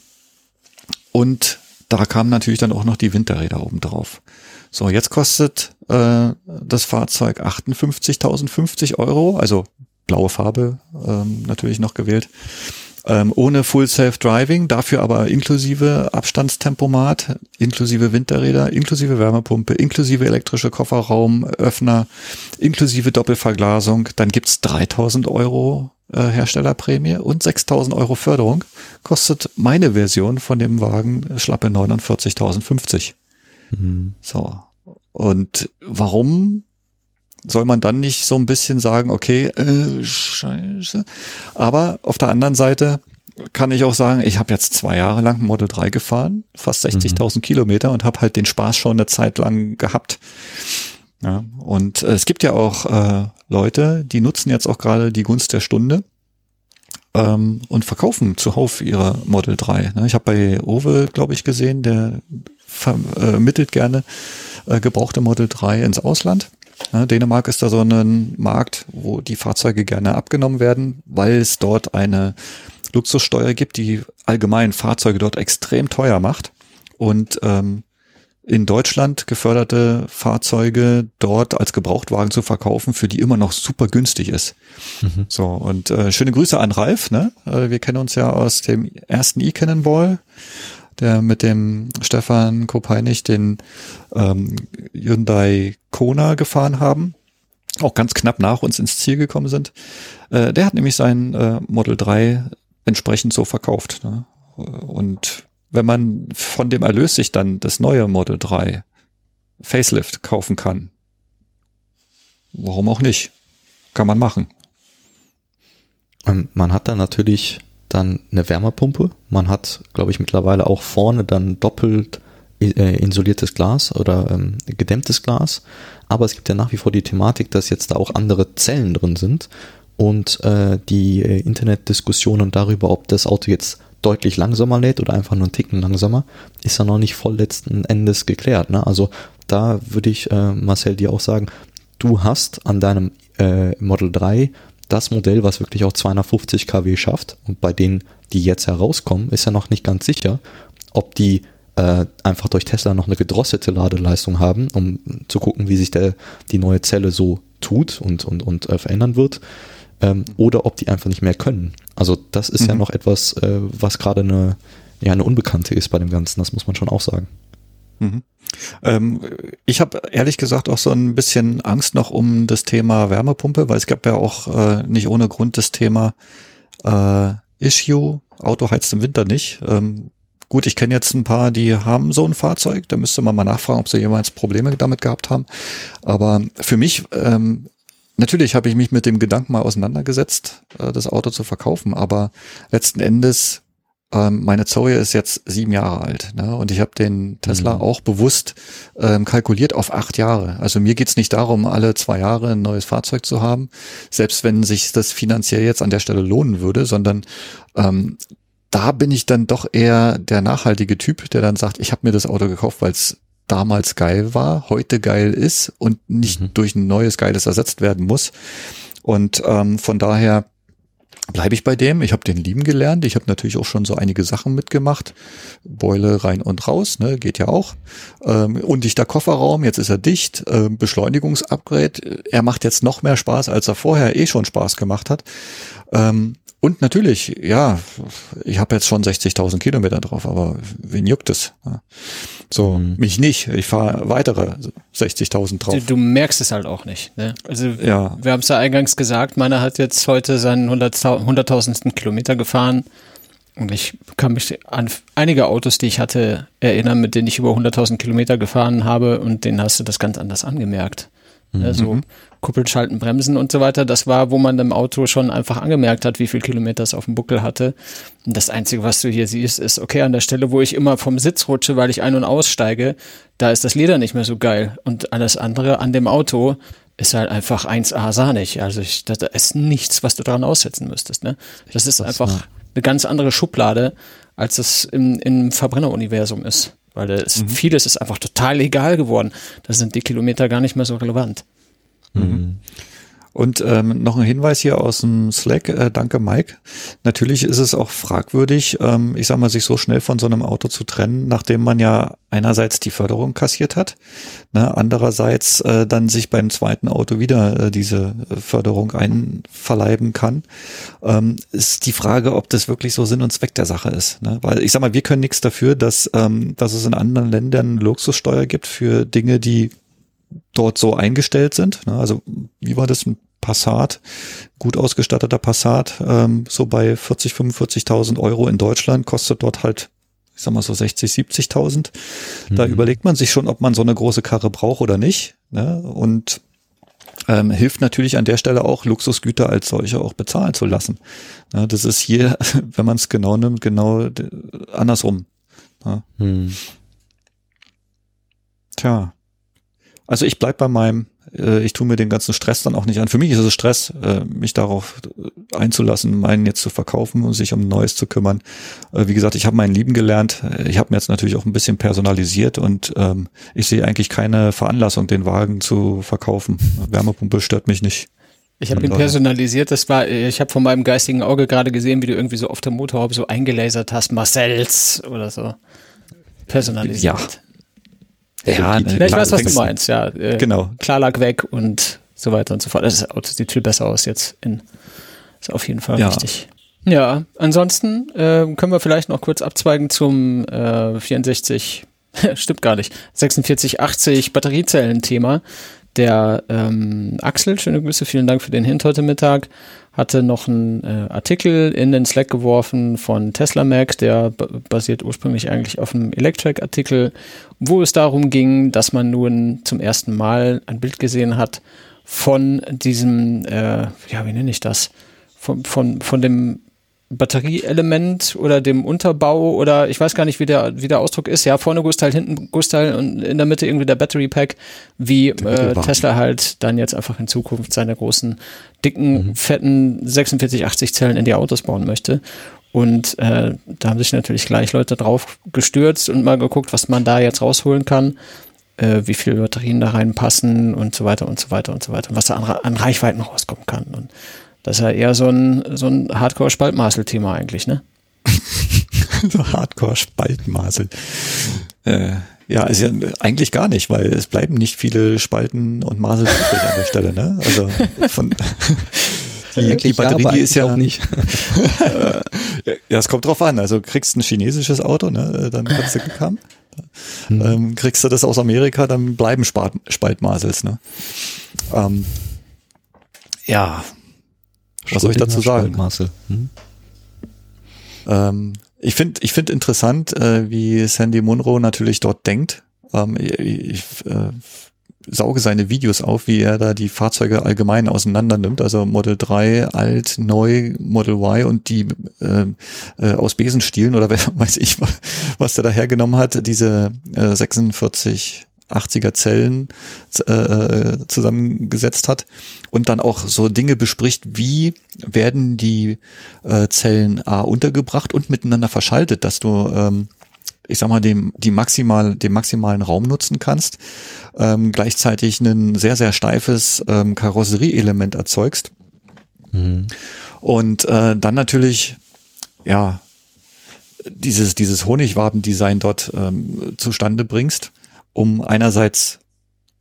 Und da kamen natürlich dann auch noch die Winterräder oben drauf. So, jetzt kostet äh, das Fahrzeug 58.050 Euro, also blaue Farbe ähm, natürlich noch gewählt. Ähm, ohne Full Self Driving, dafür aber inklusive Abstandstempomat, inklusive Winterräder, inklusive Wärmepumpe, inklusive elektrische Kofferraumöffner, inklusive Doppelverglasung. Dann gibt's 3000 Euro äh, Herstellerprämie und 6000 Euro Förderung. Kostet meine Version von dem Wagen schlappe 49.050. Mhm. So. Und warum soll man dann nicht so ein bisschen sagen, okay, äh, scheiße. Aber auf der anderen Seite kann ich auch sagen, ich habe jetzt zwei Jahre lang Model 3 gefahren, fast 60.000 mhm. Kilometer und habe halt den Spaß schon eine Zeit lang gehabt. Ja, und äh, es gibt ja auch äh, Leute, die nutzen jetzt auch gerade die Gunst der Stunde ähm, und verkaufen zuhauf ihre Model 3. Ne? Ich habe bei Owe, glaube ich, gesehen, der vermittelt gerne äh, gebrauchte Model 3 ins Ausland ja, Dänemark ist da so ein Markt, wo die Fahrzeuge gerne abgenommen werden, weil es dort eine Luxussteuer gibt, die allgemein Fahrzeuge dort extrem teuer macht. Und ähm, in Deutschland geförderte Fahrzeuge dort als Gebrauchtwagen zu verkaufen, für die immer noch super günstig ist. Mhm. So, und äh, schöne Grüße an Ralf, ne? Äh, wir kennen uns ja aus dem ersten E-Cannonball der mit dem Stefan Kopeinig den ähm, Hyundai Kona gefahren haben, auch ganz knapp nach uns ins Ziel gekommen sind. Äh, der hat nämlich sein äh, Model 3 entsprechend so verkauft. Ne? Und wenn man von dem Erlös sich dann das neue Model 3 Facelift kaufen kann, warum auch nicht? Kann man machen. Ähm, man hat da natürlich dann eine Wärmepumpe. Man hat, glaube ich, mittlerweile auch vorne dann doppelt äh, insuliertes Glas oder ähm, gedämmtes Glas. Aber es gibt ja nach wie vor die Thematik, dass jetzt da auch andere Zellen drin sind und äh, die äh, Internetdiskussionen darüber, ob das Auto jetzt deutlich langsamer lädt oder einfach nur einen Ticken langsamer, ist ja noch nicht voll letzten Endes geklärt. Ne? Also da würde ich, äh, Marcel, dir auch sagen, du hast an deinem äh, Model 3 das Modell, was wirklich auch 250 kW schafft. Und bei denen, die jetzt herauskommen, ist ja noch nicht ganz sicher, ob die äh, einfach durch Tesla noch eine gedrosselte Ladeleistung haben, um zu gucken, wie sich der, die neue Zelle so tut und, und, und äh, verändern wird. Ähm, oder ob die einfach nicht mehr können. Also das ist mhm. ja noch etwas, äh, was gerade eine, ja, eine Unbekannte ist bei dem Ganzen, das muss man schon auch sagen. Mhm. Ähm, ich habe ehrlich gesagt auch so ein bisschen Angst noch um das Thema Wärmepumpe, weil es gab ja auch äh, nicht ohne Grund das Thema äh, Issue, Auto heizt im Winter nicht. Ähm, gut, ich kenne jetzt ein paar, die haben so ein Fahrzeug, da müsste man mal nachfragen, ob sie jemals Probleme damit gehabt haben. Aber für mich ähm, Natürlich habe ich mich mit dem Gedanken mal auseinandergesetzt, äh, das Auto zu verkaufen, aber letzten Endes ähm, meine Zoe ist jetzt sieben Jahre alt ne? und ich habe den Tesla mhm. auch bewusst ähm, kalkuliert auf acht Jahre. Also mir geht's nicht darum, alle zwei Jahre ein neues Fahrzeug zu haben, selbst wenn sich das finanziell jetzt an der Stelle lohnen würde, sondern ähm, da bin ich dann doch eher der nachhaltige Typ, der dann sagt, ich habe mir das Auto gekauft, weil es damals geil war, heute geil ist und nicht mhm. durch ein neues Geiles ersetzt werden muss. Und ähm, von daher bleibe ich bei dem. Ich habe den lieben gelernt. Ich habe natürlich auch schon so einige Sachen mitgemacht. Beule rein und raus, ne, geht ja auch. Ähm, undichter Kofferraum, jetzt ist er dicht. Ähm, Beschleunigungsupgrade. Er macht jetzt noch mehr Spaß, als er vorher eh schon Spaß gemacht hat. Ähm, und natürlich, ja, ich habe jetzt schon 60.000 Kilometer drauf, aber wen juckt es? So, mhm. mich nicht. Ich fahre weitere 60.000 drauf. Du, du, merkst es halt auch nicht. Ne? Also ja. wir haben es ja eingangs gesagt, meiner hat jetzt heute seinen 100.000. Kilometer gefahren. Und ich kann mich an einige Autos, die ich hatte, erinnern, mit denen ich über 100.000 Kilometer gefahren habe und denen hast du das ganz anders angemerkt. Mhm. Also Kuppeln, Schalten, Bremsen und so weiter. Das war, wo man im Auto schon einfach angemerkt hat, wie viel Kilometer es auf dem Buckel hatte. Und das Einzige, was du hier siehst, ist, okay, an der Stelle, wo ich immer vom Sitz rutsche, weil ich ein- und aussteige, da ist das Leder nicht mehr so geil. Und alles andere an dem Auto ist halt einfach 1A sahnig. Also ich, da ist nichts, was du daran aussetzen müsstest. Ne? Das ist einfach eine ganz andere Schublade, als es im, im Verbrenneruniversum ist. Weil es, mhm. vieles ist einfach total egal geworden. Da sind die Kilometer gar nicht mehr so relevant. Mhm. Und ähm, noch ein Hinweis hier aus dem Slack, äh, danke Mike. Natürlich ist es auch fragwürdig, ähm, ich sag mal, sich so schnell von so einem Auto zu trennen, nachdem man ja einerseits die Förderung kassiert hat, ne, andererseits äh, dann sich beim zweiten Auto wieder äh, diese Förderung einverleiben kann. Ähm, ist die Frage, ob das wirklich so Sinn und Zweck der Sache ist. Ne? Weil ich sag mal, wir können nichts dafür, dass, ähm, dass es in anderen Ländern Luxussteuer gibt für Dinge, die dort so eingestellt sind. Ne? Also wie war das? Ein Passat, gut ausgestatteter Passat, ähm, so bei 40, 45.000 Euro in Deutschland, kostet dort halt, ich sag mal so 60, 70.000. Mhm. Da überlegt man sich schon, ob man so eine große Karre braucht oder nicht. Ne? Und ähm, hilft natürlich an der Stelle auch, Luxusgüter als solche auch bezahlen zu lassen. Ja, das ist hier, [laughs] wenn man es genau nimmt, genau andersrum. Ja. Hm. Tja. Also ich bleib bei meinem, äh, ich tue mir den ganzen Stress dann auch nicht an. Für mich ist es Stress, äh, mich darauf äh, einzulassen, meinen jetzt zu verkaufen und sich um Neues zu kümmern. Äh, wie gesagt, ich habe meinen Lieben gelernt. Ich habe mir jetzt natürlich auch ein bisschen personalisiert und ähm, ich sehe eigentlich keine Veranlassung, den Wagen zu verkaufen. Wärmepumpe stört mich nicht. Ich habe ihn personalisiert, das war, ich habe von meinem geistigen Auge gerade gesehen, wie du irgendwie so auf der Motorhaube so eingelasert hast, Marcells oder so. Personalisiert. Ja, ja, ne, ich weiß, was du meinst, ja. Äh, genau. Klarlack weg und so weiter und so fort. Das Auto sieht viel besser aus jetzt in, ist auf jeden Fall ja. richtig. Ja, ansonsten äh, können wir vielleicht noch kurz abzweigen zum äh, 64, [laughs] stimmt gar nicht, 4680 Batteriezellen-Thema. Der ähm, Axel, schöne Grüße, vielen Dank für den Hint heute Mittag, hatte noch einen äh, Artikel in den Slack geworfen von Tesla Mac, der basiert ursprünglich eigentlich auf einem Electric-Artikel, wo es darum ging, dass man nun zum ersten Mal ein Bild gesehen hat von diesem, äh, ja, wie nenne ich das? Von, von, von dem Batterieelement oder dem Unterbau oder ich weiß gar nicht, wie der, wie der Ausdruck ist. Ja, vorne Gussteil, hinten Gussteil und in der Mitte irgendwie der Battery Pack, wie äh, Tesla halt dann jetzt einfach in Zukunft seine großen, dicken, mhm. fetten 4680 Zellen in die Autos bauen möchte. Und äh, da haben sich natürlich gleich Leute drauf gestürzt und mal geguckt, was man da jetzt rausholen kann, äh, wie viele Batterien da reinpassen und so weiter und so weiter und so weiter und was da an, an Reichweiten rauskommen kann. Und das ist ja eher so ein, so ein Hardcore-Spaltmasel-Thema eigentlich, ne? [laughs] so Hardcore-Spaltmasel. Äh, ja, ist ja eigentlich gar nicht, weil es bleiben nicht viele Spalten und Masel übrig an der Stelle, ne? Also von [laughs] die, die Batterie, ja, die ist ja auch nicht. [laughs] ja, es kommt drauf an. Also kriegst ein chinesisches Auto, ne? Dann kannst du Glück haben. Hm. Ähm, kriegst du das aus Amerika, dann bleiben Spalt, Spaltmasels, ne? Ähm, ja, was soll ich dazu sagen? Hm? Ähm, ich finde ich finde interessant, äh, wie Sandy Munro natürlich dort denkt. Ähm, ich, ich äh, sauge seine Videos auf, wie er da die Fahrzeuge allgemein auseinander nimmt. Also Model 3, alt, neu, Model Y und die äh, äh, aus Besenstielen oder [laughs] wer weiß ich, was der da hergenommen hat. Diese äh, 46 80er Zellen äh, zusammengesetzt hat und dann auch so Dinge bespricht, wie werden die äh, Zellen A untergebracht und miteinander verschaltet, dass du ähm, ich sag mal, dem, die maximal, den maximalen Raum nutzen kannst, ähm, gleichzeitig ein sehr, sehr steifes ähm, Karosserieelement erzeugst. Mhm. Und äh, dann natürlich, ja, dieses, dieses Honigwabendesign dort ähm, zustande bringst um einerseits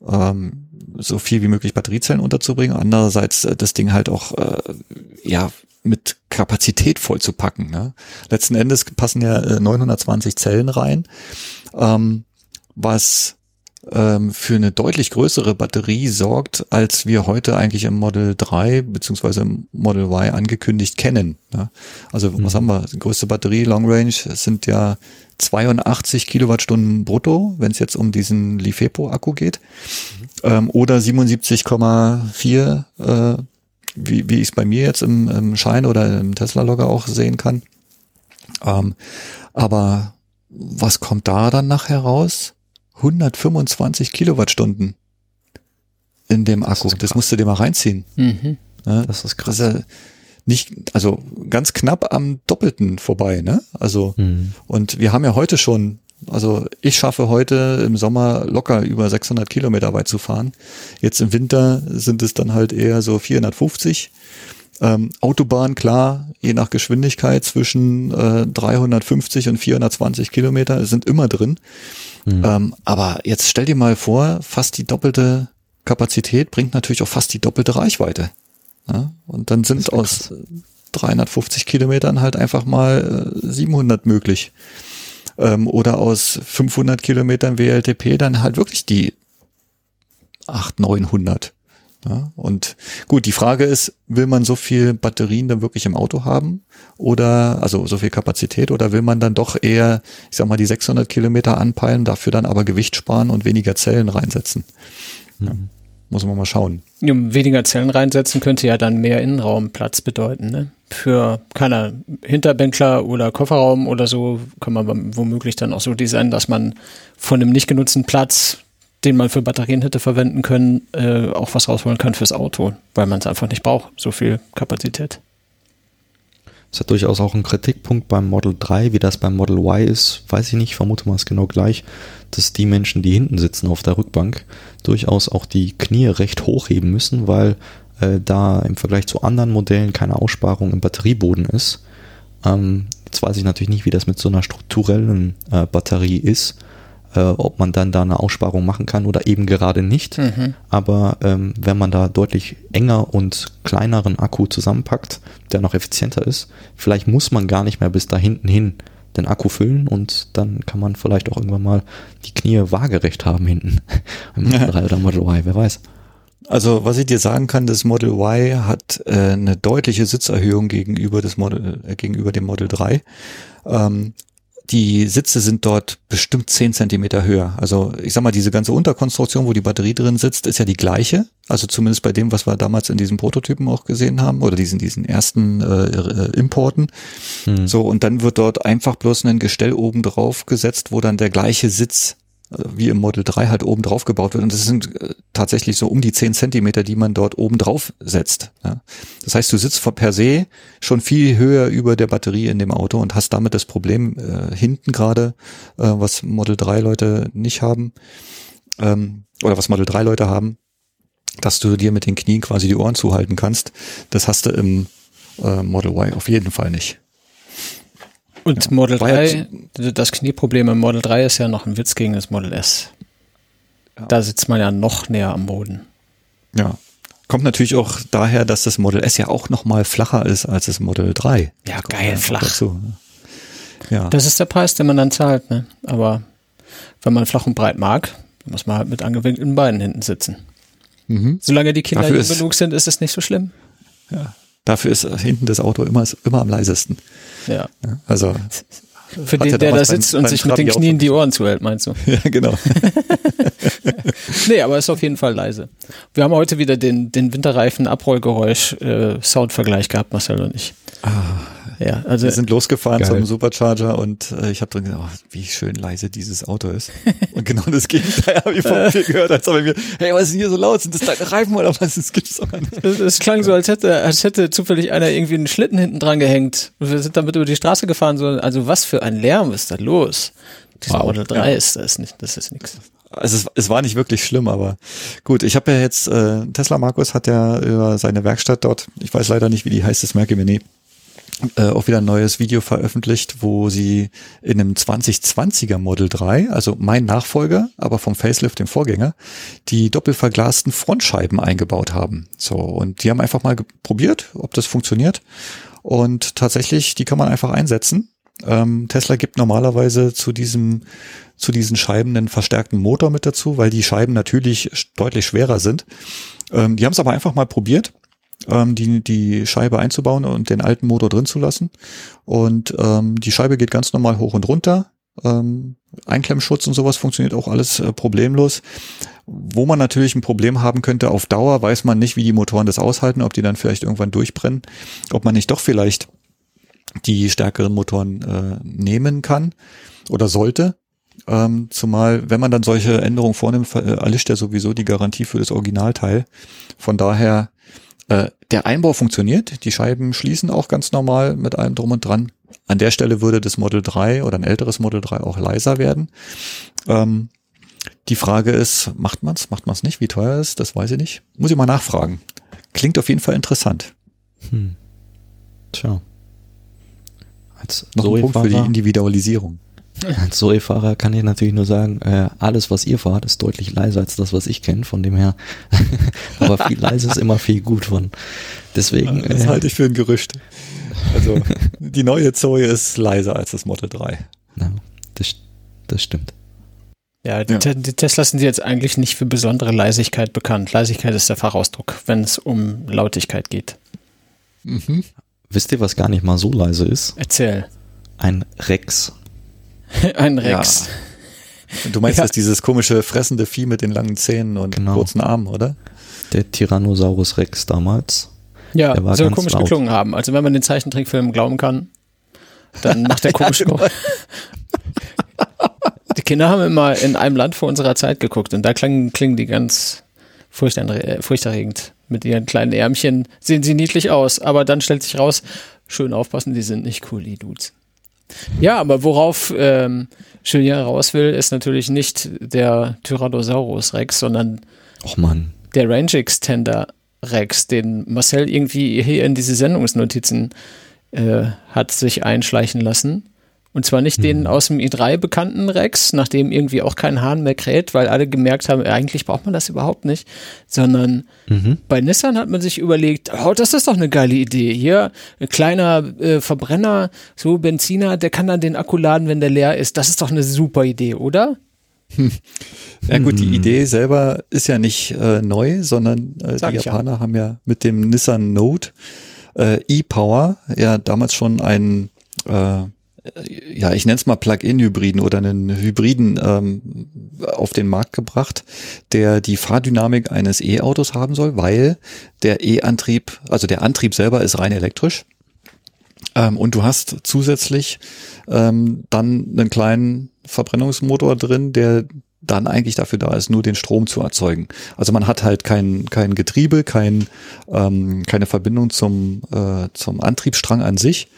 ähm, so viel wie möglich Batteriezellen unterzubringen, andererseits äh, das Ding halt auch äh, ja mit Kapazität vollzupacken. Ne? Letzten Endes passen ja äh, 920 Zellen rein, ähm, was ähm, für eine deutlich größere Batterie sorgt, als wir heute eigentlich im Model 3 beziehungsweise im Model Y angekündigt kennen. Ne? Also mhm. was haben wir? Die größte Batterie Long Range sind ja 82 Kilowattstunden brutto, wenn es jetzt um diesen Lifepo-Akku geht, mhm. ähm, oder 77,4, äh, wie, wie ich es bei mir jetzt im, im Schein oder im Tesla-Logger auch sehen kann. Ähm, aber was kommt da dann nachher raus? 125 Kilowattstunden in dem Akku. Das, das musst du dir mal reinziehen. Mhm. Ja, das ist krass. Das ist nicht, also ganz knapp am Doppelten vorbei, ne? Also, mhm. und wir haben ja heute schon Also ich schaffe heute im Sommer locker über 600 Kilometer weit zu fahren. Jetzt im Winter sind es dann halt eher so 450. Ähm, Autobahn, klar, je nach Geschwindigkeit zwischen äh, 350 und 420 Kilometer sind immer drin. Mhm. Ähm, aber jetzt stell dir mal vor, fast die doppelte Kapazität bringt natürlich auch fast die doppelte Reichweite. Ja? Und dann sind aus krass. 350 Kilometern halt einfach mal äh, 700 möglich. Ähm, oder aus 500 Kilometern WLTP dann halt wirklich die 800, 900. Ja, und gut, die Frage ist, will man so viel Batterien dann wirklich im Auto haben oder also so viel Kapazität oder will man dann doch eher, ich sag mal, die 600 Kilometer anpeilen, dafür dann aber Gewicht sparen und weniger Zellen reinsetzen? Ja, muss man mal schauen. Weniger Zellen reinsetzen könnte ja dann mehr Innenraumplatz bedeuten, ne? Für keine Hinterbänkler oder Kofferraum oder so kann man womöglich dann auch so designen, dass man von einem nicht genutzten Platz den man für Batterien hätte verwenden können, äh, auch was rausholen kann fürs Auto, weil man es einfach nicht braucht, so viel Kapazität. Das hat durchaus auch einen Kritikpunkt beim Model 3, wie das beim Model Y ist, weiß ich nicht, vermute mal es genau gleich, dass die Menschen, die hinten sitzen auf der Rückbank, durchaus auch die Knie recht hochheben müssen, weil äh, da im Vergleich zu anderen Modellen keine Aussparung im Batterieboden ist. Ähm, jetzt weiß ich natürlich nicht, wie das mit so einer strukturellen äh, Batterie ist äh, ob man dann da eine Aussparung machen kann oder eben gerade nicht. Mhm. Aber ähm, wenn man da deutlich enger und kleineren Akku zusammenpackt, der noch effizienter ist, vielleicht muss man gar nicht mehr bis da hinten hin den Akku füllen und dann kann man vielleicht auch irgendwann mal die Knie waagerecht haben hinten [laughs] im Model 3 oder Model Y, wer weiß. Also was ich dir sagen kann, das Model Y hat äh, eine deutliche Sitzerhöhung gegenüber, des Model, äh, gegenüber dem Model 3. Ähm, die Sitze sind dort bestimmt zehn Zentimeter höher. Also ich sag mal, diese ganze Unterkonstruktion, wo die Batterie drin sitzt, ist ja die gleiche. Also zumindest bei dem, was wir damals in diesen Prototypen auch gesehen haben oder diesen, diesen ersten äh, äh Importen. Hm. So, und dann wird dort einfach bloß ein Gestell oben drauf gesetzt, wo dann der gleiche Sitz wie im Model 3 halt oben drauf gebaut wird. Und das sind äh, tatsächlich so um die 10 Zentimeter, die man dort oben drauf setzt. Ja. Das heißt, du sitzt per se schon viel höher über der Batterie in dem Auto und hast damit das Problem äh, hinten gerade, äh, was Model 3 Leute nicht haben, ähm, oder was Model 3 Leute haben, dass du dir mit den Knien quasi die Ohren zuhalten kannst. Das hast du im äh, Model Y auf jeden Fall nicht. Und ja. Model 3, das Knieproblem im Model 3 ist ja noch ein Witz gegen das Model S. Ja. Da sitzt man ja noch näher am Boden. Ja. Kommt natürlich auch daher, dass das Model S ja auch noch mal flacher ist als das Model 3. Ja, geil, flach. Dazu. Ne? Ja. Das ist der Preis, den man dann zahlt, ne? Aber wenn man flach und breit mag, muss man halt mit angewinkelten Beinen hinten sitzen. Mhm. Solange die Kinder jung genug sind, ist es nicht so schlimm. Ja. Dafür ist hinten das Auto immer, immer am leisesten. Ja. also. Für den, der da sitzt und sich mit den Knien die Ohren zuhält, meinst du? [laughs] Ja, genau. [laughs] nee, aber ist auf jeden Fall leise. Wir haben heute wieder den, den Winterreifen-Abrollgeräusch-Soundvergleich äh, gehabt, Marcel und ich. Ah, ja, also wir sind losgefahren geil. zum Supercharger und äh, ich habe drin gedacht, oh, wie schön leise dieses Auto ist. Und genau das Gegenteil habe ich von [laughs] mir gehört, als ob mir, hey, was ist denn hier so laut? Sind das deine Reifen oder was? Das gibt's doch nicht. Es klang so, als hätte, als hätte zufällig einer irgendwie einen Schlitten hinten dran gehängt. Und wir sind damit über die Straße gefahren. So, also was für ein Lärm ist da los? Dieser wow. Model 3 ja. ist das nicht, das ist nichts. Also es, es war nicht wirklich schlimm, aber gut, ich habe ja jetzt, äh, Tesla Markus hat ja über seine Werkstatt dort, ich weiß leider nicht, wie die heißt, das merke ich mir nie, äh, auch wieder ein neues Video veröffentlicht, wo sie in einem 2020er Model 3, also mein Nachfolger, aber vom Facelift dem Vorgänger, die doppelverglasten Frontscheiben eingebaut haben. So, und die haben einfach mal probiert, ob das funktioniert. Und tatsächlich, die kann man einfach einsetzen. Ähm, Tesla gibt normalerweise zu diesem zu diesen Scheiben einen verstärkten Motor mit dazu, weil die Scheiben natürlich deutlich schwerer sind. Ähm, die haben es aber einfach mal probiert ähm, die, die Scheibe einzubauen und den alten Motor drin zu lassen. Und ähm, die Scheibe geht ganz normal hoch und runter. Ähm, Einklemmschutz und sowas funktioniert auch alles äh, problemlos. Wo man natürlich ein Problem haben könnte auf Dauer, weiß man nicht, wie die Motoren das aushalten, ob die dann vielleicht irgendwann durchbrennen, ob man nicht doch vielleicht die stärkeren Motoren äh, nehmen kann oder sollte. Ähm, zumal, wenn man dann solche Änderungen vornimmt, äh, erlischt ja sowieso die Garantie für das Originalteil. Von daher äh, der Einbau funktioniert, die Scheiben schließen auch ganz normal mit allem drum und dran. an der Stelle würde das Model 3 oder ein älteres Model 3 auch leiser werden. Ähm, die Frage ist, macht man's, macht man's nicht? Wie teuer ist? Das weiß ich nicht. Muss ich mal nachfragen. Klingt auf jeden Fall interessant. Hm. Tja. Als Noch ein Punkt für die Individualisierung. Als Zoe-Fahrer kann ich natürlich nur sagen, äh, alles, was ihr fahrt, ist deutlich leiser als das, was ich kenne. Von dem her, [laughs] aber viel leiser ist immer viel gut von. Deswegen. Das äh, halte ich für ein Gerücht. Also [laughs] die neue Zoe ist leiser als das Model 3. Ja, das, das stimmt. Ja, die, ja. die Teslas sind jetzt eigentlich nicht für besondere Leisigkeit bekannt. Leisigkeit ist der Fachausdruck, wenn es um Lautigkeit geht. Mhm. Wisst ihr, was gar nicht mal so leise ist? Erzähl. Ein Rex. [laughs] Ein Rex. Ja. Du meinst ja. das dieses komische fressende Vieh mit den langen Zähnen und genau. kurzen Armen, oder? Der Tyrannosaurus Rex damals. Ja, soll komisch laut. geklungen haben. Also wenn man den Zeichentrickfilm glauben kann, dann macht der [laughs] komisch ja, genau. Die Kinder haben immer in einem Land vor unserer Zeit geguckt und da klingen, klingen die ganz furchterregend. Mit ihren kleinen Ärmchen sehen sie niedlich aus, aber dann stellt sich raus, schön aufpassen, die sind nicht cool, die Dudes. Ja, aber worauf ähm, Julien raus will, ist natürlich nicht der Tyrannosaurus Rex, sondern Och Mann. der Range Extender Rex, den Marcel irgendwie hier in diese Sendungsnotizen äh, hat sich einschleichen lassen. Und zwar nicht mhm. den aus dem i3 bekannten Rex, nachdem irgendwie auch kein Hahn mehr kräht, weil alle gemerkt haben, eigentlich braucht man das überhaupt nicht, sondern mhm. bei Nissan hat man sich überlegt, oh, das ist doch eine geile Idee. Hier ein kleiner äh, Verbrenner, so Benziner, der kann dann den Akku laden, wenn der leer ist. Das ist doch eine super Idee, oder? [laughs] Ja gut, die mhm. Idee selber ist ja nicht äh, neu, sondern äh, die Japaner ja. haben ja mit dem Nissan Note äh, E-Power ja damals schon einen äh, ja, ich nenne es mal Plug-in-Hybriden oder einen Hybriden ähm, auf den Markt gebracht, der die Fahrdynamik eines E-Autos haben soll, weil der E-Antrieb, also der Antrieb selber ist rein elektrisch. Ähm, und du hast zusätzlich ähm, dann einen kleinen Verbrennungsmotor drin, der dann eigentlich dafür da ist, nur den Strom zu erzeugen. Also man hat halt kein, kein Getriebe, kein, ähm, keine Verbindung zum, äh, zum Antriebsstrang an sich.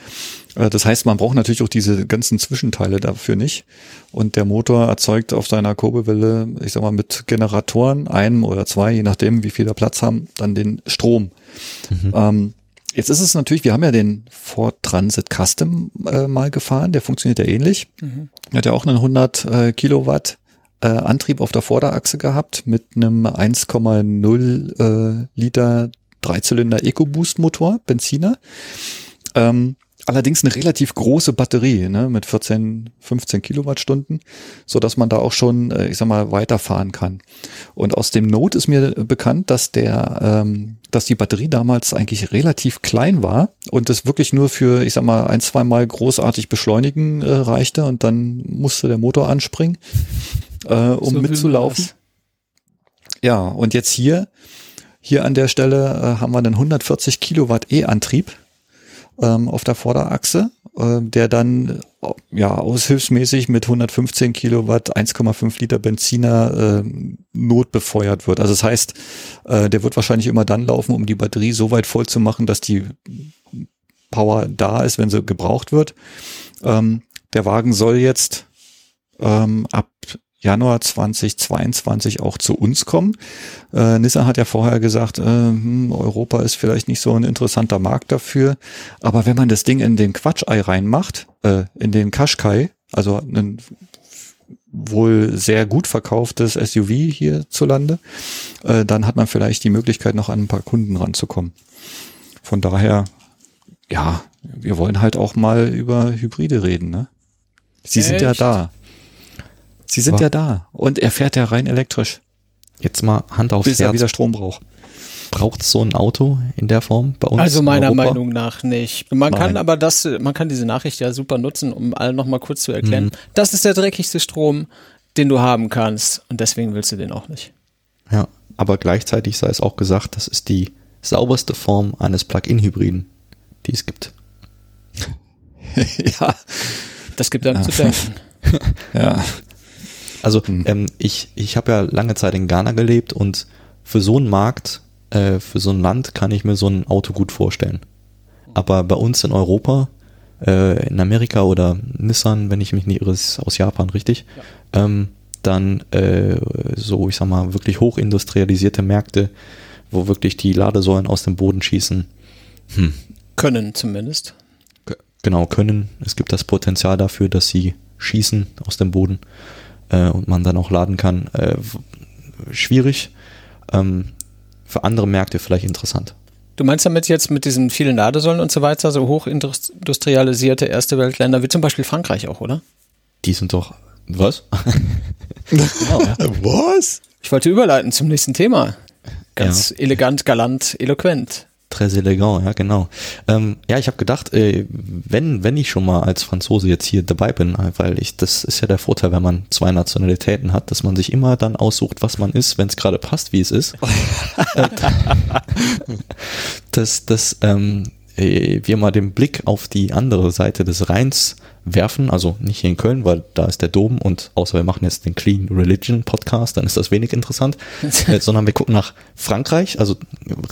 Äh, das heißt, man braucht natürlich auch diese ganzen Zwischenteile dafür nicht. Und der Motor erzeugt auf seiner Kurbelwelle, ich sag mal, mit Generatoren, einem oder zwei, je nachdem, wie viel da Platz haben, dann den Strom. Mhm. Ähm, Jetzt ist es natürlich, wir haben ja den Ford Transit Custom äh, mal gefahren, der funktioniert ja ähnlich. Mhm. Hat ja auch einen 100 äh, Kilowatt äh, Antrieb auf der Vorderachse gehabt mit einem 1,0 äh, Liter Dreizylinder EcoBoost Motor, Benziner. Ähm, allerdings eine relativ große Batterie ne, mit 14, 15 Kilowattstunden, so dass man da auch schon, äh, ich sag mal, weiterfahren kann. Und aus dem Note ist mir bekannt, dass der, ähm, dass die Batterie damals eigentlich relativ klein war und es wirklich nur für, ich sag mal, ein, zwei Mal großartig beschleunigen äh, reichte und dann musste der Motor anspringen, äh, um so mitzulaufen. Ja, und jetzt hier, hier an der Stelle äh, haben wir einen 140 Kilowatt E-Antrieb ähm, auf der Vorderachse, äh, der dann äh, ja aushilfsmäßig mit 115 Kilowatt 1,5 Liter Benziner äh, notbefeuert wird. Also das heißt, äh, der wird wahrscheinlich immer dann laufen, um die Batterie so weit voll zu machen, dass die Power da ist, wenn sie gebraucht wird. Ähm, der Wagen soll jetzt ähm, ab Januar 2022 auch zu uns kommen. Äh, Nissan hat ja vorher gesagt, äh, hm, Europa ist vielleicht nicht so ein interessanter Markt dafür. Aber wenn man das Ding in den Quatschei reinmacht, äh, in den Qashqai, also ein wohl sehr gut verkauftes SUV hierzulande, äh, dann hat man vielleicht die Möglichkeit, noch an ein paar Kunden ranzukommen. Von daher, ja, wir wollen halt auch mal über Hybride reden, ne? Sie Echt? sind ja da. Sie sind ja da und er fährt ja rein elektrisch. Jetzt mal Hand aufs Bis Herz. er wieder Strom braucht. Braucht so ein Auto in der Form bei uns? Also meiner Meinung nach nicht. Man Nein. kann aber das, man kann diese Nachricht ja super nutzen, um allen nochmal kurz zu erklären. Mhm. Das ist der dreckigste Strom, den du haben kannst und deswegen willst du den auch nicht. Ja, aber gleichzeitig sei es auch gesagt, das ist die sauberste Form eines Plug-in-Hybriden, die es gibt. [laughs] ja. Das gibt dann ja. zu denken. [laughs] ja. Also mhm. ähm, ich, ich habe ja lange Zeit in Ghana gelebt und für so einen Markt, äh, für so ein Land kann ich mir so ein Auto gut vorstellen. Aber bei uns in Europa äh, in Amerika oder Nissan, wenn ich mich nicht irre, ist aus Japan, richtig? Ja. Ähm, dann äh, so, ich sag mal, wirklich hochindustrialisierte Märkte, wo wirklich die Ladesäulen aus dem Boden schießen. Hm. Können zumindest. Genau, können. Es gibt das Potenzial dafür, dass sie schießen aus dem Boden äh, und man dann auch laden kann. Äh, schwierig. Ähm, für andere Märkte vielleicht interessant. Du meinst damit jetzt mit diesen vielen Ladesäulen und so weiter, so hochindustrialisierte erste Weltländer wie zum Beispiel Frankreich auch, oder? Die sind doch. Was? [laughs] genau, ja. Was? Ich wollte überleiten zum nächsten Thema. Ganz ja. elegant, galant, eloquent. Très élégant, ja, genau. Ähm, ja, ich habe gedacht, äh, wenn, wenn ich schon mal als Franzose jetzt hier dabei bin, weil ich, das ist ja der Vorteil, wenn man zwei Nationalitäten hat, dass man sich immer dann aussucht, was man ist, wenn es gerade passt, wie es ist. [laughs] [laughs] dass, dass ähm, äh, wir mal den Blick auf die andere Seite des Rheins werfen, also nicht hier in Köln, weil da ist der Dom und außer wir machen jetzt den Clean Religion Podcast, dann ist das wenig interessant, [laughs] äh, sondern wir gucken nach Frankreich, also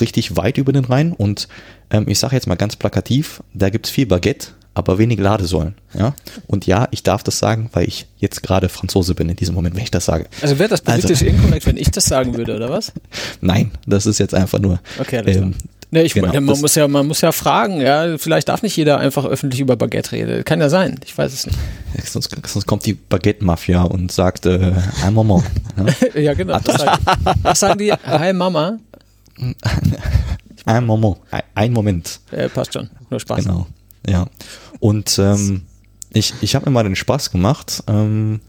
richtig weit über den Rhein und ähm, ich sage jetzt mal ganz plakativ, da gibt's viel Baguette, aber wenig Ladesäulen. Ja? Und ja, ich darf das sagen, weil ich jetzt gerade Franzose bin in diesem Moment, wenn ich das sage. Also wäre das politisch also, inkorrekt, wenn ich das sagen würde, oder was? [laughs] Nein, das ist jetzt einfach nur okay, ähm, Ne, ich, genau, man, muss ja, man muss ja fragen, ja, vielleicht darf nicht jeder einfach öffentlich über Baguette reden. Kann ja sein, ich weiß es nicht. Sonst, sonst kommt die Baguette-Mafia und sagt, äh, ein Moment. Ja, [laughs] ja genau. Was sagen, was sagen die? Hi Mama. [laughs] Ein Moment, ein Moment. Äh, passt schon, nur Spaß. Genau, ja. Und ähm, ich, ich habe mir mal den Spaß gemacht, ähm,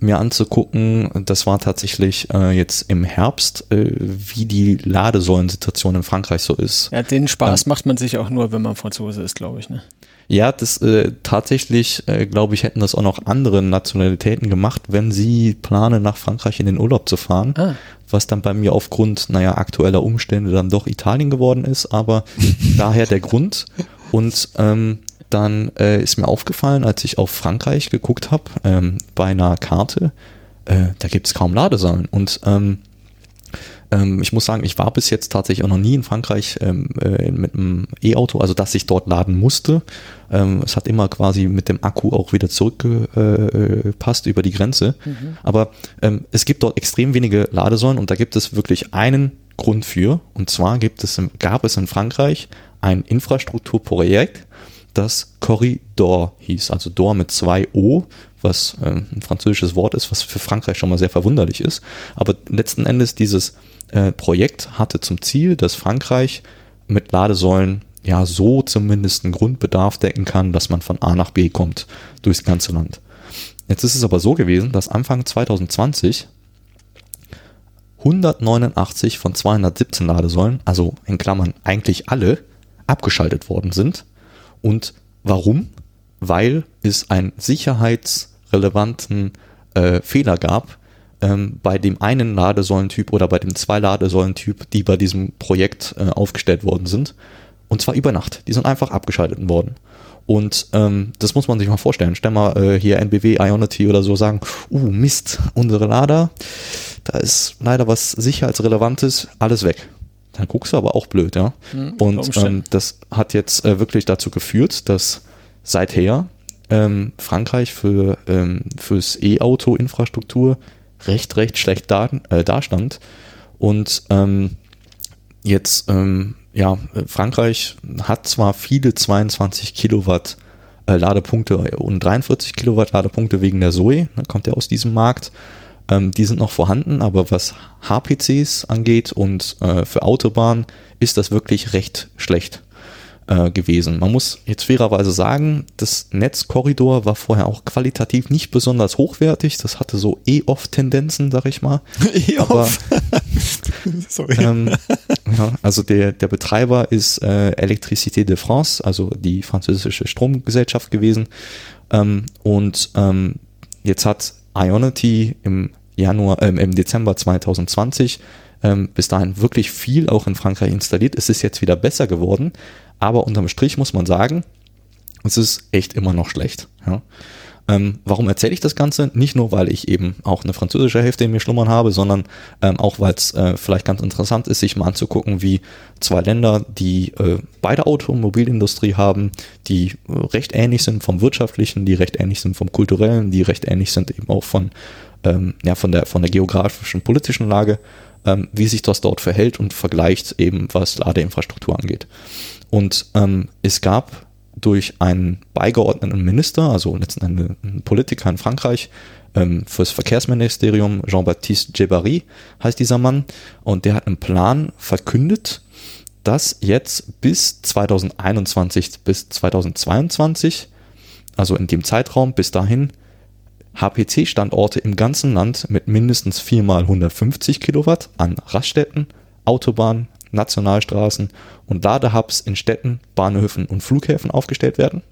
mir anzugucken. Das war tatsächlich äh, jetzt im Herbst, äh, wie die Ladesäulensituation in Frankreich so ist. Ja, den Spaß ähm, macht man sich auch nur, wenn man Franzose ist, glaube ich. Ne? Ja, das äh, tatsächlich, äh, glaube ich, hätten das auch noch andere Nationalitäten gemacht, wenn sie planen, nach Frankreich in den Urlaub zu fahren. Ah. Was dann bei mir aufgrund, naja, aktueller Umstände dann doch Italien geworden ist, aber [laughs] daher der Grund. Und ähm, dann äh, ist mir aufgefallen, als ich auf Frankreich geguckt habe, ähm, bei einer Karte, äh, da gibt es kaum Ladesäulen. Und ähm, ähm, ich muss sagen, ich war bis jetzt tatsächlich auch noch nie in Frankreich ähm, äh, mit einem E-Auto, also dass ich dort laden musste. Ähm, es hat immer quasi mit dem Akku auch wieder zurückgepasst über die Grenze. Mhm. Aber ähm, es gibt dort extrem wenige Ladesäulen und da gibt es wirklich einen Grund für. Und zwar gibt es, gab es in Frankreich ein Infrastrukturprojekt, das Corridor hieß, also Dor mit zwei O, was äh, ein französisches Wort ist, was für Frankreich schon mal sehr verwunderlich ist. Aber letzten Endes dieses äh, Projekt hatte zum Ziel, dass Frankreich mit Ladesäulen ja so zumindest einen Grundbedarf decken kann, dass man von A nach B kommt durchs ganze Land. Jetzt ist es aber so gewesen, dass Anfang 2020 189 von 217 Ladesäulen, also in Klammern eigentlich alle, abgeschaltet worden sind und warum? Weil es einen sicherheitsrelevanten äh, Fehler gab ähm, bei dem einen Ladesäulentyp oder bei dem zwei Ladesäulentyp, die bei diesem Projekt äh, aufgestellt worden sind. Und zwar über Nacht. Die sind einfach abgeschaltet worden. Und ähm, das muss man sich mal vorstellen. Stell mal äh, hier NBW, Ionity oder so sagen, uh, Mist, unsere Lader, da ist leider was Sicherheitsrelevantes, alles weg dann guckst du aber auch blöd, ja. Mhm, und ähm, das hat jetzt äh, wirklich dazu geführt, dass seither ähm, Frankreich für ähm, fürs E-Auto-Infrastruktur recht, recht schlecht da, äh, dastand. Und ähm, jetzt, ähm, ja, Frankreich hat zwar viele 22 Kilowatt äh, Ladepunkte und 43 Kilowatt Ladepunkte wegen der Zoe, ne, kommt ja aus diesem Markt. Ähm, die sind noch vorhanden, aber was HPCs angeht und äh, für Autobahnen ist das wirklich recht schlecht äh, gewesen. Man muss jetzt fairerweise sagen, das Netzkorridor war vorher auch qualitativ nicht besonders hochwertig. Das hatte so E-Off-Tendenzen, sag ich mal. [laughs] E-Off. [laughs] Sorry. Ähm, ja, also der, der Betreiber ist äh, Electricité de France, also die französische Stromgesellschaft gewesen. Ähm, und ähm, jetzt hat Ionity im Januar, äh, im Dezember 2020 ähm, bis dahin wirklich viel auch in Frankreich installiert. Es ist jetzt wieder besser geworden, aber unterm Strich muss man sagen, es ist echt immer noch schlecht. Ja. Ähm, warum erzähle ich das Ganze? Nicht nur, weil ich eben auch eine französische Hälfte in mir schlummern habe, sondern ähm, auch, weil es äh, vielleicht ganz interessant ist, sich mal anzugucken, wie zwei Länder, die äh, beide Automobilindustrie haben, die äh, recht ähnlich sind vom wirtschaftlichen, die recht ähnlich sind vom kulturellen, die recht ähnlich sind eben auch von, ähm, ja, von, der, von der geografischen, politischen Lage, ähm, wie sich das dort verhält und vergleicht eben, was Ladeinfrastruktur angeht. Und ähm, es gab durch einen beigeordneten Minister, also letzten Endes ein Politiker in Frankreich, ähm, fürs Verkehrsministerium, Jean-Baptiste Djebari heißt dieser Mann, und der hat einen Plan verkündet, dass jetzt bis 2021 bis 2022, also in dem Zeitraum bis dahin, HPC-Standorte im ganzen Land mit mindestens 4 mal 150 Kilowatt an Raststätten, Autobahnen, Nationalstraßen und Ladehubs in Städten, Bahnhöfen und Flughäfen aufgestellt werden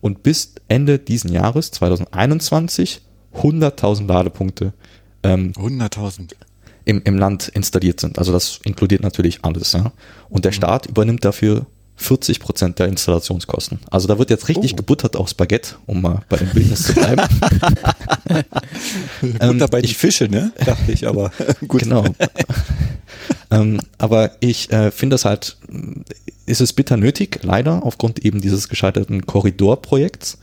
und bis Ende diesen Jahres 2021 100.000 Ladepunkte ähm, 100.000 im, im Land installiert sind. Also das inkludiert natürlich alles. Ja? Und der mhm. Staat übernimmt dafür 40 Prozent der Installationskosten. Also da wird jetzt richtig oh. gebuttert aufs Baguette, um mal bei dem Bildnis zu bleiben. [laughs] ähm, dabei die Fische, ne? Dachte ich, aber [laughs] gut. Genau. [laughs] ähm, aber ich äh, finde es halt, ist es bitter nötig, leider, aufgrund eben dieses gescheiterten Korridorprojekts.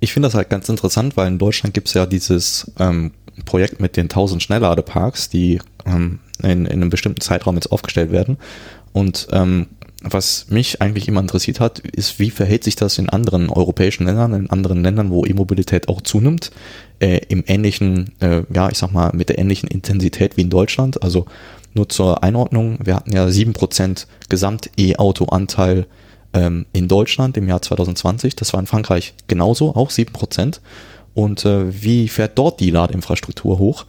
Ich finde das halt ganz interessant, weil in Deutschland gibt es ja dieses ähm, Projekt mit den 1000 Schnellladeparks, die ähm, in, in einem bestimmten Zeitraum jetzt aufgestellt werden. Und ähm, was mich eigentlich immer interessiert hat, ist, wie verhält sich das in anderen europäischen Ländern, in anderen Ländern, wo E-Mobilität auch zunimmt, äh, im ähnlichen, äh, ja, ich sag mal, mit der ähnlichen Intensität wie in Deutschland. Also nur zur Einordnung, wir hatten ja sieben Prozent Gesamt-E-Auto-Anteil ähm, in Deutschland im Jahr 2020. Das war in Frankreich genauso, auch sieben Prozent. Und äh, wie fährt dort die Ladeinfrastruktur hoch?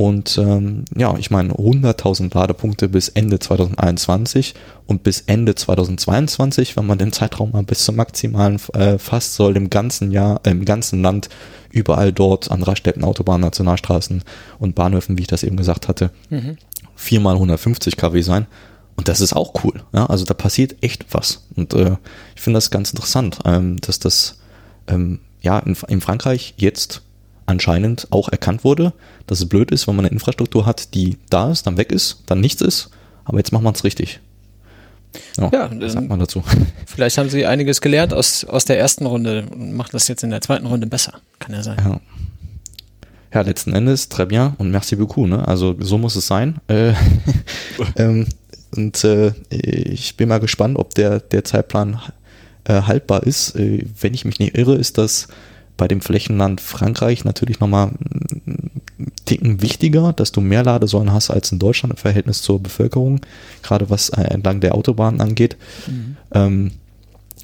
Und ähm, ja, ich meine 100.000 Ladepunkte bis Ende 2021 und bis Ende 2022, wenn man den Zeitraum mal bis zum maximalen äh, fasst, soll im ganzen Jahr, äh, im ganzen Land überall dort an Raststätten, Autobahnen, Nationalstraßen und Bahnhöfen, wie ich das eben gesagt hatte, mhm. 4 mal 150 kW sein. Und das ist auch cool. Ja? Also da passiert echt was. Und äh, ich finde das ganz interessant, ähm, dass das ähm, ja in, in Frankreich jetzt anscheinend auch erkannt wurde, dass es blöd ist, wenn man eine Infrastruktur hat, die da ist, dann weg ist, dann nichts ist. Aber jetzt macht man es richtig. Ja, ja was sagt man dazu? [laughs] Vielleicht haben sie einiges gelernt aus, aus der ersten Runde und machen das jetzt in der zweiten Runde besser. Kann ja sein. Ja. Ja, letzten Endes, très bien und merci beaucoup. Ne? Also so muss es sein. Äh, [laughs] ähm, und äh, ich bin mal gespannt, ob der, der Zeitplan äh, haltbar ist. Äh, wenn ich mich nicht irre, ist das bei dem Flächenland Frankreich natürlich nochmal Ticken wichtiger, dass du mehr Ladesäulen hast als in Deutschland im Verhältnis zur Bevölkerung, gerade was äh, entlang der Autobahnen angeht. Mhm. Ähm,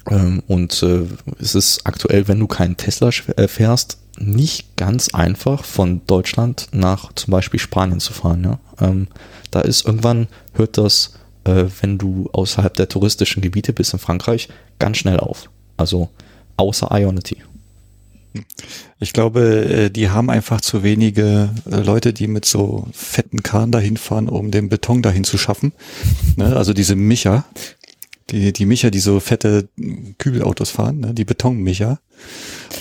ähm, und äh, es ist aktuell, wenn du keinen Tesla äh, fährst, nicht ganz einfach von Deutschland nach zum Beispiel Spanien zu fahren. Ja? Ähm, da ist irgendwann, hört das, äh, wenn du außerhalb der touristischen Gebiete bist in Frankreich, ganz schnell auf. Also außer Ionity. Ich glaube, äh, die haben einfach zu wenige äh, Leute, die mit so fetten Kahn dahin fahren, um den Beton dahin zu schaffen. Ne? Also diese Micha, die, die Micha, die so fette Kübelautos fahren, ne? die Betonmicha.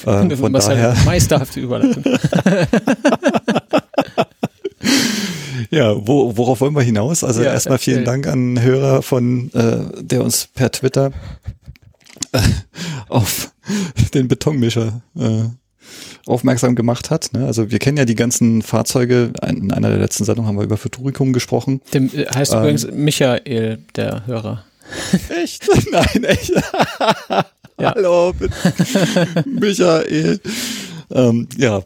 Äh, [laughs] von daher [laughs] meisterhafte Überleitung. ja, wo, worauf wollen wir hinaus? Also ja, erstmal vielen Dank an Hörer von, äh, der uns per Twitter [laughs] auf [laughs] den Betonmischer äh, aufmerksam gemacht hat. Ne? Also wir kennen ja die ganzen Fahrzeuge. In einer der letzten Sendungen haben wir über Futuricum gesprochen. Dem äh, heißt ähm, übrigens Michael, der Hörer. [laughs] Echt? [laughs] Nein, echt. ja. Hallo, Michael. Ähm, ja.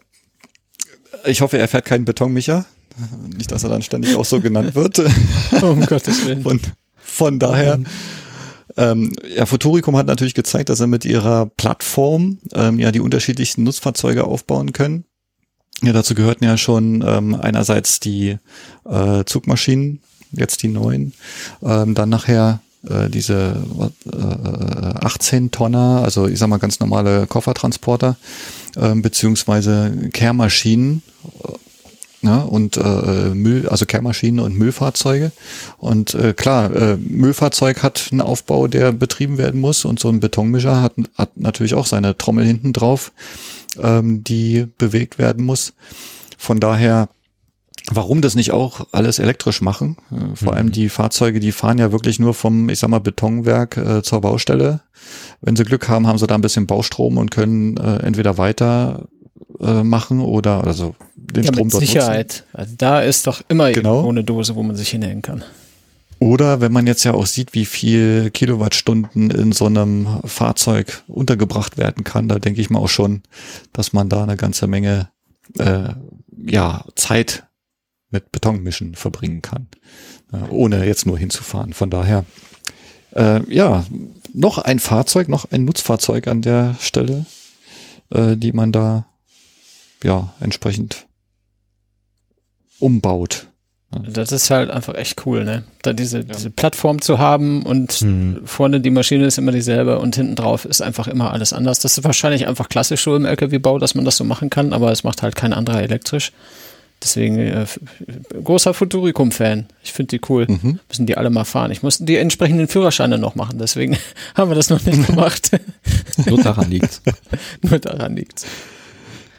Ich hoffe, er fährt keinen Betonmicher. Nicht, dass er dann ständig auch so genannt wird. um Gottes Willen. Von, von daher. Um ähm, ja, Futuricum hat natürlich gezeigt, dass sie mit ihrer Plattform ähm, ja die unterschiedlichsten Nutzfahrzeuge aufbauen können. Ja, dazu gehörten ja schon ähm, einerseits die äh, Zugmaschinen, jetzt die neuen, ähm, dann nachher äh, diese äh, 18 Tonner, also ich sag mal ganz normale Koffertransporter, äh, beziehungsweise Kehrmaschinen, ne? und äh, Müll, also Kehrmaschinen und Müllfahrzeuge. Und äh, klar, äh, Müllfahrzeug hat einen Aufbau, der betrieben werden muss und so ein Betonmischer hat, hat natürlich auch seine Trommel hinten drauf. ähm, die bewegt werden muss. Von daher, warum das nicht auch alles elektrisch machen? Äh, vor mhm. allem die Fahrzeuge, die fahren ja wirklich nur vom, ich sag mal, Betonwerk äh, zur Baustelle. Wenn sie Glück haben, haben sie da ein bisschen Baustrom und können äh, entweder weiter äh, machen oder also den ja, Strom mit dort Sicherheit. Nutzen. Also da ist doch immer genau. eine Dose, wo man sich hinhängen kann. Oder wenn man jetzt ja auch sieht, wie viel Kilowattstunden in so einem Fahrzeug untergebracht werden kann, da denke ich mal auch schon, dass man da eine ganze Menge äh, ja, Zeit mit Betonmischen verbringen kann, äh, ohne jetzt nur hinzufahren. Von daher, äh, ja, noch ein Fahrzeug, noch ein Nutzfahrzeug an der Stelle, äh, die man da ja entsprechend umbaut. Das ist halt einfach echt cool, ne? Da diese, ja. diese Plattform zu haben und mhm. vorne die Maschine ist immer dieselbe und hinten drauf ist einfach immer alles anders. Das ist wahrscheinlich einfach klassisch so im LKW-Bau, dass man das so machen kann, aber es macht halt kein anderer elektrisch. Deswegen äh, großer Futuricum-Fan. Ich finde die cool. Mhm. Müssen die alle mal fahren. Ich muss die entsprechenden Führerscheine noch machen, deswegen [laughs] haben wir das noch nicht [laughs] gemacht. Nur daran liegt's. [laughs] Nur daran liegt's.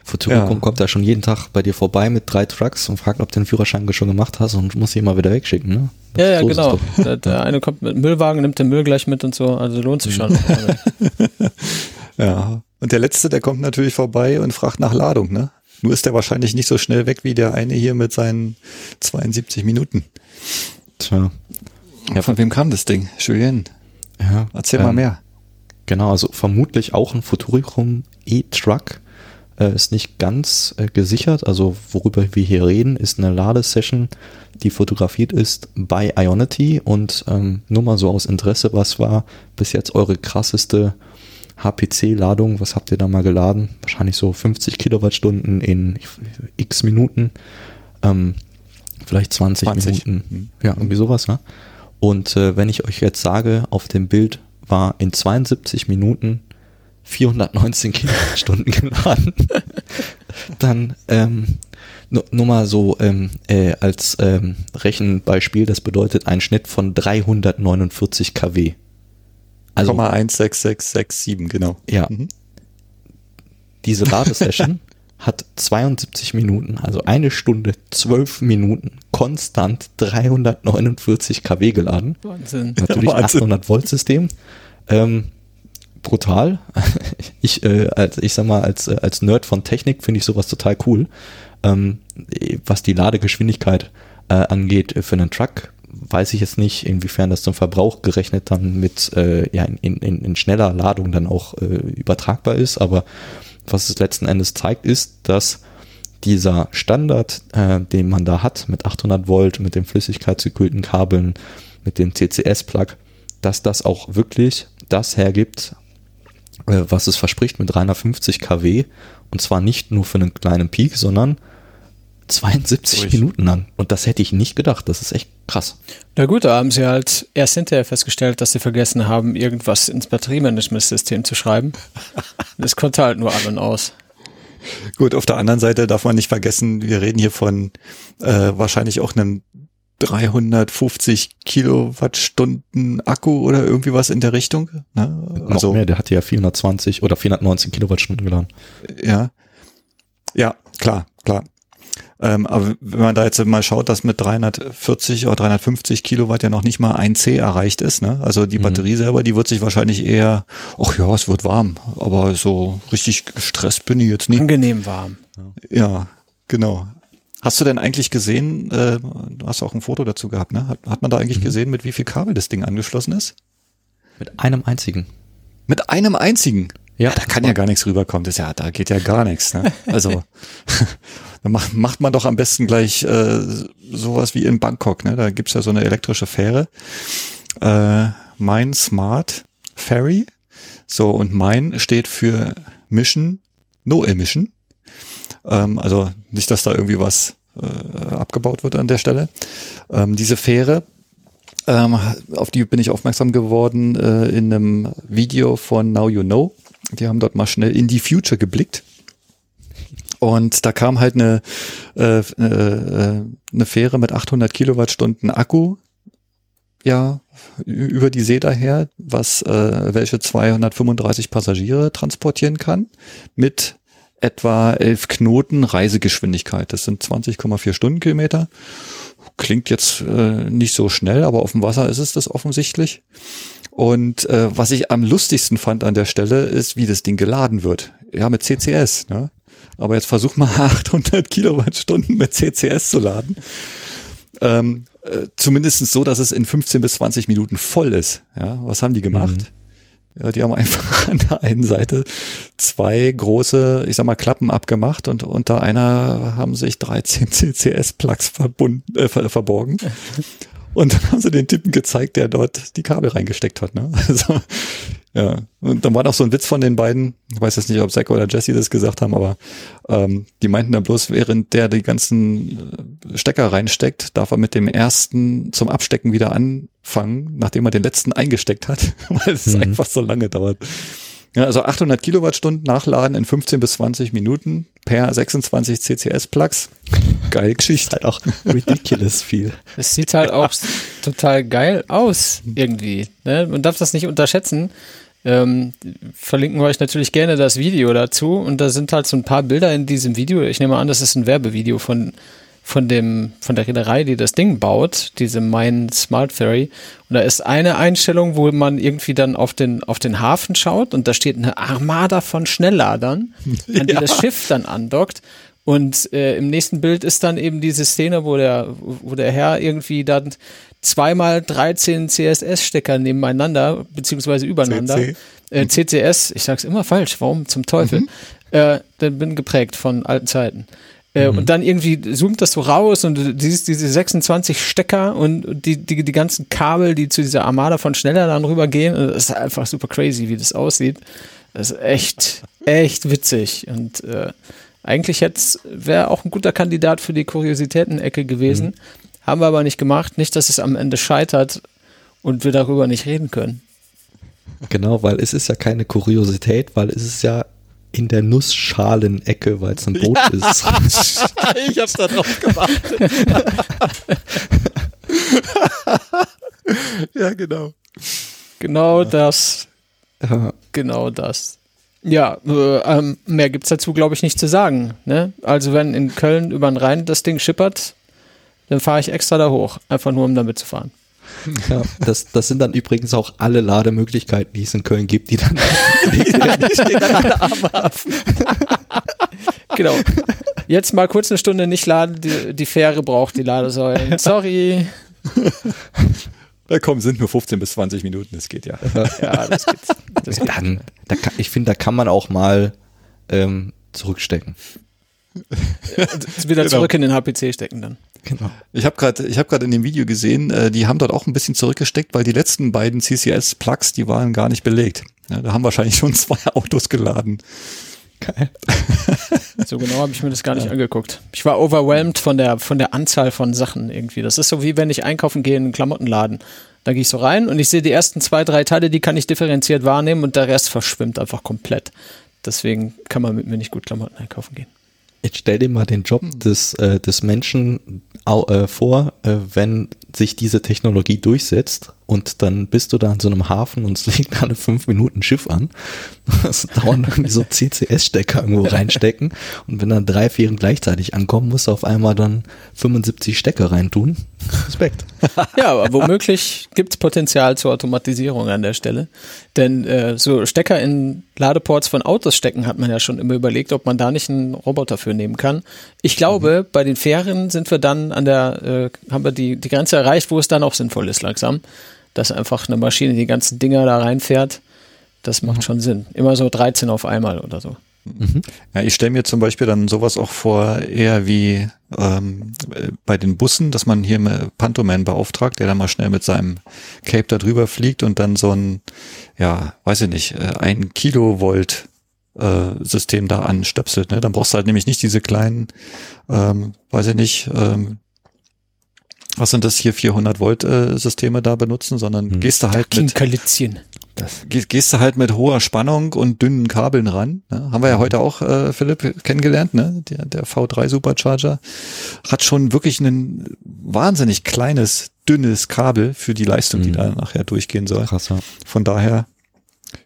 Futuricum ja. kommt da schon jeden Tag bei dir vorbei mit drei Trucks und fragt, ob du den Führerschein schon gemacht hast und muss sie immer wieder wegschicken, ne? ja, ja, so genau. Der, der, eine kommt mit Müllwagen, nimmt den Müll gleich mit und so, also lohnt sich schon. [laughs] ja. Und der letzte, der kommt natürlich vorbei und fragt nach Ladung, ne? Nur ist der wahrscheinlich nicht so schnell weg wie der eine hier mit seinen 72 Minuten. Tja. Ja, von wem kam das Ding? Julien. Ja. Erzähl ähm, mal mehr. Genau, also vermutlich auch ein Futuricum E-Truck äh, ist nicht ganz äh, gesichert. Also worüber wir hier reden, ist eine Ladesession, die fotografiert ist bei Ionity und ähm, nur mal so aus Interesse, was war bis jetzt eure krasseste HPC-Ladung? Was habt ihr da mal geladen? Wahrscheinlich so 50 Kilowattstunden in x Minuten. Ähm, vielleicht 20, 20, Minuten. Mhm. Ja, irgendwie sowas, ne? Und äh, wenn ich euch jetzt sage, auf dem Bild war in 72 Minuten 419 Kilowattstunden geladen. Dann ähm, nur, nur mal so ähm, äh, als ähm, Rechenbeispiel, das bedeutet ein Schnitt von 349 kW. Also 16667, genau. Ja. Mhm. Diese Ladesession [laughs] hat 72 Minuten, also eine Stunde, 12 Minuten, konstant 349 kW geladen. Wahnsinn. Natürlich Wahnsinn. 800 Volt System. Ähm, brutal. [laughs] Ich, äh, als, ich sag mal, als, äh, als Nerd von Technik finde ich sowas total cool. Ähm, was die Ladegeschwindigkeit äh, angeht für einen Truck, weiß ich jetzt nicht, inwiefern das zum Verbrauch gerechnet dann mit äh, ja, in, in, in schneller Ladung dann auch äh, übertragbar ist. Aber was es letzten Endes zeigt, ist, dass dieser Standard, äh, den man da hat, mit 800 Volt, mit den flüssigkeitsgekühlten Kabeln, mit dem CCS-Plug, dass das auch wirklich das hergibt, äh, was es verspricht mit 350 kW und zwar nicht nur für einen kleinen Peak, sondern 72 Ruhig. Minuten lang. Und das hätte ich nicht gedacht. Das ist echt krass. Na gut, da haben sie halt erst hinterher festgestellt, dass sie vergessen haben, irgendwas ins Batteriemanagementsystem zu schreiben. Das konnte halt nur an und aus. Gut, auf der anderen Seite darf man nicht vergessen, wir reden hier von äh, wahrscheinlich auch einem 350 Kilowattstunden Akku oder irgendwie was in der Richtung. Ne? Also Noch mehr, der hatte ja 420 oder 419 Kilowattstunden geladen. Ja, ja, klar, klar. Ähm, aber wenn man da jetzt mal schaut, dass mit 340 oder 350 Kilowatt ja noch nicht mal ein C erreicht ist, ne? Also die mhm. Batterie mhm. selber, die wird sich wahrscheinlich eher, ach ja, es wird warm, aber so richtig gestresst bin ich jetzt nicht. Angenehm warm. Ja, genau. Hast du denn eigentlich gesehen, äh, du hast auch ein Foto dazu gehabt, ne? Hat, hat man da eigentlich mhm. gesehen, mit wie viel Kabel das Ding angeschlossen ist? Mit einem einzigen. Mit einem einzigen? Ja, ja da kann ja gar nichts rüberkommen. Das ja, da geht ja gar nichts. Ne? Also [laughs] dann macht, macht man doch am besten gleich äh, sowas wie in Bangkok. Ne? Da gibt's ja so eine elektrische Fähre. Äh, mein Smart Ferry. So, und mein steht für Mission, No Emission. Ähm, also nicht, dass da irgendwie was äh, abgebaut wird an der Stelle. Ähm, diese Fähre, ähm, auf die bin ich aufmerksam geworden äh, in einem Video von Now You Know. Die haben dort mal schnell in die Future geblickt. Und da kam halt eine, äh, äh, eine Fähre mit 800 Kilowattstunden Akku, ja, über die See daher, was äh, welche 235 Passagiere transportieren kann, mit etwa 11 Knoten Reisegeschwindigkeit. Das sind 20,4 Stundenkilometer. Klingt jetzt äh, nicht so schnell, aber auf dem Wasser ist es das offensichtlich. Und äh, was ich am lustigsten fand an der Stelle ist, wie das Ding geladen wird. Ja, mit CCS. Ne? Aber jetzt versuch mal [laughs] 800 Kilowattstunden mit CCS zu laden. Ähm, äh, zumindest so, dass es in 15 bis 20 Minuten voll ist. Ja, was haben die gemacht? Mhm. Die haben einfach [laughs] an der einen Seite zwei große, ich sag mal, Klappen abgemacht und unter einer haben sich 13 CCS-Plugs verbunden, äh, verborgen. [laughs] Und dann haben sie den Typen gezeigt, der dort die Kabel reingesteckt hat. Ne? [laughs] Also ja, und dann war noch so ein Witz von den beiden. Ich weiß jetzt nicht, ob Zack oder Jesse das gesagt haben, aber ähm, die meinten dann bloß, während der die ganzen äh, Stecker reinsteckt, darf er mit dem ersten zum Abstecken wieder anfangen, nachdem er den letzten eingesteckt hat, [laughs] weil es mhm. einfach so lange dauert. Ja, also 800 Kilowattstunden nachladen in 15 bis 20 Minuten per 26 CCS Plugs. Geil Geschichte. halt auch ridiculous viel. Es sieht halt auch total geil aus irgendwie. Ne? Man darf das nicht unterschätzen. Ähm, verlinken wir euch natürlich gerne das Video dazu und da sind halt so ein paar Bilder in diesem Video. Ich nehme an, das ist ein Werbevideo von von dem, von der Reederei, die das Ding baut, diese Main Smart Ferry. Und da ist eine Einstellung, wo man irgendwie dann auf den, auf den Hafen schaut und da steht eine Armada von Schnellladern, [laughs] an die ja. das Schiff dann andockt. Und äh, im nächsten Bild ist dann eben diese Szene, wo der, wo der Herr irgendwie dann zweimal 13 CSS-Stecker nebeneinander, beziehungsweise übereinander. CC. Äh, CCS, ich sag's immer falsch, warum zum Teufel? Mhm. Äh, dann bin geprägt von alten Zeiten. Äh, mhm. Und dann irgendwie zoomt das so raus und du siehst diese 26 Stecker und die, die, die ganzen Kabel, die zu dieser Armada von schneller dann rübergehen. Das ist einfach super crazy, wie das aussieht. Das ist echt, echt witzig. Und äh, eigentlich jetzt wäre auch ein guter Kandidat für die Kuriositäten-Ecke gewesen. Mhm. Haben wir aber nicht gemacht. Nicht, dass es am Ende scheitert und wir darüber nicht reden können. Genau, weil es ist ja keine Kuriosität, weil es ist ja in der Nussschalenecke, weil es ein Boot ja. ist. [laughs] ich hab's da drauf gemacht. [laughs] ja, genau. Genau ja. das. Ja. Genau das. Ja, äh, ähm, mehr gibt's dazu, glaube ich, nicht zu sagen. Ne? Also wenn in Köln über den Rhein das Ding schippert, dann fahre ich extra da hoch, einfach nur um damit zu fahren. [laughs] Ja, das, das sind dann übrigens auch alle Lademöglichkeiten, die es in Köln gibt, die dann, [laughs] die, die stehen dann alle am Hafen. Genau. Jetzt mal kurz eine Stunde nicht laden, die, die Fähre braucht die Ladesäulen. [laughs] Sorry. Da kommen, sind nur 15 bis 20 Minuten, das geht ja. Ja, das geht. Das geht. Dann, da kann, ich finde, da kann man auch mal ähm, zurückstecken. [laughs] wieder genau. zurück in den HPC stecken dann. Genau. Ich habe gerade ich habe gerade in dem Video gesehen, äh, die haben dort auch ein bisschen zurückgesteckt, weil die letzten beiden CCS Plugs, die waren gar nicht belegt. Ja, da haben wahrscheinlich schon [laughs] zwei Autos geladen. Geil. [laughs] so genau habe ich mir das gar nicht ja. angeguckt. Ich war overwhelmed von der von der Anzahl von Sachen irgendwie. Das ist so wie wenn ich einkaufen gehe in einen Klamottenladen. Da gehe ich so rein und ich sehe die ersten zwei, drei Teile, die kann ich differenziert wahrnehmen und der Rest verschwimmt einfach komplett. Deswegen kann man mit mir nicht gut Klamotten einkaufen gehen. Jetzt stell dir mal den Job des, äh, des Menschen äh, vor, äh, wenn sich diese Technologie durchsetzt und dann bist du da an so einem Hafen und es [laughs] liegt da eine fünf Minuten Schiff an. Das dauern irgendwie so CCS-Stecker irgendwo reinstecken und wenn dann drei, vier gleichzeitig ankommen, musst du auf einmal dann 75 Stecker reintun. Respekt. [laughs] Ja, aber womöglich gibt es Potenzial zur Automatisierung an der Stelle. Denn äh, so Stecker in Ladeports von Autos stecken hat man ja schon immer überlegt, ob man da nicht einen Roboter für nehmen kann. Ich glaube, mhm. bei den Fähren sind wir dann an der, äh, haben wir die, die Grenze erreicht, wo es dann auch sinnvoll ist langsam dass einfach eine Maschine die ganzen Dinger da reinfährt, das macht mhm. schon Sinn. Immer so 13 auf einmal oder so. Mhm. Ja, ich stelle mir zum Beispiel dann sowas auch vor, eher wie ähm, bei den Bussen, dass man hier mit Pantoman beauftragt, der dann mal schnell mit seinem Cape da drüber fliegt und dann so ein, ja, weiß ich nicht, äh, ein Kilovolt äh, System da anstöpselt. Ne? Dann brauchst du halt nämlich nicht diese kleinen, ähm, weiß ich nicht, ähm, was sind das hier 400 Volt äh, Systeme da benutzen, sondern hm. gehst du halt mit das. gehst du halt mit hoher Spannung und dünnen Kabeln ran. Ne? Haben wir ja heute auch äh, Philipp kennengelernt, ne? Der, der V3 Supercharger hat schon wirklich ein wahnsinnig kleines dünnes Kabel für die Leistung, die hm. da nachher durchgehen soll. Krasser. Von daher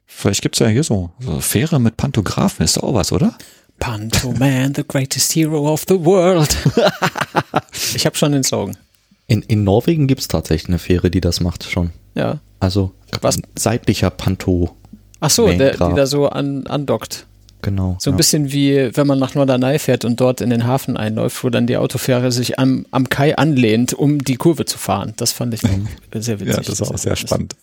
Vielleicht gibt's ja hier so, so Fähre mit Pantographen, ist doch auch was, oder? Panto Man, the greatest hero of the world. [laughs] ich habe schon den Slogan. In, in Norwegen gibt es tatsächlich eine Fähre, die das macht schon. Ja. Also was? seitlicher Panto. Ach so, der, die da so an, andockt. Genau. So ein ja. bisschen wie wenn man nach Norderney fährt und dort in den Hafen einläuft, wo dann die Autofähre sich am, am Kai anlehnt, um die Kurve zu fahren. Das fand ich [laughs] sehr witzig. Ja, das ist auch sehr spannend.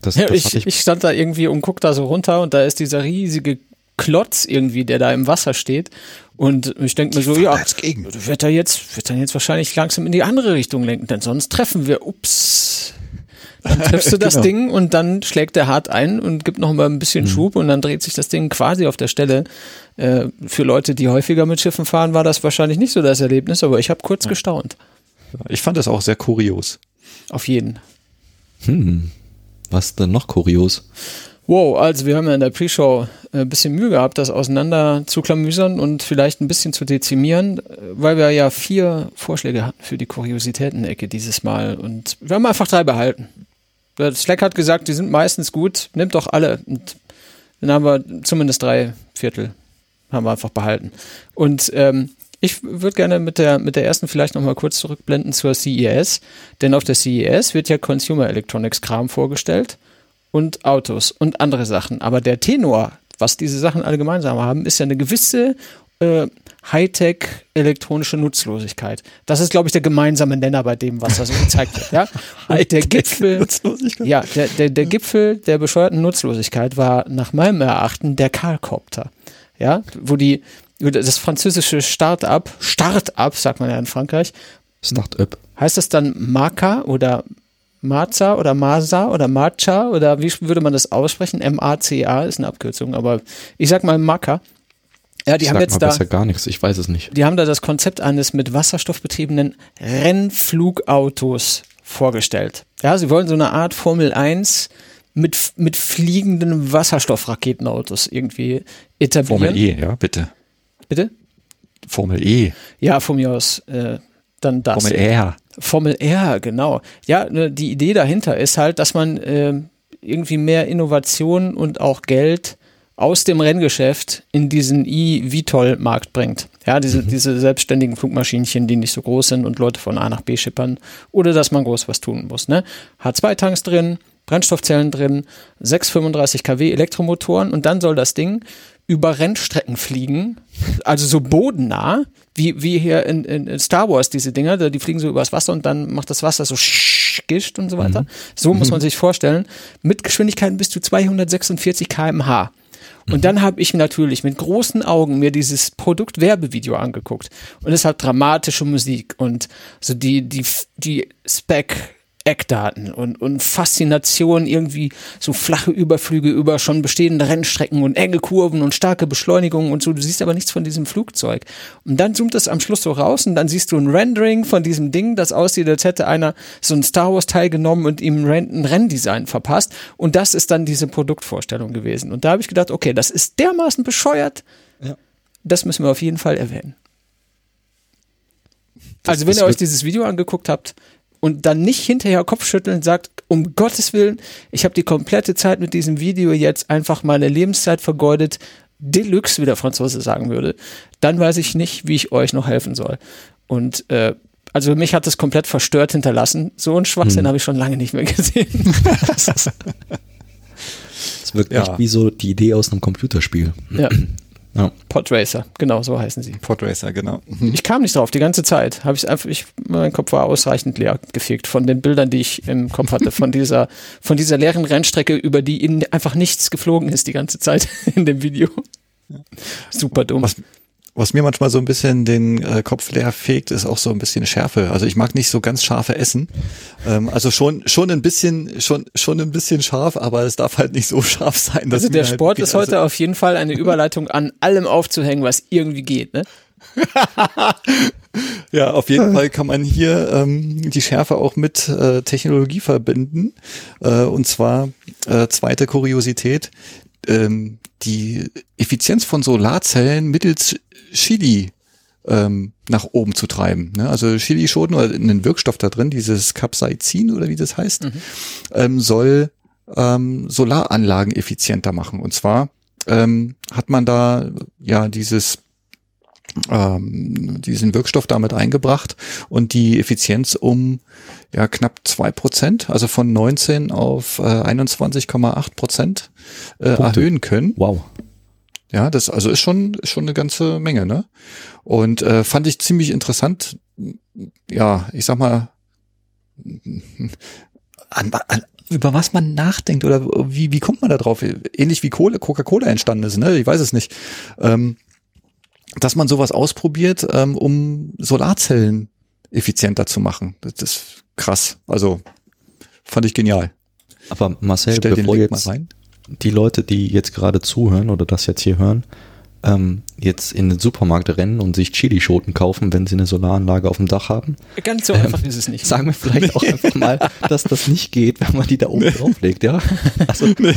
Das, ja, das ich, ich, stand da irgendwie und guck da so runter und da ist dieser riesige Klotz irgendwie, der da im Wasser steht. Und ich denke mir so, ja, wird er jetzt, wird dann jetzt wahrscheinlich langsam in die andere Richtung lenken, denn sonst treffen wir, ups. Dann [laughs] triffst du das genau. Ding und dann schlägt er hart ein und gibt noch mal ein bisschen mhm. Schub und dann dreht sich das Ding quasi auf der Stelle. Äh, für Leute, die häufiger mit Schiffen fahren, war das wahrscheinlich nicht so das Erlebnis, aber ich habe kurz ja. gestaunt. Ich fand das auch sehr kurios. Auf jeden. Hm. Was denn noch kurios? Wow, also wir haben ja in der Pre-Show ein äh, bisschen Mühe gehabt, das auseinander zu klamüsern und vielleicht ein bisschen zu dezimieren, weil wir ja vier Vorschläge hatten für die Kuriositäten-Ecke dieses Mal und wir haben einfach drei behalten. Der Slack hat gesagt, die sind meistens gut, nimmt doch alle. Und dann haben wir zumindest drei Viertel haben wir einfach behalten. Und ähm, ich würde gerne mit der, mit der ersten vielleicht nochmal kurz zurückblenden zur CES, denn auf der CES wird ja Consumer Electronics Kram vorgestellt und Autos und andere Sachen. Aber der Tenor, was diese Sachen alle gemeinsam haben, ist ja eine gewisse äh, Hightech elektronische Nutzlosigkeit. Das ist, glaube ich, der gemeinsame Nenner bei dem, was da so gezeigt wird. Ja? [laughs] Und der Gipfel, ja, der, der, der Gipfel der bescheuerten Nutzlosigkeit war nach meinem Erachten der Karlkopter. Ja, wo die, das französische Start-up, Start-up, sagt man ja in Frankreich. Start-up. Heißt das dann Marca oder Maza oder Masa oder Macha oder wie würde man das aussprechen? M-A-C-A ist eine Abkürzung, aber ich sag mal Maka. Ja, die ich haben jetzt da gar nichts, ich weiß es nicht. Die haben da das Konzept eines mit Wasserstoff betriebenen Rennflugautos vorgestellt. Ja, sie wollen so eine Art Formel 1 mit, mit fliegenden Wasserstoffraketenautos irgendwie etablieren. Formel E, ja, bitte. Bitte? Formel E. Ja, von mir aus äh, dann das. Formel R. Formel R, genau. Ja, ne, die Idee dahinter ist halt, dass man äh, irgendwie mehr Innovation und auch Geld aus dem Renngeschäft in diesen e-VTOL-Markt bringt. Ja, diese, mhm. diese selbstständigen Flugmaschinchen, die nicht so groß sind und Leute von A nach B schippern, oder dass man groß was tun muss. Ne? H2-Tanks drin, Brennstoffzellen drin, 635 kW Elektromotoren und dann soll das Ding über Rennstrecken fliegen, also so bodennah, wie, wie hier in, in Star Wars diese Dinger, die fliegen so übers Wasser und dann macht das Wasser so gischt und so weiter. Mhm. So muss man mhm. sich vorstellen, mit Geschwindigkeiten bis zu 246 kmh. Und mhm. dann habe ich natürlich mit großen Augen mir dieses Produkt-Werbevideo angeguckt. Und es hat dramatische Musik und so die, die, die Spec Eckdaten und, und Faszination irgendwie so flache Überflüge über schon bestehende Rennstrecken und enge Kurven und starke Beschleunigungen und so. Du siehst aber nichts von diesem Flugzeug. Und dann zoomt es am Schluss so raus und dann siehst du ein Rendering von diesem Ding, das aussieht, als hätte einer so ein Star Wars Teil genommen und ihm ein Renndesign verpasst. Und das ist dann diese Produktvorstellung gewesen. Und da habe ich gedacht, okay, das ist dermaßen bescheuert. Ja. Das müssen wir auf jeden Fall erwähnen. Das also wenn ihr euch dieses Video angeguckt habt, und dann nicht hinterher Kopfschütteln sagt, um Gottes Willen, ich habe die komplette Zeit mit diesem Video jetzt einfach meine Lebenszeit vergeudet, Deluxe, wie der Franzose sagen würde, dann weiß ich nicht, wie ich euch noch helfen soll. Und äh, also mich hat das komplett verstört hinterlassen. So ein Schwachsinn hm. habe ich schon lange nicht mehr gesehen. [laughs] [laughs] Es wirkt ja. echt wie so die Idee aus einem Computerspiel. Ja. [clears throat] Ja. Podracer, genau, so heißen sie. Podracer, genau. Ich kam nicht drauf, die ganze Zeit. Habe ich einfach, ich, mein Kopf war ausreichend leer gefegt von den Bildern, die ich im Kopf hatte, von [laughs] dieser, von dieser leeren Rennstrecke, über die ihnen einfach nichts geflogen ist die ganze Zeit [laughs] in dem Video. Super dumm. Was, was mir manchmal so ein bisschen den äh, Kopf leer fegt, ist auch so ein bisschen Schärfe. Also ich mag nicht so ganz scharfe Essen. Ähm, also schon schon ein bisschen schon schon ein bisschen scharf, aber es darf halt nicht so scharf sein. Dass also der halt Sport ist heute also auf jeden Fall eine Überleitung an allem aufzuhängen, was irgendwie geht, ne? [laughs] ja, auf jeden Fall kann man hier ähm, die Schärfe auch mit äh, Technologie verbinden. Äh, und zwar äh, zweite Kuriosität. Ähm, die Effizienz von Solarzellen mittels Chili ähm, nach oben zu treiben. Ne? Also Chilischoten oder einen Wirkstoff da drin, dieses Capsaicin oder wie das heißt, mhm. ähm, soll ähm, Solaranlagen effizienter machen. Und zwar ähm, hat man da ja dieses ähm, diesen Wirkstoff damit eingebracht und die Effizienz um ja knapp zwei Prozent, also von 19 auf äh, 21,8 Prozent äh, erhöhen können. Wow. Ja, das also ist schon ist schon eine ganze Menge, ne? Und äh, fand ich ziemlich interessant. Ja, ich sag mal, an, an, über was man nachdenkt oder wie, wie kommt man da drauf? Ähnlich wie Kohle, Coca-Cola entstanden ist, ne? Ich weiß es nicht. Ähm, dass man sowas ausprobiert, ähm, um Solarzellen effizienter zu machen. Das ist krass. Also fand ich genial. Aber Marcel, Stell bevor jetzt die Leute, die jetzt gerade zuhören oder das jetzt hier hören, ähm, jetzt in den Supermarkt rennen und sich Chilischoten kaufen, wenn sie eine Solaranlage auf dem Dach haben. Ganz so einfach ähm, ist es nicht. Sagen wir vielleicht auch [laughs] einfach mal, dass das nicht geht, wenn man die da oben nee. drauflegt, ja? [laughs] Also, nee.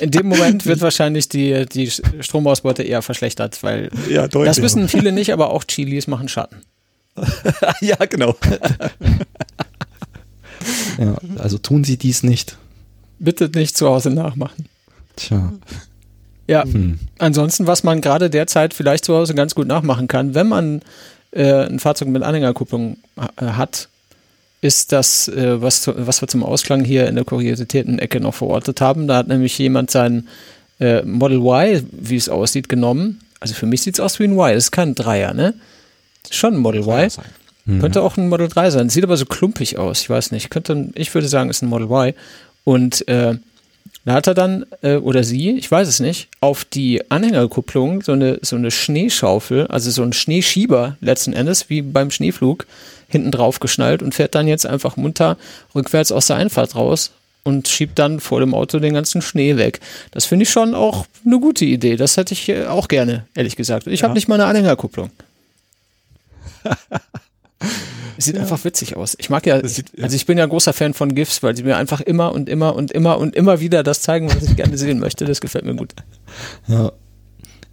In dem Moment wird wahrscheinlich die, die Stromausbeute eher verschlechtert, weil ja, das wissen viele nicht, aber auch Chilis machen Schatten. [laughs] ja, genau. [laughs] ja, also tun sie dies nicht. Bitte nicht zu Hause nachmachen. Tja. Ja, hm. ansonsten, was man gerade derzeit vielleicht zu Hause ganz gut nachmachen kann, wenn man äh, ein Fahrzeug mit Anhängerkupplung äh, hat, ist das, äh, was, was wir zum Ausklang hier in der Kuriositäten-Ecke noch verortet haben. Da hat nämlich jemand sein äh, Model Y, wie es aussieht, genommen. Also für mich sieht es aus wie ein Y, das ist kein Dreier, ne? Schon ein Model Y. Mhm. Könnte auch ein Model 3 sein. Sieht aber so klumpig aus, ich weiß nicht. Könnte, ich würde sagen, ist ein Model Y. Und äh, da hat er dann, äh, oder sie, ich weiß es nicht, auf die Anhängerkupplung so eine, so eine Schneeschaufel, also so ein Schneeschieber letzten Endes, wie beim Schneeflug, hinten drauf geschnallt und fährt dann jetzt einfach munter rückwärts aus der Einfahrt raus und schiebt dann vor dem Auto den ganzen Schnee weg. Das finde ich schon auch eine gute Idee. Das hätte ich auch gerne, ehrlich gesagt. Ich ja. habe nicht mal eine Anhängerkupplung. [laughs] Sieht ja. einfach witzig aus. Ich mag ja, sieht, ja, also ich bin ja ein großer Fan von GIFs, weil sie mir einfach immer und immer und immer und immer wieder das zeigen, was ich gerne sehen möchte. Das gefällt mir gut. Ja.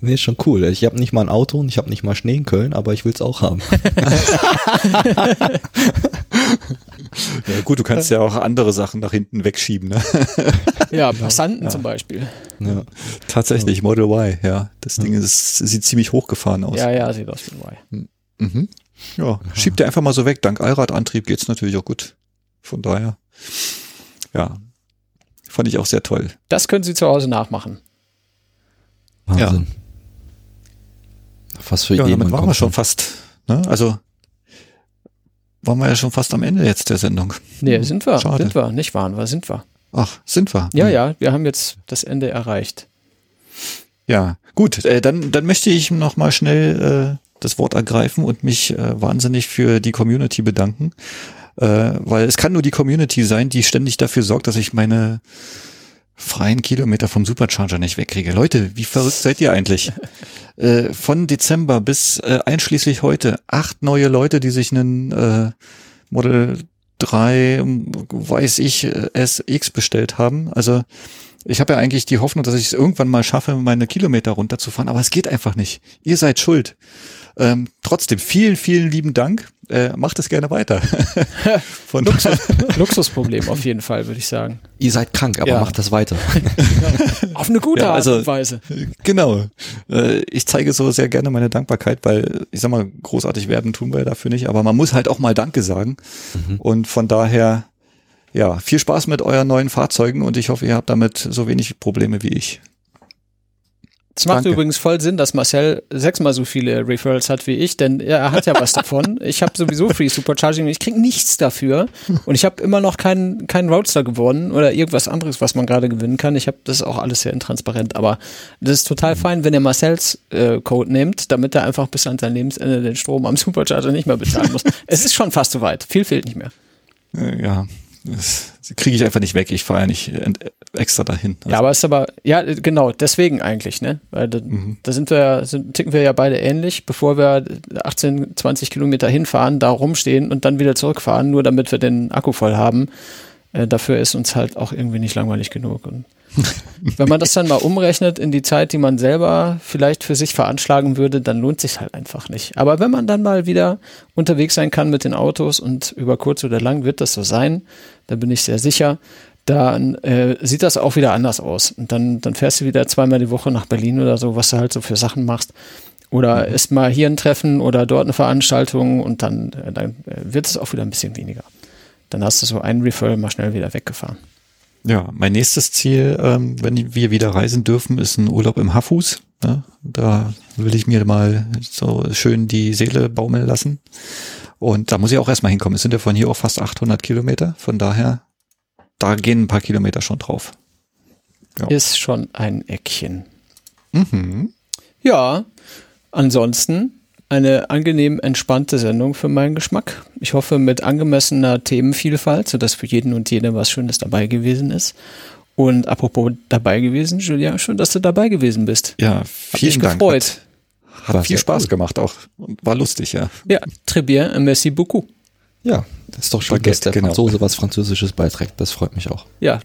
Nee, ist schon cool. Ich habe nicht mal ein Auto und ich habe nicht mal Schnee in Köln, aber ich will es auch haben. [laughs] [laughs] ja, gut, du kannst ja auch andere Sachen nach hinten wegschieben, ne? Ja, Passanten ja. zum Beispiel. Ja. Tatsächlich, Model Y, ja. Das Ding ist, sieht ziemlich hochgefahren aus. Ja, ja, sieht aus wie ein Y. Mhm. Ja, schiebt ihr einfach mal so weg. Dank Allradantrieb geht's natürlich auch gut. Von daher, ja, fand ich auch sehr toll. Das können Sie zu Hause nachmachen. Wahnsinn. Ja. Was für ja, damit waren wir schon fast. Ne? Also waren wir ja schon fast am Ende jetzt der Sendung. Nee, sind wir. Schade. Sind wir. Nicht waren wir, sind wir. Ach, sind wir. Ja, hm. ja, wir haben jetzt das Ende erreicht. Ja, gut. Äh, dann, dann möchte ich noch mal schnell äh, das Wort ergreifen und mich äh, wahnsinnig für die Community bedanken. Äh, weil es kann nur die Community sein, die ständig dafür sorgt, dass ich meine freien Kilometer vom Supercharger nicht wegkriege. Leute, wie verrückt seid ihr eigentlich? [laughs] äh, von Dezember bis äh, einschließlich heute acht neue Leute, die sich einen äh, Model 3, weiß ich, äh, SX bestellt haben. Also ich habe ja eigentlich die Hoffnung, dass ich es irgendwann mal schaffe, meine Kilometer runterzufahren, aber es geht einfach nicht. Ihr seid schuld. Ähm, trotzdem, vielen, vielen lieben Dank. Äh, macht es gerne weiter. [laughs] Von Luxus, [laughs] Luxusproblem auf jeden Fall, würde ich sagen. Ihr seid krank, aber ja. macht das weiter. [laughs] auf eine gute ja, also, Art und Weise. Genau. Äh, ich zeige so sehr gerne meine Dankbarkeit, weil ich sag mal, großartig werden tun wir dafür nicht, aber man muss halt auch mal Danke sagen. Mhm. Und von daher, ja, viel Spaß mit euren neuen Fahrzeugen und ich hoffe, ihr habt damit so wenig Probleme wie ich. Es macht Danke. übrigens voll Sinn, dass Marcel sechsmal so viele Referrals hat wie ich, denn er hat ja was [laughs] davon. Ich habe sowieso Free Supercharging und ich krieg nichts dafür. Und ich habe immer noch keinen keinen Roadster gewonnen oder irgendwas anderes, was man gerade gewinnen kann. Ich habe das ist auch alles sehr intransparent, aber das ist total fein, wenn ihr Marcels äh, Code nehmt, damit er einfach bis an sein Lebensende den Strom am Supercharger nicht mehr bezahlen muss. [laughs] es ist schon fast soweit. Viel fehlt nicht mehr. Äh, ja, kriege ich einfach nicht weg. Ich fahre ja nicht extra dahin. Also. Ja, aber ist aber, ja, genau, deswegen eigentlich, ne? Weil da, mhm. da sind wir, sind, ticken wir ja beide ähnlich, bevor wir 18, 20 Kilometer hinfahren, da rumstehen und dann wieder zurückfahren, nur damit wir den Akku voll haben. Äh, dafür ist uns halt auch irgendwie nicht langweilig genug. Und [laughs] wenn man das dann mal umrechnet in die Zeit, die man selber vielleicht für sich veranschlagen würde, dann lohnt sich halt einfach nicht. Aber wenn man dann mal wieder unterwegs sein kann mit den Autos und über kurz oder lang wird das so sein, da bin ich sehr sicher, dann äh, sieht das auch wieder anders aus. Und dann, dann fährst du wieder zweimal die Woche nach Berlin oder so, was du halt so für Sachen machst. Oder mhm. ist mal hier ein Treffen oder dort eine Veranstaltung und dann, äh, dann äh, wird es auch wieder ein bisschen weniger. Dann hast du so einen Referral mal schnell wieder weggefahren. Ja, mein nächstes Ziel, ähm, wenn wir wieder reisen dürfen, ist ein Urlaub im Haffus. Ja, da will ich mir mal so schön die Seele baumeln lassen. Und da muss ich auch erstmal hinkommen. Es sind ja von hier auch fast 800 Kilometer. Von daher, da gehen ein paar Kilometer schon drauf. Ja. Ist schon ein Eckchen. Mhm. Ja, ansonsten eine angenehm entspannte Sendung für meinen Geschmack. Ich hoffe mit angemessener Themenvielfalt, sodass für jeden und jede was Schönes dabei gewesen ist. Und apropos dabei gewesen, Julia, schön, dass du dabei gewesen bist. Ja, vielen Dank. gefreut. Hat, hat viel Spaß gemacht auch. War lustig, ja. Ja, très bien, merci beaucoup. Ja, das ist doch schön, dass der genau. Franzose was Französisches beiträgt. Das freut mich auch. Ja.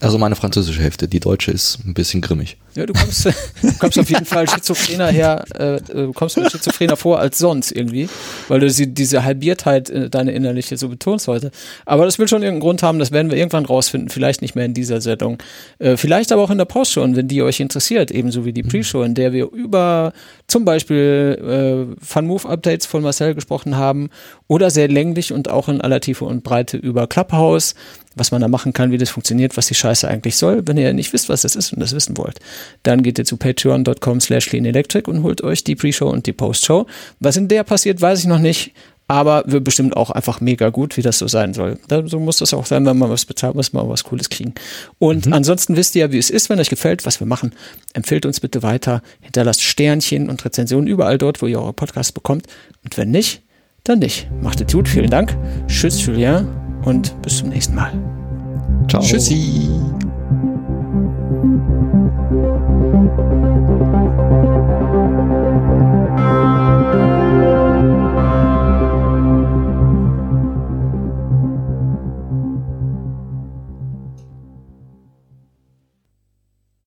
Also meine französische Hälfte. Die deutsche ist ein bisschen grimmig. Ja, du kommst, du kommst auf jeden Fall schizophrener her, äh, du kommst mir schizophrener vor als sonst irgendwie, weil du sie, diese Halbiertheit äh, deine innerliche so betonst heute. Aber das will schon irgendeinen Grund haben, das werden wir irgendwann rausfinden. Vielleicht nicht mehr in dieser Sendung. Äh, vielleicht aber auch in der Postshow, wenn die euch interessiert, ebenso wie die mhm. Pre-Show, in der wir über zum Beispiel äh, Fun-Move-Updates von Marcel gesprochen haben oder sehr länglich und auch in aller Tiefe und Breite über Clubhouse, was man da machen kann, wie das funktioniert, was die Scheiße eigentlich soll. Wenn ihr nicht wisst, was das ist und das wissen wollt, dann geht ihr zu patreon.com slash cleanelectric und holt euch die Pre-Show und die Post-Show. Was in der passiert, weiß ich noch nicht, aber wird bestimmt auch einfach mega gut, wie das so sein soll. so muss das auch sein, wenn man was bezahlt, muss man was Cooles kriegen. Und mhm. ansonsten wisst ihr ja, wie es ist, wenn euch gefällt, was wir machen. Empfehlt uns bitte weiter, hinterlasst Sternchen und Rezensionen überall dort, wo ihr eure Podcasts bekommt. Und wenn nicht, dann nicht. Macht es gut, vielen Dank. Tschüss, Julien, und bis zum nächsten Mal. Ciao. Tschüssi. Thank you.